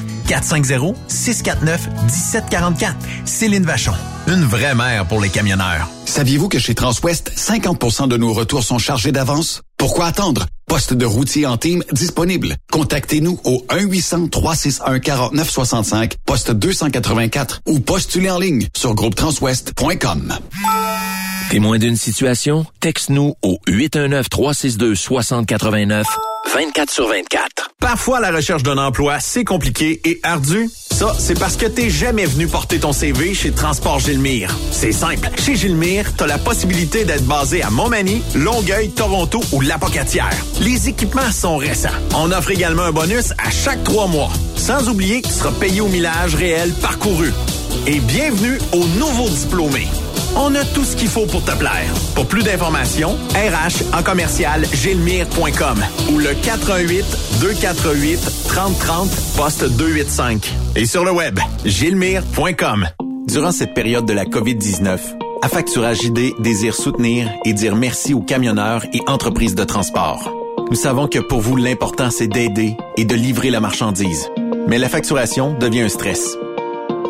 S9: 450-649-1744. Céline Vachon. Une vraie mère pour les camionneurs.
S13: Saviez-vous que chez Transwest, 50% de nos retours sont chargés d'avance? Pourquoi attendre? Poste de routier en team disponible. Contactez-nous au 1-800-361-4965, poste 284 ou postulez en ligne sur groupetranswest.com.
S10: Témoin d'une situation? Texte-nous au 819-362-6089, 24 sur 24.
S9: Parfois, la recherche d'un emploi, c'est compliqué et ardu. Ça, c'est parce que t'es jamais venu porter ton CV chez Transport Gilmire. C'est simple. Chez Gilmire, t'as la possibilité d'être basé à Montmagny, Longueuil, Toronto ou Lapocatière. Les équipements sont récents. On offre également un bonus à chaque trois mois. Sans oublier que tu seras payé au millage réel parcouru. Et bienvenue aux nouveaux diplômés. On a tout ce qu'il faut pour te plaire. Pour plus d'informations, RH en commercial gilmire.com ou le 418 248 3030 poste 285. Et sur le web, gilmire.com. Durant cette période de la COVID-19, Affacturage ID désire soutenir et dire merci aux camionneurs et entreprises de transport. Nous savons que pour vous, l'important, c'est d'aider et de livrer la marchandise. Mais la facturation devient un stress.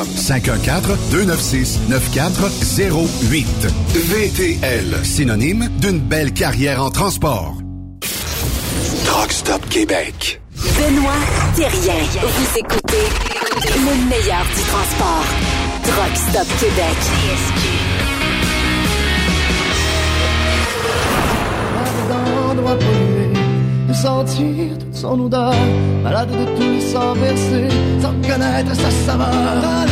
S2: 514-296-9408. VTL, synonyme d'une belle carrière en transport. Truck Stop Québec.
S14: Benoît Thérien. Vous écoutez le meilleur du transport. Truck Stop Québec.
S7: Sentir toute son odeur, malade de tout sans verser, sans connaître sa saveur.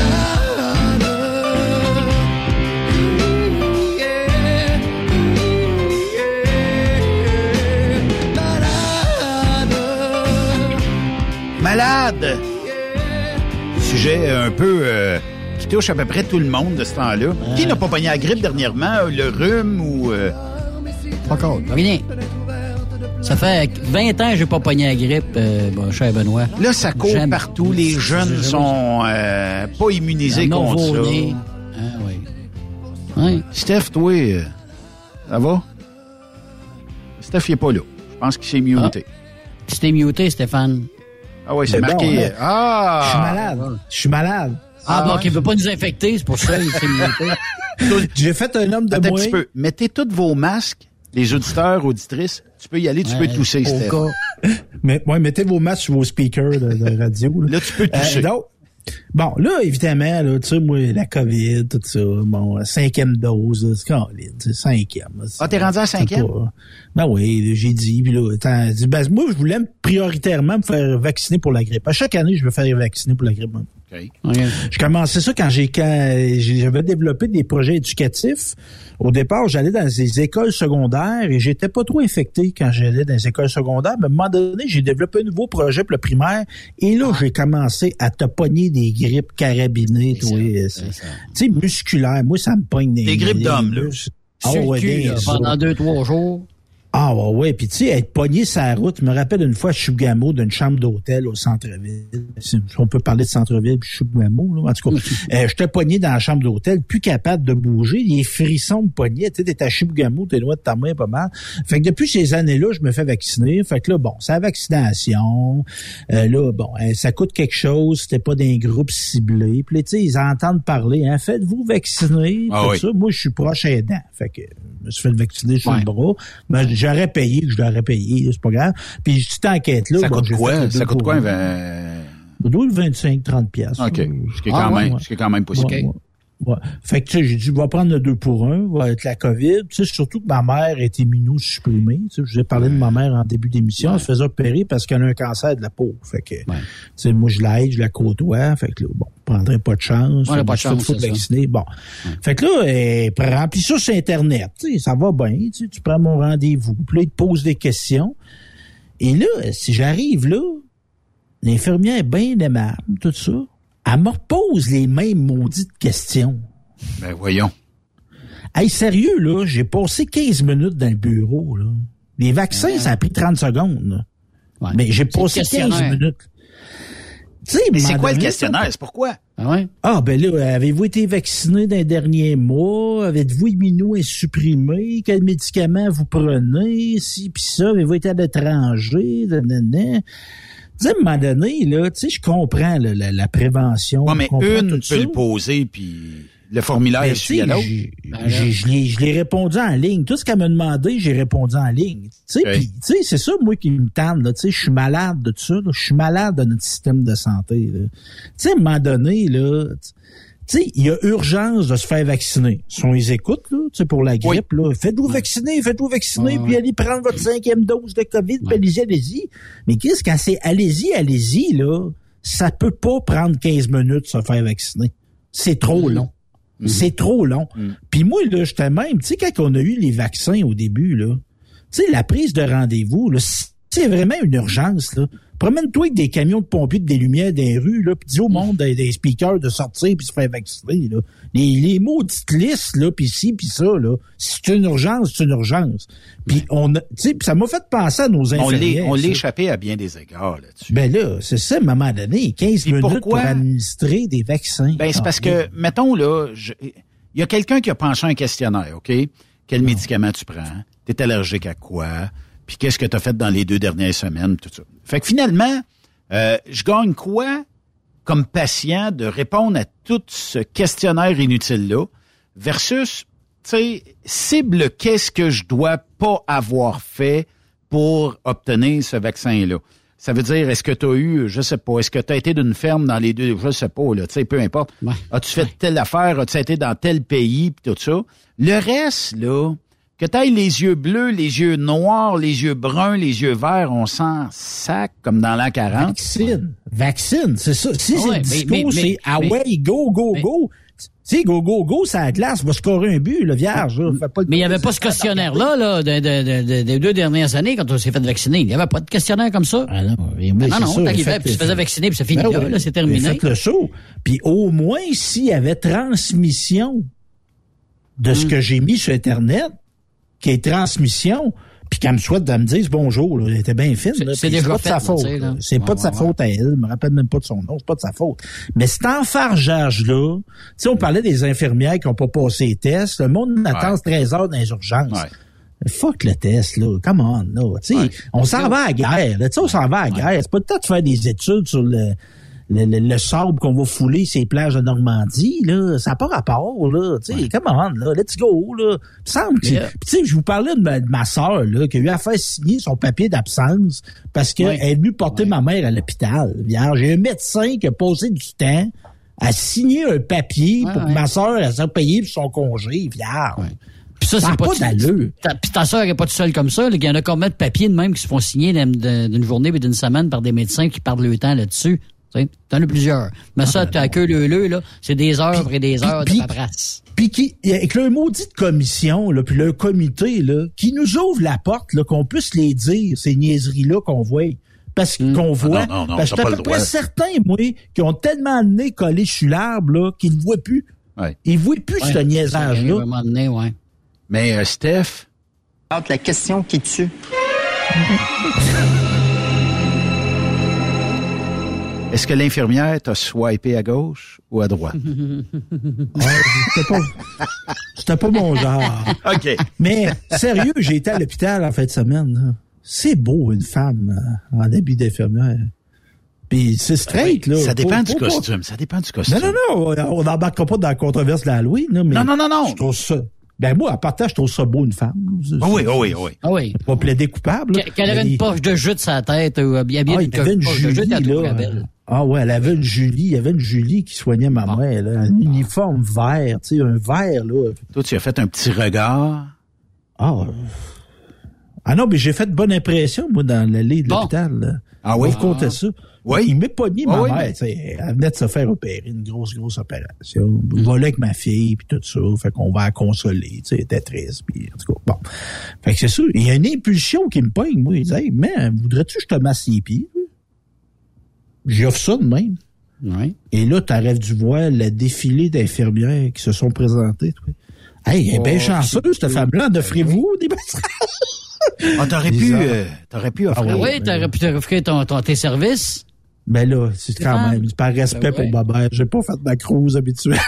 S3: Malade! Sujet un peu euh, qui touche à peu près tout le monde de ce temps-là. Qui n'a pas pogné la grippe dernièrement? Le rhume ou... euh,
S4: Pas encore. Rien. Ça fait 20 ans que j'ai pas pogné la grippe, euh, bon, cher Benoît.
S3: Là, ça court
S4: J'aime-
S3: partout. Les jeunes sont euh, pas immunisés
S4: Un
S3: contre ça.
S4: nouveau-né. Hein, oui. Oui.
S3: Steph, toi, euh, ça va? Steph, il est pas là. Je pense qu'il s'est muté.
S4: Tu t'es muté, Stéphane.
S3: Ah oui, c'est marqué.
S5: bon, hein?
S3: ah!
S5: Je suis malade. Je suis malade.
S4: Ah, donc
S3: ouais?
S4: il veut pas nous infecter, c'est pour ça qu'il s'est muté.
S5: J'ai fait un homme de
S3: Attends un
S5: moins.
S3: petit peu. Mettez tous vos masques, les auditeurs, auditrices. Tu peux y aller, tu
S4: Ouais,
S3: peux tousser, Steph.
S4: cas.
S5: Mais, ouais, mettez vos masques sur vos speakers de, de radio. Là,
S3: Là, tu peux tousser.
S5: donc, bon, là, évidemment, là, tu sais, moi, la COVID, tout ça, bon, euh, cinquième dose, c'est tu sais, cinquième. là, c'est-
S3: Ah, t'es rendu à
S5: c'est
S3: cinquième?
S5: pas- Ben oui, j'ai dit, puis là, ben, moi, je voulais prioritairement me faire vacciner pour la grippe. À chaque année, je veux faire vacciner pour la grippe. Je commençais ça quand j'ai quand j'avais développé des projets éducatifs. Au départ, j'allais dans les écoles secondaires et j'étais pas trop infecté quand j'allais dans les écoles secondaires. Mais à un moment donné, j'ai développé un nouveau projet pour le primaire et là, j'ai commencé à te pogner des grippes carabinées, Tu sais, musculaires. Moi, ça me pogne des
S3: Des grippes d'hommes, là.
S4: Le
S5: ouais, des
S4: pendant deux, trois jours.
S5: Ah ouais, ouais. Puis tu sais, être pogné sur la route, je me rappelle une fois à Chibougamau d'une chambre d'hôtel au centre-ville. On peut parler de centre-ville puis Chibougamau, là. En tout cas, euh, j'étais pogné dans la chambre d'hôtel, plus capable de bouger. Les frissons me pognaient. Tu sais, t'es à Chibougamau, t'es loin de ta main pas mal. Fait que depuis ces années-là, je me fais vacciner. Fait que là, bon, c'est la vaccination. Euh, là, bon, euh, ça coûte quelque chose. C'était pas d'un groupe ciblé. Puis tu sais, ils entendent parler. Hein, Faites-vous vacciner.
S3: Ah oui.
S5: ça. Moi, je suis proche aidant. Fait que je me suis fait vacciner sur
S4: Ouais.
S5: le bras. Ben, j'aurais payé, je l'aurais payé, c'est pas grave. Puis cette enquête-là...
S3: Ça
S5: bon,
S3: coûte quoi? Ça coûte quoi?
S5: un.
S3: un vingt-
S5: Ça doit être 25, 30 piastres.
S3: OK. Ce qui est
S5: Ah,
S3: quand
S5: ouais,
S3: même,
S5: ouais.
S3: ce qui est quand même possible.
S5: Ouais, ouais. Fait que, tu sais, j'ai dit, je vais prendre le 2 pour 1, va être la COVID. Tu sais, surtout que ma mère été immunosupprimée. Tu sais, je vous ai parlé de ma mère en début d'émission. Elle se faisait opérer parce qu'elle a un cancer de la peau. Fait que, tu sais, moi, je l'aide, je la côtoie. Fait que là, bon, je prendrais pas de chance.
S4: A pas de chance,
S5: faut vacciner. Bon. Fait que là, elle remplit ça sur Internet. Tu sais, ça va bien. Tu sais, tu prends mon rendez-vous. Puis là, il te pose des questions. Et là, si j'arrive là, l'infirmière est bien aimable, tout ça. Elle me repose les mêmes maudites questions.
S3: Ben voyons.
S5: Hey, sérieux, là, j'ai passé 15 minutes dans le bureau, là. Les vaccins, ça a pris 30 secondes, là. Mais j'ai passé 15
S4: questionnaire.
S5: minutes. Tu sais,
S3: Mais c'est quoi le questionnaire? C'est pourquoi?
S4: Ah ouais?
S5: Ah, ben là, avez-vous été vacciné dans les derniers mois? Avez-vous immunosupprimé? Quels médicaments vous prenez? Si, pis ça, avez-vous été à l'étranger? Tu sais, à un moment donné, là, tu sais, je comprends là, la, la prévention.
S3: Ouais, mais une peut
S5: ça.
S3: le poser, puis le formulaire
S5: Ben,
S3: est
S5: tu
S3: suivi à l'autre.
S5: j'ai- j'ai- Je l'ai- je l'ai répondu en ligne. Tout ce qu'elle m'a demandé, j'ai répondu en ligne. Tu sais,
S3: Oui.
S5: puis, tu sais, c'est ça, moi, qui me tente. là. Tu sais, je suis malade de tout ça. là. Je suis malade de notre système de santé. là. Tu sais, à un moment donné, là, tu sais, il y a urgence de se faire vacciner. Si on les écoute, là, tu sais, pour la grippe, là, faites-vous vacciner, faites-vous vacciner,
S4: Ouais,
S5: puis allez prendre votre cinquième dose de COVID, puis allez-y, allez-y. Mais qu'est-ce quand c'est allez-y, allez-y, là, ça peut pas prendre 15 minutes de se faire vacciner. C'est trop long. C'est trop long. Puis moi, là, j'étais même, tu sais, quand on a eu les vaccins au début, là, tu sais, la prise de rendez-vous, là, c'est vraiment une urgence, là. Promène-toi avec des camions de pompiers, des lumières les rues, là, puis dis au monde des, des speakers de sortir puis se faire vacciner, là. Les, les maudites listes, là, puis ci, puis ça, là, si c'est une urgence, c'est une urgence. Puis on tu sais, ça m'a fait penser à nos infirmières.
S3: on échappé à bien des égards là-dessus.
S5: Ben là, c'est ça, à un moment donné, 15
S3: Puis
S5: minutes
S3: pourquoi?
S5: pour administrer des vaccins.
S3: Ben, c'est parce que, mettons, là, il y a quelqu'un qui a penché un questionnaire, OK? Quel médicament tu prends? T'es allergique à quoi? Puis qu'est-ce que tu as fait dans les deux dernières semaines? Tout ça. Fait que finalement, euh, je gagne quoi comme patient de répondre à tout ce questionnaire inutile-là versus, tu sais, cible qu'est-ce que je dois pas avoir fait pour obtenir ce vaccin-là? Ça veut dire, est-ce que tu as eu, je sais pas, est-ce que tu as été d'une ferme dans les deux, je sais pas, là, tu sais, peu importe. As-tu fait telle affaire, as-tu été dans tel pays, puis tout ça? Le reste, là, que tu ailles les yeux bleus, les yeux noirs, les yeux bruns, les yeux verts, on s'en sac comme dans l'an 40.
S5: Vaccine. Vaccine, c'est ça. Si c'est le discours, c'est ah ouais, go, go, go. Tu sais, go, go, go, ça glace, va scorer un but, le vierge. là. Fais pas le
S4: Mais il n'y avait pas ce questionnaire-là, là, de- de- de- de- des deux dernières années, quand on s'est fait vacciner. Il n'y avait pas de questionnaire comme ça.
S5: Ah non, mais
S4: non, non,
S5: ça,
S4: qu'il
S5: fait-
S4: puis il se faisait vacciner, puis fini,
S5: Ben
S4: là,
S5: oui.
S4: là, c'est terminé.
S5: a fait le show. Puis au moins, s'il y avait transmission de ce que j'ai mis sur Internet, qui est transmission, puis qu'elle me souhaite de me dire bonjour, là, elle était bien fine. là,
S4: c'est
S5: pas de sa faute. C'est
S4: Ouais,
S5: pas de sa
S4: ouais,
S5: faute à elle. Je me rappelle même pas de son nom. C'est pas de sa faute. Mais cet enfargeage-là, tu sais, on parlait des infirmières qui ont pas passé les tests. Le monde attend 13 heures dans les urgences. Fuck le test, là. Come on, là. Tu sais, on s'en va à la guerre, là. Tu sais, on s'en va à la guerre. C'est pas le temps de faire des études sur le, le, le- le sable qu'on va fouler ces plages de Normandie, là. Ça n'a pas rapport, là. Tu sais, come on, là. Let's go, là. Semble.
S4: Yeah.
S5: Tu sais, je vous parlais de ma, de ma soeur, là, qui a eu à faire signer son papier d'absence parce qu'elle
S4: Ouais.
S5: est venue porter ma mère à l'hôpital. J'ai un médecin qui a passé du temps à signer un papier pour que ma soeur, elle soit payée pour son congé, vierge.
S4: Puis ça, c'est pas,
S5: pas d'allure.
S4: Puis ta soeur n'est pas toute seule comme ça. Il y en a combien de papiers de même qui se font signer d'une- d'une journée et d'une semaine par des médecins qui perdent le temps là-dessus? Tu sais, T'en as plusieurs. Mais ça, t'as que le le, là, c'est des heures et des heures
S5: puis-
S4: de paperasse.
S5: Puis qui, avec le maudite commission, là, puis le comité, là, qui nous ouvre la porte, là, qu'on puisse les dire, ces niaiseries-là qu'on voit. Parce qu'on voit.
S3: Ah non, non,
S5: parce que je
S3: pas
S5: suis à peu près
S3: droit.
S5: certains, moi, qui ont tellement le nez collé sur l'arbre, là, qu'ils ne voient plus.
S3: Ouais.
S5: Ils ne voient plus
S4: Ouais,
S5: ce niaisage-là.
S4: À un moment donné, ouais.
S3: Mais euh, Steph,
S15: La question qui tue.
S3: est-ce que l'infirmière t'a swipé à gauche ou à droite?
S5: Ouais, C'était pas, c'était pas mon genre.
S3: OK.
S5: Mais sérieux, j'ai été à l'hôpital en fin de semaine. là. C'est beau, une femme euh, en habit d'infirmière. Puis c'est straight, là.
S3: Ça dépend du costume. Ça dépent du costume.
S5: Non, non, non, on n'embarquera pas dans la controverse de l'Halloween, là, mais
S3: Non, non, non, non.
S5: Je trouve ça. Ben moi, en partage, je trouve ça beau une femme.
S3: Ah oui, ah oui, oui.
S4: Ah oui.
S5: Pas plaider coupable. là.
S4: Qu'elle avait une poche de jute sur la tête, ou bien bien
S5: Ah,
S4: une
S5: il y avait une
S4: poche de jute,
S5: là. Ah ouais, elle avait une Julie, il y avait une Julie qui soignait ma mère, là, un uniforme vert, tu sais, un vert, là.
S3: Toi, tu as fait un petit regard.
S5: Ah, euh, ah non, mais j'ai fait bonne impression, moi, dans l'allée de l'hôpital. là.
S3: Ah oui?
S5: vous comptait ça.
S3: Oui.
S5: Il m'est pogné,
S3: Ah
S5: ma
S3: oui,
S5: mère.
S3: mais-
S5: tu sais, Elle venait de se faire opérer, une grosse, grosse opération. Je volais avec ma fille, puis tout ça. Fait qu'on va la consoler. Tu sais, elle était triste, puis en tout cas, bon. Fait que c'est ça. Il y a une impulsion qui me pogne, moi. Il dit, hey, man, voudrais-tu que je te masse les pieds? J'offre ça de même.
S4: Oui.
S5: Et là, tu aurais dû voir le défilé d'infirmières qui se sont présentées. toi. Hey, elle est bien
S3: Oh,
S5: chanceuse, cette femme-là. Offrez-vous des
S3: Ah, t'aurais pu, euh, t'aurais pu offrir.
S4: Ah oui, t'aurais pu t'offrir ton, ton, tes services.
S5: Ben là, c'est quand
S4: Ah.
S5: même, par respect
S4: Ben ouais.
S5: pour Babert. J'ai pas fait ma cruise habituelle.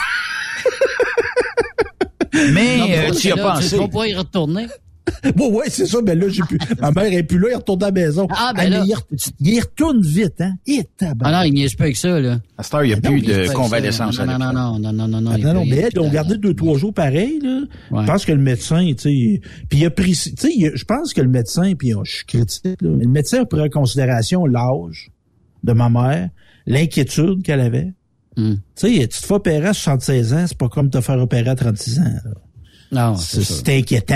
S3: Mais
S4: Non,
S3: euh, tu y as pensé.
S4: Tu vas pas y retourner.
S5: bon, ouais, c'est ça, mais là, j'ai pu. Ma mère est plus là, il retourne à la maison.
S4: Ah, ben
S5: Ah,
S4: là.
S5: Il, re- il retourne vite, hein. Et tabac.
S4: Ah non, il niaise pas avec ça, là.
S3: À cette heure, il n'y a
S5: Non,
S3: plus de convalescence. à
S4: Non, non, non, non, non, non, non.
S5: Ah, non, non, mais elle,
S4: fait-
S5: gardé deux, trois jours pareil, là.
S4: Ouais.
S5: Je pense que le médecin, tu sais, puis il a pris, tu sais, je pense que le médecin, puis oh, je suis critique, là, mais le médecin a pris en considération l'âge de ma mère, l'inquiétude qu'elle avait.
S4: Hmm.
S5: Tu sais, tu te fais opérer à 76 ans, c'est pas comme te faire opérer à 36 ans, là.
S4: Non,
S5: c'est inquiétant.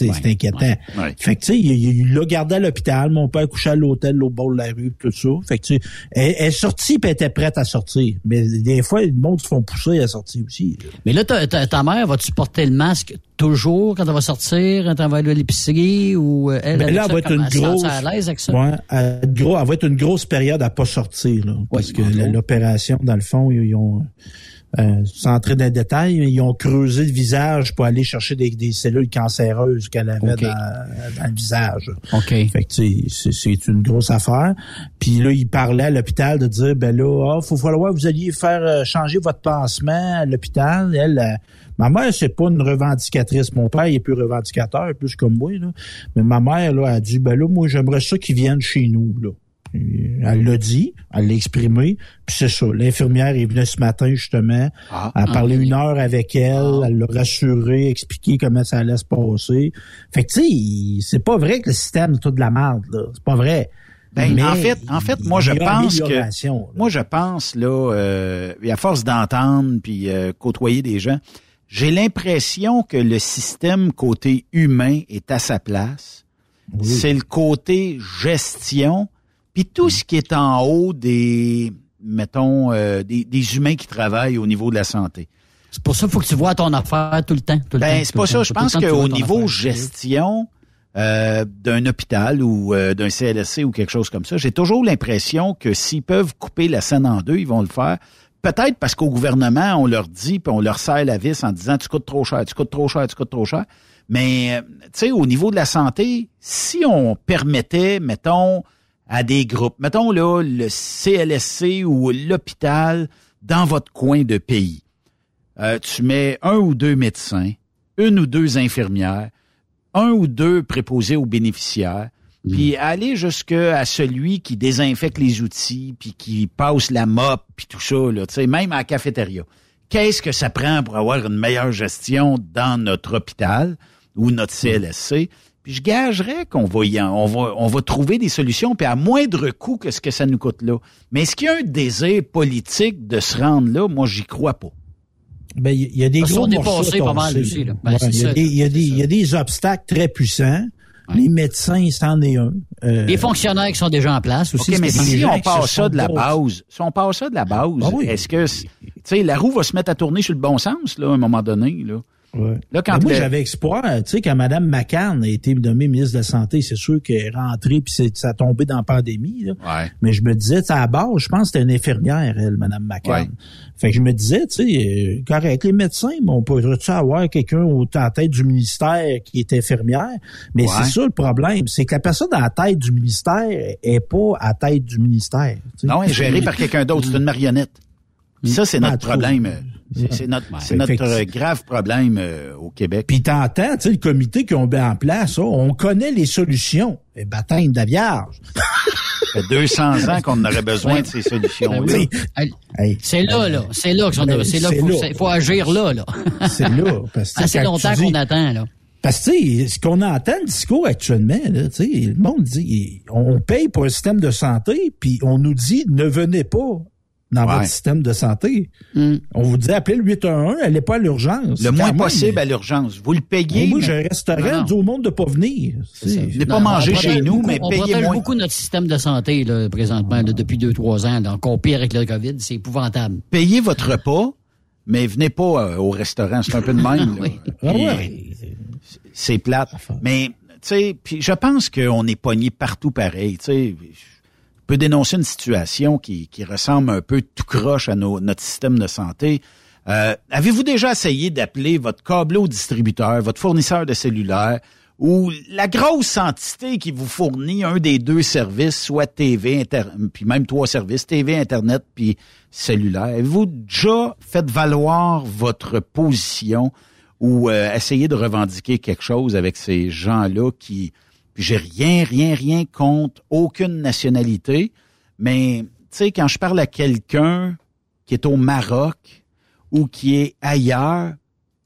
S4: Ouais,
S5: c'est inquiétant.
S3: ouais.
S5: Fait que, tu sais, il l'a gardé à l'hôpital. Mon père couchait à l'hôtel, l'autre bord de la rue, tout ça. Fait que, tu sais, elle, elle est sortie puis elle était prête à sortir. Mais des fois, le monde se font pousser à sortir aussi. là.
S4: Mais là, ta, ta, ta mère, va-tu porter le masque toujours quand elle va sortir, quand elle va aller à l'épicerie ou euh, elle, elle
S5: là, elle va être une grosse.
S4: à l'aise avec ça?
S5: Ouais, elle, va être gros, elle va être une grosse période à pas sortir, là, parce que l'opération, dans le fond, ils, ils ont. Euh, sans entrer dans les détails, ils ont creusé le visage pour aller chercher des, des cellules cancéreuses qu'elle avait dans, dans le visage.
S4: OK.
S5: Fait que c'est c'est une grosse affaire. Puis là, il parlait à l'hôpital de dire ben là, ah, faut falloir que vous alliez faire euh, changer votre pansement à l'hôpital. Elle, euh, ma mère, c'est pas une revendicatrice. Mon père, il est plus revendicateur, plus comme moi. Là. Mais ma mère, là, a dit ben là, moi, j'aimerais ça qu'ils viennent chez nous. Là. Elle l'a dit, elle l'a exprimé, puis c'est ça. L'infirmière est venue ce matin, justement.
S3: Ah.
S5: elle a parlé une heure avec elle, elle l'a rassuré, expliqué comment ça allait se passer. Fait que, tu sais, c'est pas vrai que le système est tout de la merde, là. C'est pas vrai.
S3: Ben,
S5: Mais
S3: en fait, en fait, moi je pense que
S5: là.
S3: moi je pense là, euh, à force d'entendre puis euh, côtoyer des gens, j'ai l'impression que le système côté humain est à sa place. C'est le côté gestion, puis tout ce qui est en haut des, mettons, euh, des, des humains qui travaillent au niveau de la santé.
S4: C'est pour ça qu'il faut que tu vois ton affaire tout le temps. Tout le
S3: Ben,
S4: temps,
S3: c'est pas ça.
S4: temps.
S3: Je pense qu'au niveau
S4: affaire.
S3: gestion euh, d'un hôpital ou euh, d'un CLSC ou quelque chose comme ça, j'ai toujours l'impression que s'ils peuvent couper la scène en deux, ils vont le faire. Peut-être parce qu'au gouvernement, on leur dit, puis on leur serre la vis en disant tu coûtes trop cher, tu coûtes trop cher, tu coûtes trop cher. Mais, euh, tu sais, au niveau de la santé, si on permettait, mettons, à des groupes, mettons là, le CLSC ou l'hôpital dans votre coin de pays, euh, tu mets un ou deux médecins, une ou deux infirmières, un ou deux préposés aux bénéficiaires, puis aller jusqu'à celui qui désinfecte les outils, puis qui passe la mop, puis tout ça, là, tu sais, même à la cafétéria. Qu'est-ce que ça prend pour avoir une meilleure gestion dans notre hôpital ou notre CLSC? Puis je gagerais qu'on va, y en- on va, on va trouver des solutions, puis à moindre coût que ce que ça nous coûte là. Mais est-ce qu'il y a un désir politique de se rendre là? Moi, j'y crois pas.
S5: Ben, il y, a des
S4: Parce
S5: gros morceaux
S4: pas mal aussi, là. Ben,
S5: Ouais, il, y a des, il, y a des, il y a des obstacles très puissants. Les médecins, c'en est un. Euh,
S4: Les fonctionnaires qui sont déjà en place aussi.
S3: OK, mais si on passe ça de la base, si on passe ça de la base,
S5: Ah oui.
S3: est-ce que, tu sais, la roue va se mettre à tourner sur le bon sens, là, à un moment donné, là?
S5: Ouais.
S3: Là, quand
S5: Ben, moi, j'avais espoir, tu sais, quand Mme McCann a été nommée ministre de la Santé, c'est sûr qu'elle est rentrée puis ça a tombé dans la pandémie. Là.
S3: Ouais.
S5: Mais je me disais, à la base, je pense que c'était une infirmière, elle, Mme McCann.
S3: Ouais.
S5: Fait que je me disais, tu sais, euh, correct, les médecins, on pourrait-tu avoir quelqu'un au à la tête du ministère qui est infirmière? Mais c'est ça le problème, c'est que la personne à la tête du ministère est pas à la tête du ministère.
S3: Non, elle est gérée par quelqu'un d'autre, c'est une marionnette. Ça, c'est
S5: Ah,
S3: notre problème. C'est notre, c'est notre euh, grave problème euh, au Québec.
S5: Puis t'entends, tu sais, le comité qu'ils ont mis en place, oh, on connaît les solutions. Et baptême de la Vierge.
S3: Ça fait 200 ans qu'on aurait besoin de ces solutions.
S4: Ben C'est là, là. C'est là que c'est là,
S5: C'est
S4: qu'il faut,
S5: là.
S4: c'est- faut agir là, là.
S5: C'est là. Parce que,
S4: Assez longtemps qu'on attend, là.
S5: Parce que, tu sais, ce qu'on entend le discours actuellement, là, tu sais, le monde dit, on paye pour un système de santé, puis on nous dit, ne venez pas dans
S3: Ouais.
S5: votre système de santé.
S4: Hmm.
S5: On vous dit, appelez le 811, allez pas à l'urgence.
S3: Le moins
S5: même.
S3: possible à l'urgence. Vous le payez.
S5: Moi,
S3: mais-
S5: j'ai un restaurant,
S4: Non.
S5: dit au monde de pas venir.
S3: Venez pas manger
S4: on
S3: chez
S4: protège
S3: nous,
S4: beaucoup-
S3: mais
S4: on
S3: payez
S4: protège
S3: moins.
S4: beaucoup notre système de santé, là, présentement, là, depuis deux, trois ans, là, encore pire avec le COVID. C'est épouvantable.
S3: Payez votre repas, mais venez pas euh, au restaurant. C'est un peu de même. là.
S5: Ah ouais.
S3: C'est plate. Mais, tu sais, puis je pense qu'on est pogné partout pareil. Tu sais, je peux dénoncer une situation qui, qui ressemble un peu tout croche à nos- notre système de santé. Euh, Avez-vous déjà essayé d'appeler votre câbleau distributeur, votre fournisseur de cellulaire, ou la grosse entité qui vous fournit un des deux services, soit TV, inter puis même trois services, TV, Internet, puis cellulaire? Avez-vous déjà fait valoir votre position ou euh, essayé de revendiquer quelque chose avec ces gens-là qui... Puis j'ai rien, rien, rien contre aucune nationalité, mais tu sais, quand je parle à quelqu'un qui est au Maroc ou qui est ailleurs,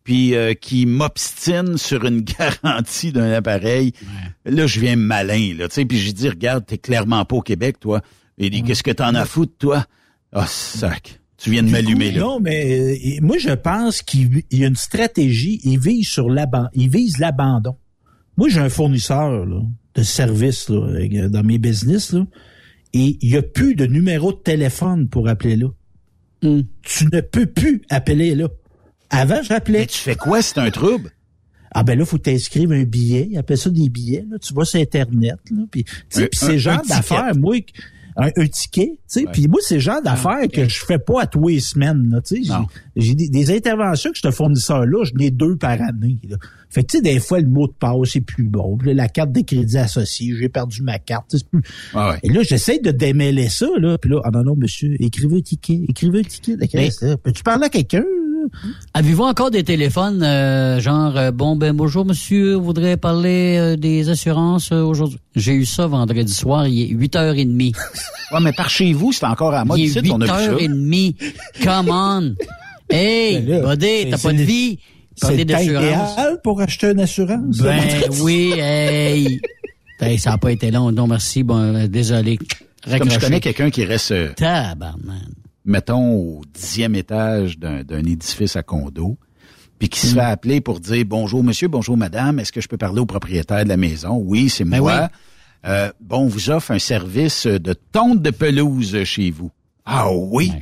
S3: puis euh, qui m'obstine sur une garantie d'un appareil, là, je viens malin, là, tu sais, puis j'ai dit, regarde, t'es clairement pas au Québec, toi. Il dit, qu'est-ce que t'en as foutre, toi? Ah, sac. Tu viens de m'allumer, là.
S5: Non, mais euh, moi, je pense qu'il y a une stratégie. Ils visent sur l'abandon. Ils visent l'abandon. Moi, j'ai un fournisseur là, de services là, euh, dans mes business, là, et il n'y a plus de numéro de téléphone pour appeler là.
S4: Hmm.
S5: Tu ne peux plus appeler là. Avant, j'appelais.
S3: Mais tu fais quoi? C'est un trouble?
S5: Ah ben là, faut que tu inscrives un billet. Ils appellent ça des billets. Là. Tu vas sur Internet. Là, puis, ces
S3: ticket.
S5: d'affaires, moi, un, un ticket, tu sais, puis moi, c'est le genre d'affaires que je fais pas à tous les semaines. Là, tu sais. J'ai des, des interventions que ce fournisseur-là, je n'ai deux par année. Là. Fait que tu sais, des fois, le mot de passe est plus bon. Puis là, la carte de crédit associée, j'ai perdu ma carte. tu sais, c'est plus-
S3: Ah ouais.
S5: Et là, j'essaie de démêler ça. Là. Puis là, ah non, non, monsieur, écrivez un ticket. Écrivez un ticket. là. Peux-tu parler à quelqu'un?
S4: Avez-vous encore des téléphones, euh, genre, euh, bon, ben, bonjour, monsieur, on voudrait parler euh, des assurances euh, aujourd'hui? J'ai eu ça vendredi soir, il est 8h30.
S3: Ouais, mais par chez vous, c'est encore à mode.
S4: il est
S3: on a plus ça.
S4: 8h30. Come on! Hey,
S5: Ben
S4: buddy,
S5: c'est-
S4: t'as pas de vie?
S5: C'est
S4: Parler d'assurance.
S5: pour acheter une assurance.
S4: Ben oui, hey! Hey, ça n'a pas été long, non, merci, bon, euh, désolé.
S3: Comme je connais quelqu'un qui reste,
S4: Tabarnak.
S3: Mettons, au dixième étage d'un édifice à condo, puis qui se fait appeler pour dire bonjour monsieur, bonjour madame, est-ce que je peux parler au propriétaire de la maison? Oui, c'est
S4: Ben
S3: moi.
S4: oui.
S3: Euh, bon, on vous offre un service de tonte de pelouse chez vous. Ah oui?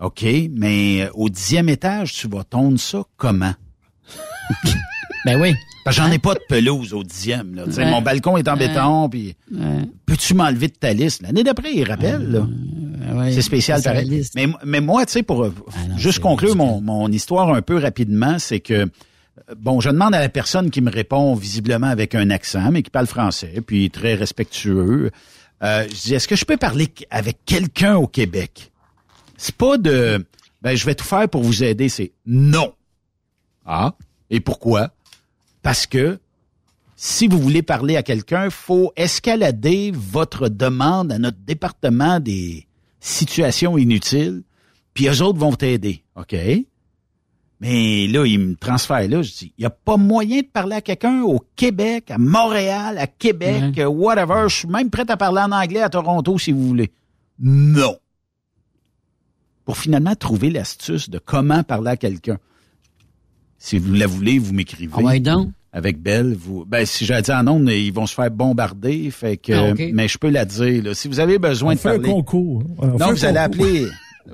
S3: OK, mais euh, au dixième étage, tu vas tondre ça comment?
S4: Ben oui.
S3: J'en ai pas de pelouse au dixième. Là.
S4: Ouais.
S3: Mon balcon est en
S4: Ouais.
S3: béton, puis
S4: Ouais.
S3: peux-tu m'enlever de ta liste? L'année d'après, il rappelle. là.
S4: Ouais,
S3: C'est spécial pareil. Mais, mais moi, tu sais, pour euh, juste conclure mon, mon histoire un peu rapidement, c'est que, euh, bon, je demande à la personne qui me répond visiblement avec un accent, mais qui parle français, puis très respectueux, euh, je dis, est-ce que je peux parler avec quelqu'un au Québec? C'est pas de, ben, je vais tout faire pour vous aider, c'est non. Ah, et pourquoi? Parce que si vous voulez parler à quelqu'un, faut escalader votre demande à notre département des situations inutiles, puis eux autres vont t'aider, OK? Mais là, ils me transfèrent là, je dis, il n'y a pas moyen de parler à quelqu'un au Québec, à Montréal, à Québec, whatever. Je suis même prêt à parler en anglais à Toronto si vous voulez. Non. Pour finalement trouver l'astuce de comment parler à quelqu'un. Si vous la voulez, vous m'écrivez.
S4: Ah ouais, donc?
S3: Avec Belle, vous. Ben, si j'ai dit en ondes, ils vont se faire bombarder. Fait que.
S4: Ah.
S3: Mais je peux la dire, là. Si vous avez besoin
S5: On
S3: de
S5: fait un
S3: parler.
S5: concours. On fait
S3: non,
S5: un
S3: vous allez
S5: concours.
S3: appeler.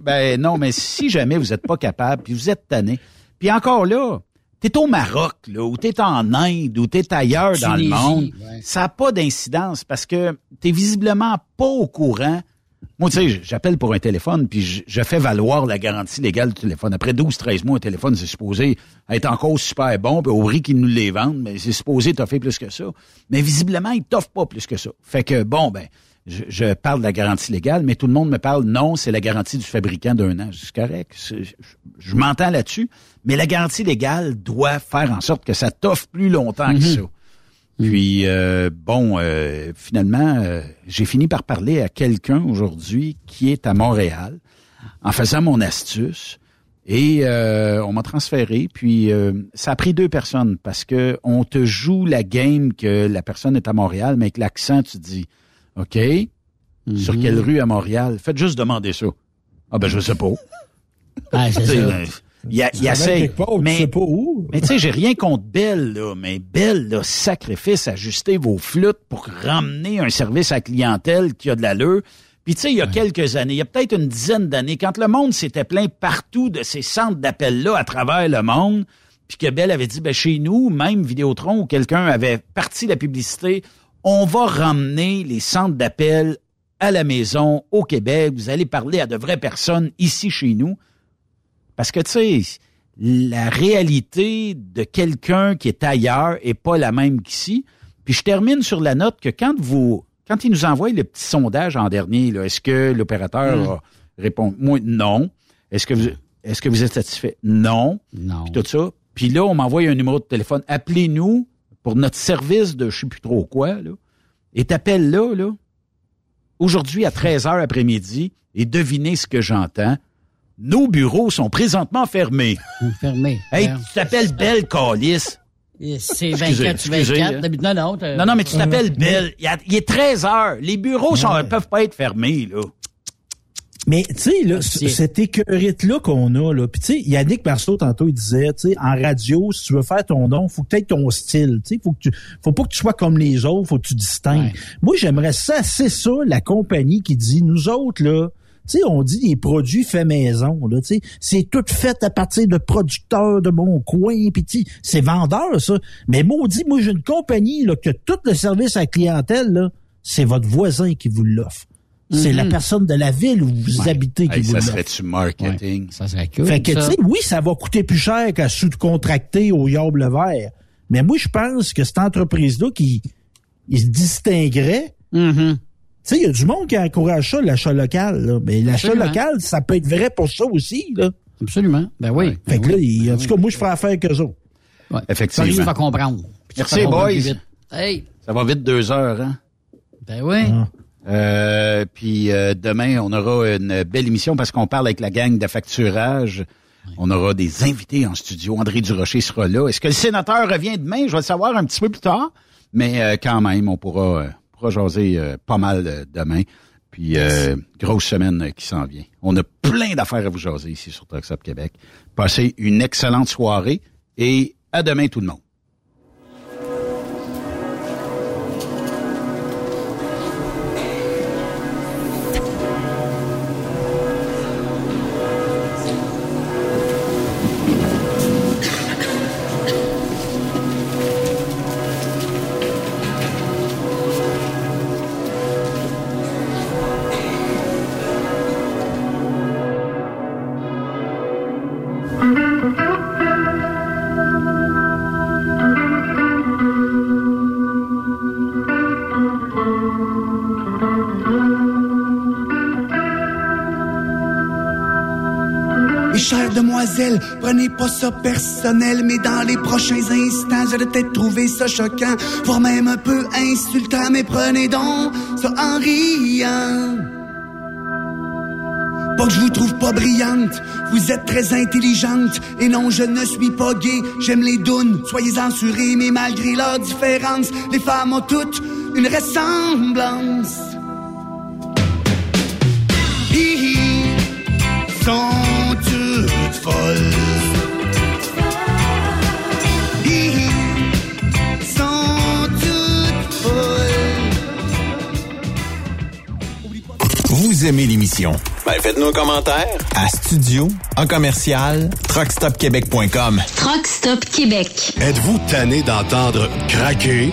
S3: Ben non, mais si jamais vous n'êtes pas capable, puis vous êtes tanné, puis encore là, t'es au Maroc, là, ou t'es en Inde, ou t'es ailleurs dans le monde,
S4: ouais.
S3: ça n'a pas d'incidence parce que t'es visiblement pas au courant. Moi, tu sais, j'appelle pour un téléphone, puis je, je fais valoir la garantie légale du téléphone. Après 12-13 mois, un téléphone, c'est supposé être encore super bon, puis au prix qu'ils nous les vendent, mais c'est supposé t'offrir plus que ça. Mais visiblement, ils t'offrent pas plus que ça. Fait que, bon, ben, je, je parle de la garantie légale, mais tout le monde me parle, non, c'est la garantie du fabricant d'un an. C'est correct, je, je m'entends là-dessus, mais la garantie légale doit faire en sorte que ça t'offre plus longtemps que ça. Puis euh, bon, euh, finalement, euh, j'ai fini par parler à quelqu'un aujourd'hui qui est à Montréal en faisant mon astuce. Et euh, on m'a transféré, puis euh, ça a pris deux personnes parce que on te joue la game que la personne est à Montréal, mais avec l'accent, tu dis OK, sur quelle rue à Montréal? Faites juste demander ça. Ah ben je sais pas.
S4: Ah, c'est ça.
S3: Il, y a- il
S5: quelque part, tu
S3: mais,
S5: sais pas où.
S3: mais tu sais, j'ai rien contre Belle, là, mais Belle, là, sacrifice, ajuster vos flûtes pour ramener un service à clientèle qui a de l'allure. Puis tu sais, il y a quelques années, il y a peut-être une dizaine d'années, quand le monde s'était plein partout de ces centres d'appels-là à travers le monde, puis que Belle avait dit, ben chez nous, même Vidéotron, où quelqu'un avait parti la publicité, on va ramener les centres d'appel à la maison, au Québec, vous allez parler à de vraies personnes ici chez nous. Parce que, tu sais, la réalité de quelqu'un qui est ailleurs est pas la même qu'ici. Puis je termine sur la note que quand vous, quand il nous envoie le petit sondage en dernier, là, est-ce que l'opérateur
S4: Mm.
S3: a répondu, moi, non. Est-ce que vous, est-ce que vous êtes satisfait? Non.
S4: Non.
S3: Puis tout ça. Puis là, on m'envoie un numéro de téléphone. Appelez-nous pour notre service de je sais plus trop quoi, là. Et t'appelles là, là, aujourd'hui à 13h après-midi, et devinez ce que j'entends. Nos bureaux sont présentement fermés.
S4: Fermé.
S3: Hey, tu t'appelles Belle Calice.
S4: C'est
S3: Excusez,
S4: 24
S3: excusez,
S4: 24.
S3: hein.
S4: Non, non.
S3: Non, non, mais tu t'appelles Belle. Il, y a- il est 13 heures. Les bureaux sont, peuvent pas être fermés, là.
S5: Mais tu sais, là, c- cet écœurite-là qu'on a, là, puis tu sais, Yannick Marceau, tantôt, il disait, tu sais, en radio, si tu veux faire ton nom, faut que tu aies ton style, tu sais, faut que tu, faut pas que tu sois comme les autres, faut que tu distingues. Moi, j'aimerais ça, c'est ça, la compagnie qui dit, nous autres, là, sais, on dit des produits faits maison, là, tu sais, c'est tout fait à partir de producteurs de mon coin, puis tu sais, c'est vendeur, ça. Mais maudit, moi, j'ai une compagnie, là, que tout le service à la clientèle, là, c'est votre voisin qui vous l'offre. C'est la personne de la ville où vous habitez qui
S3: Hey,
S5: vous
S3: ça
S5: l'offre.
S3: serait-tu marketing?
S4: ça serait
S5: Fait que, tu sais, oui, ça va coûter plus cher qu'à sous-contracter au Yable Vert. Mais moi, je pense que cette entreprise-là qui il se distinguerait,
S4: Mm-hmm.
S5: Sais, il y a du monde qui encourage ça, l'achat local. là. Mais l'achat local, ça peut être vrai pour ça aussi. Là.
S4: Absolument. Ben oui.
S5: Fait que là, il- en tout cas, moi, je ferais affaire avec eux autres.
S4: Ouais.
S3: Effectivement.
S4: Ça, vas comprendre. Puis
S3: Merci,
S4: comprendre
S3: boys.
S4: Hey.
S3: Ça va vite deux heures, hein?
S4: Ben oui.
S3: Euh, puis euh, demain, on aura une belle émission parce qu'on parle avec la gang de facturage. On aura des invités en studio. André Durocher sera là. Est-ce que le sénateur revient demain? Je vais le savoir un petit peu plus tard. Mais euh, quand même, on pourra, euh, pourra jaser euh, pas mal euh, demain. Puis, euh, grosse semaine euh, qui s'en vient. On a plein d'affaires à vous jaser ici sur Trucks Up Québec. Passez une excellente soirée et à demain tout le monde.
S16: Prenez pas ça personnel, mais dans les prochains instants, j'allais peut-être trouver ça choquant, voire même un peu insultant, mais prenez donc ça en riant. Pas que je vous trouve pas brillante, vous êtes très intelligente, et non, je ne suis pas gay, j'aime les dounes, soyez censurés, mais malgré leurs différences, les femmes ont toutes une ressemblance. Hi hi, sont
S9: Vous aimez l'émission? Ben, faites-nous un commentaire à studio en commercial truckstopquebec.com.
S7: Truck Stop Québec.
S2: Êtes-vous tanné d'entendre craquer,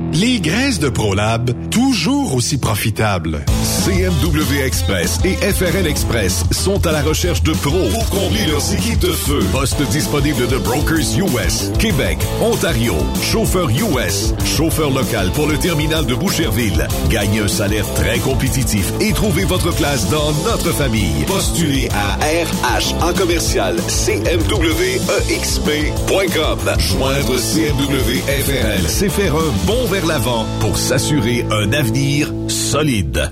S2: Les graisses de ProLab, toujours aussi profitables.
S8: CMW Express et FRL Express sont à la recherche de pros pour combler leurs équipes de feu. Poste disponible de Brokers US, Québec, Ontario, chauffeur US, chauffeur local pour le terminal de Boucherville. Gagnez un salaire très compétitif et trouvez votre place dans notre famille. Postulez à RH en commercial CMWEXP.com. Joindre CMW FRL, c'est faire un bon l'avant pour s'assurer un avenir solide.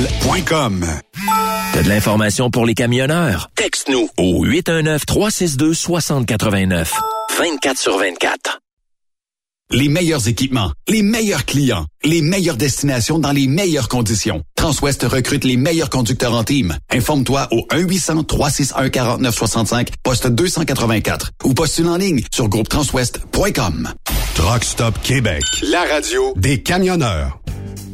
S2: Saint-Michel.com.
S10: T'as de l'information pour les camionneurs? Texte-nous au 819-362-6089. 24 sur 24.
S13: Les meilleurs équipements, les meilleurs clients, les meilleures destinations dans les meilleures conditions. Transwest recrute les meilleurs conducteurs en team. Informe-toi au 1-800-361-4965, poste 284 ou postule en ligne sur groupetranswest.com.
S2: Truck Stop Québec. La radio des camionneurs.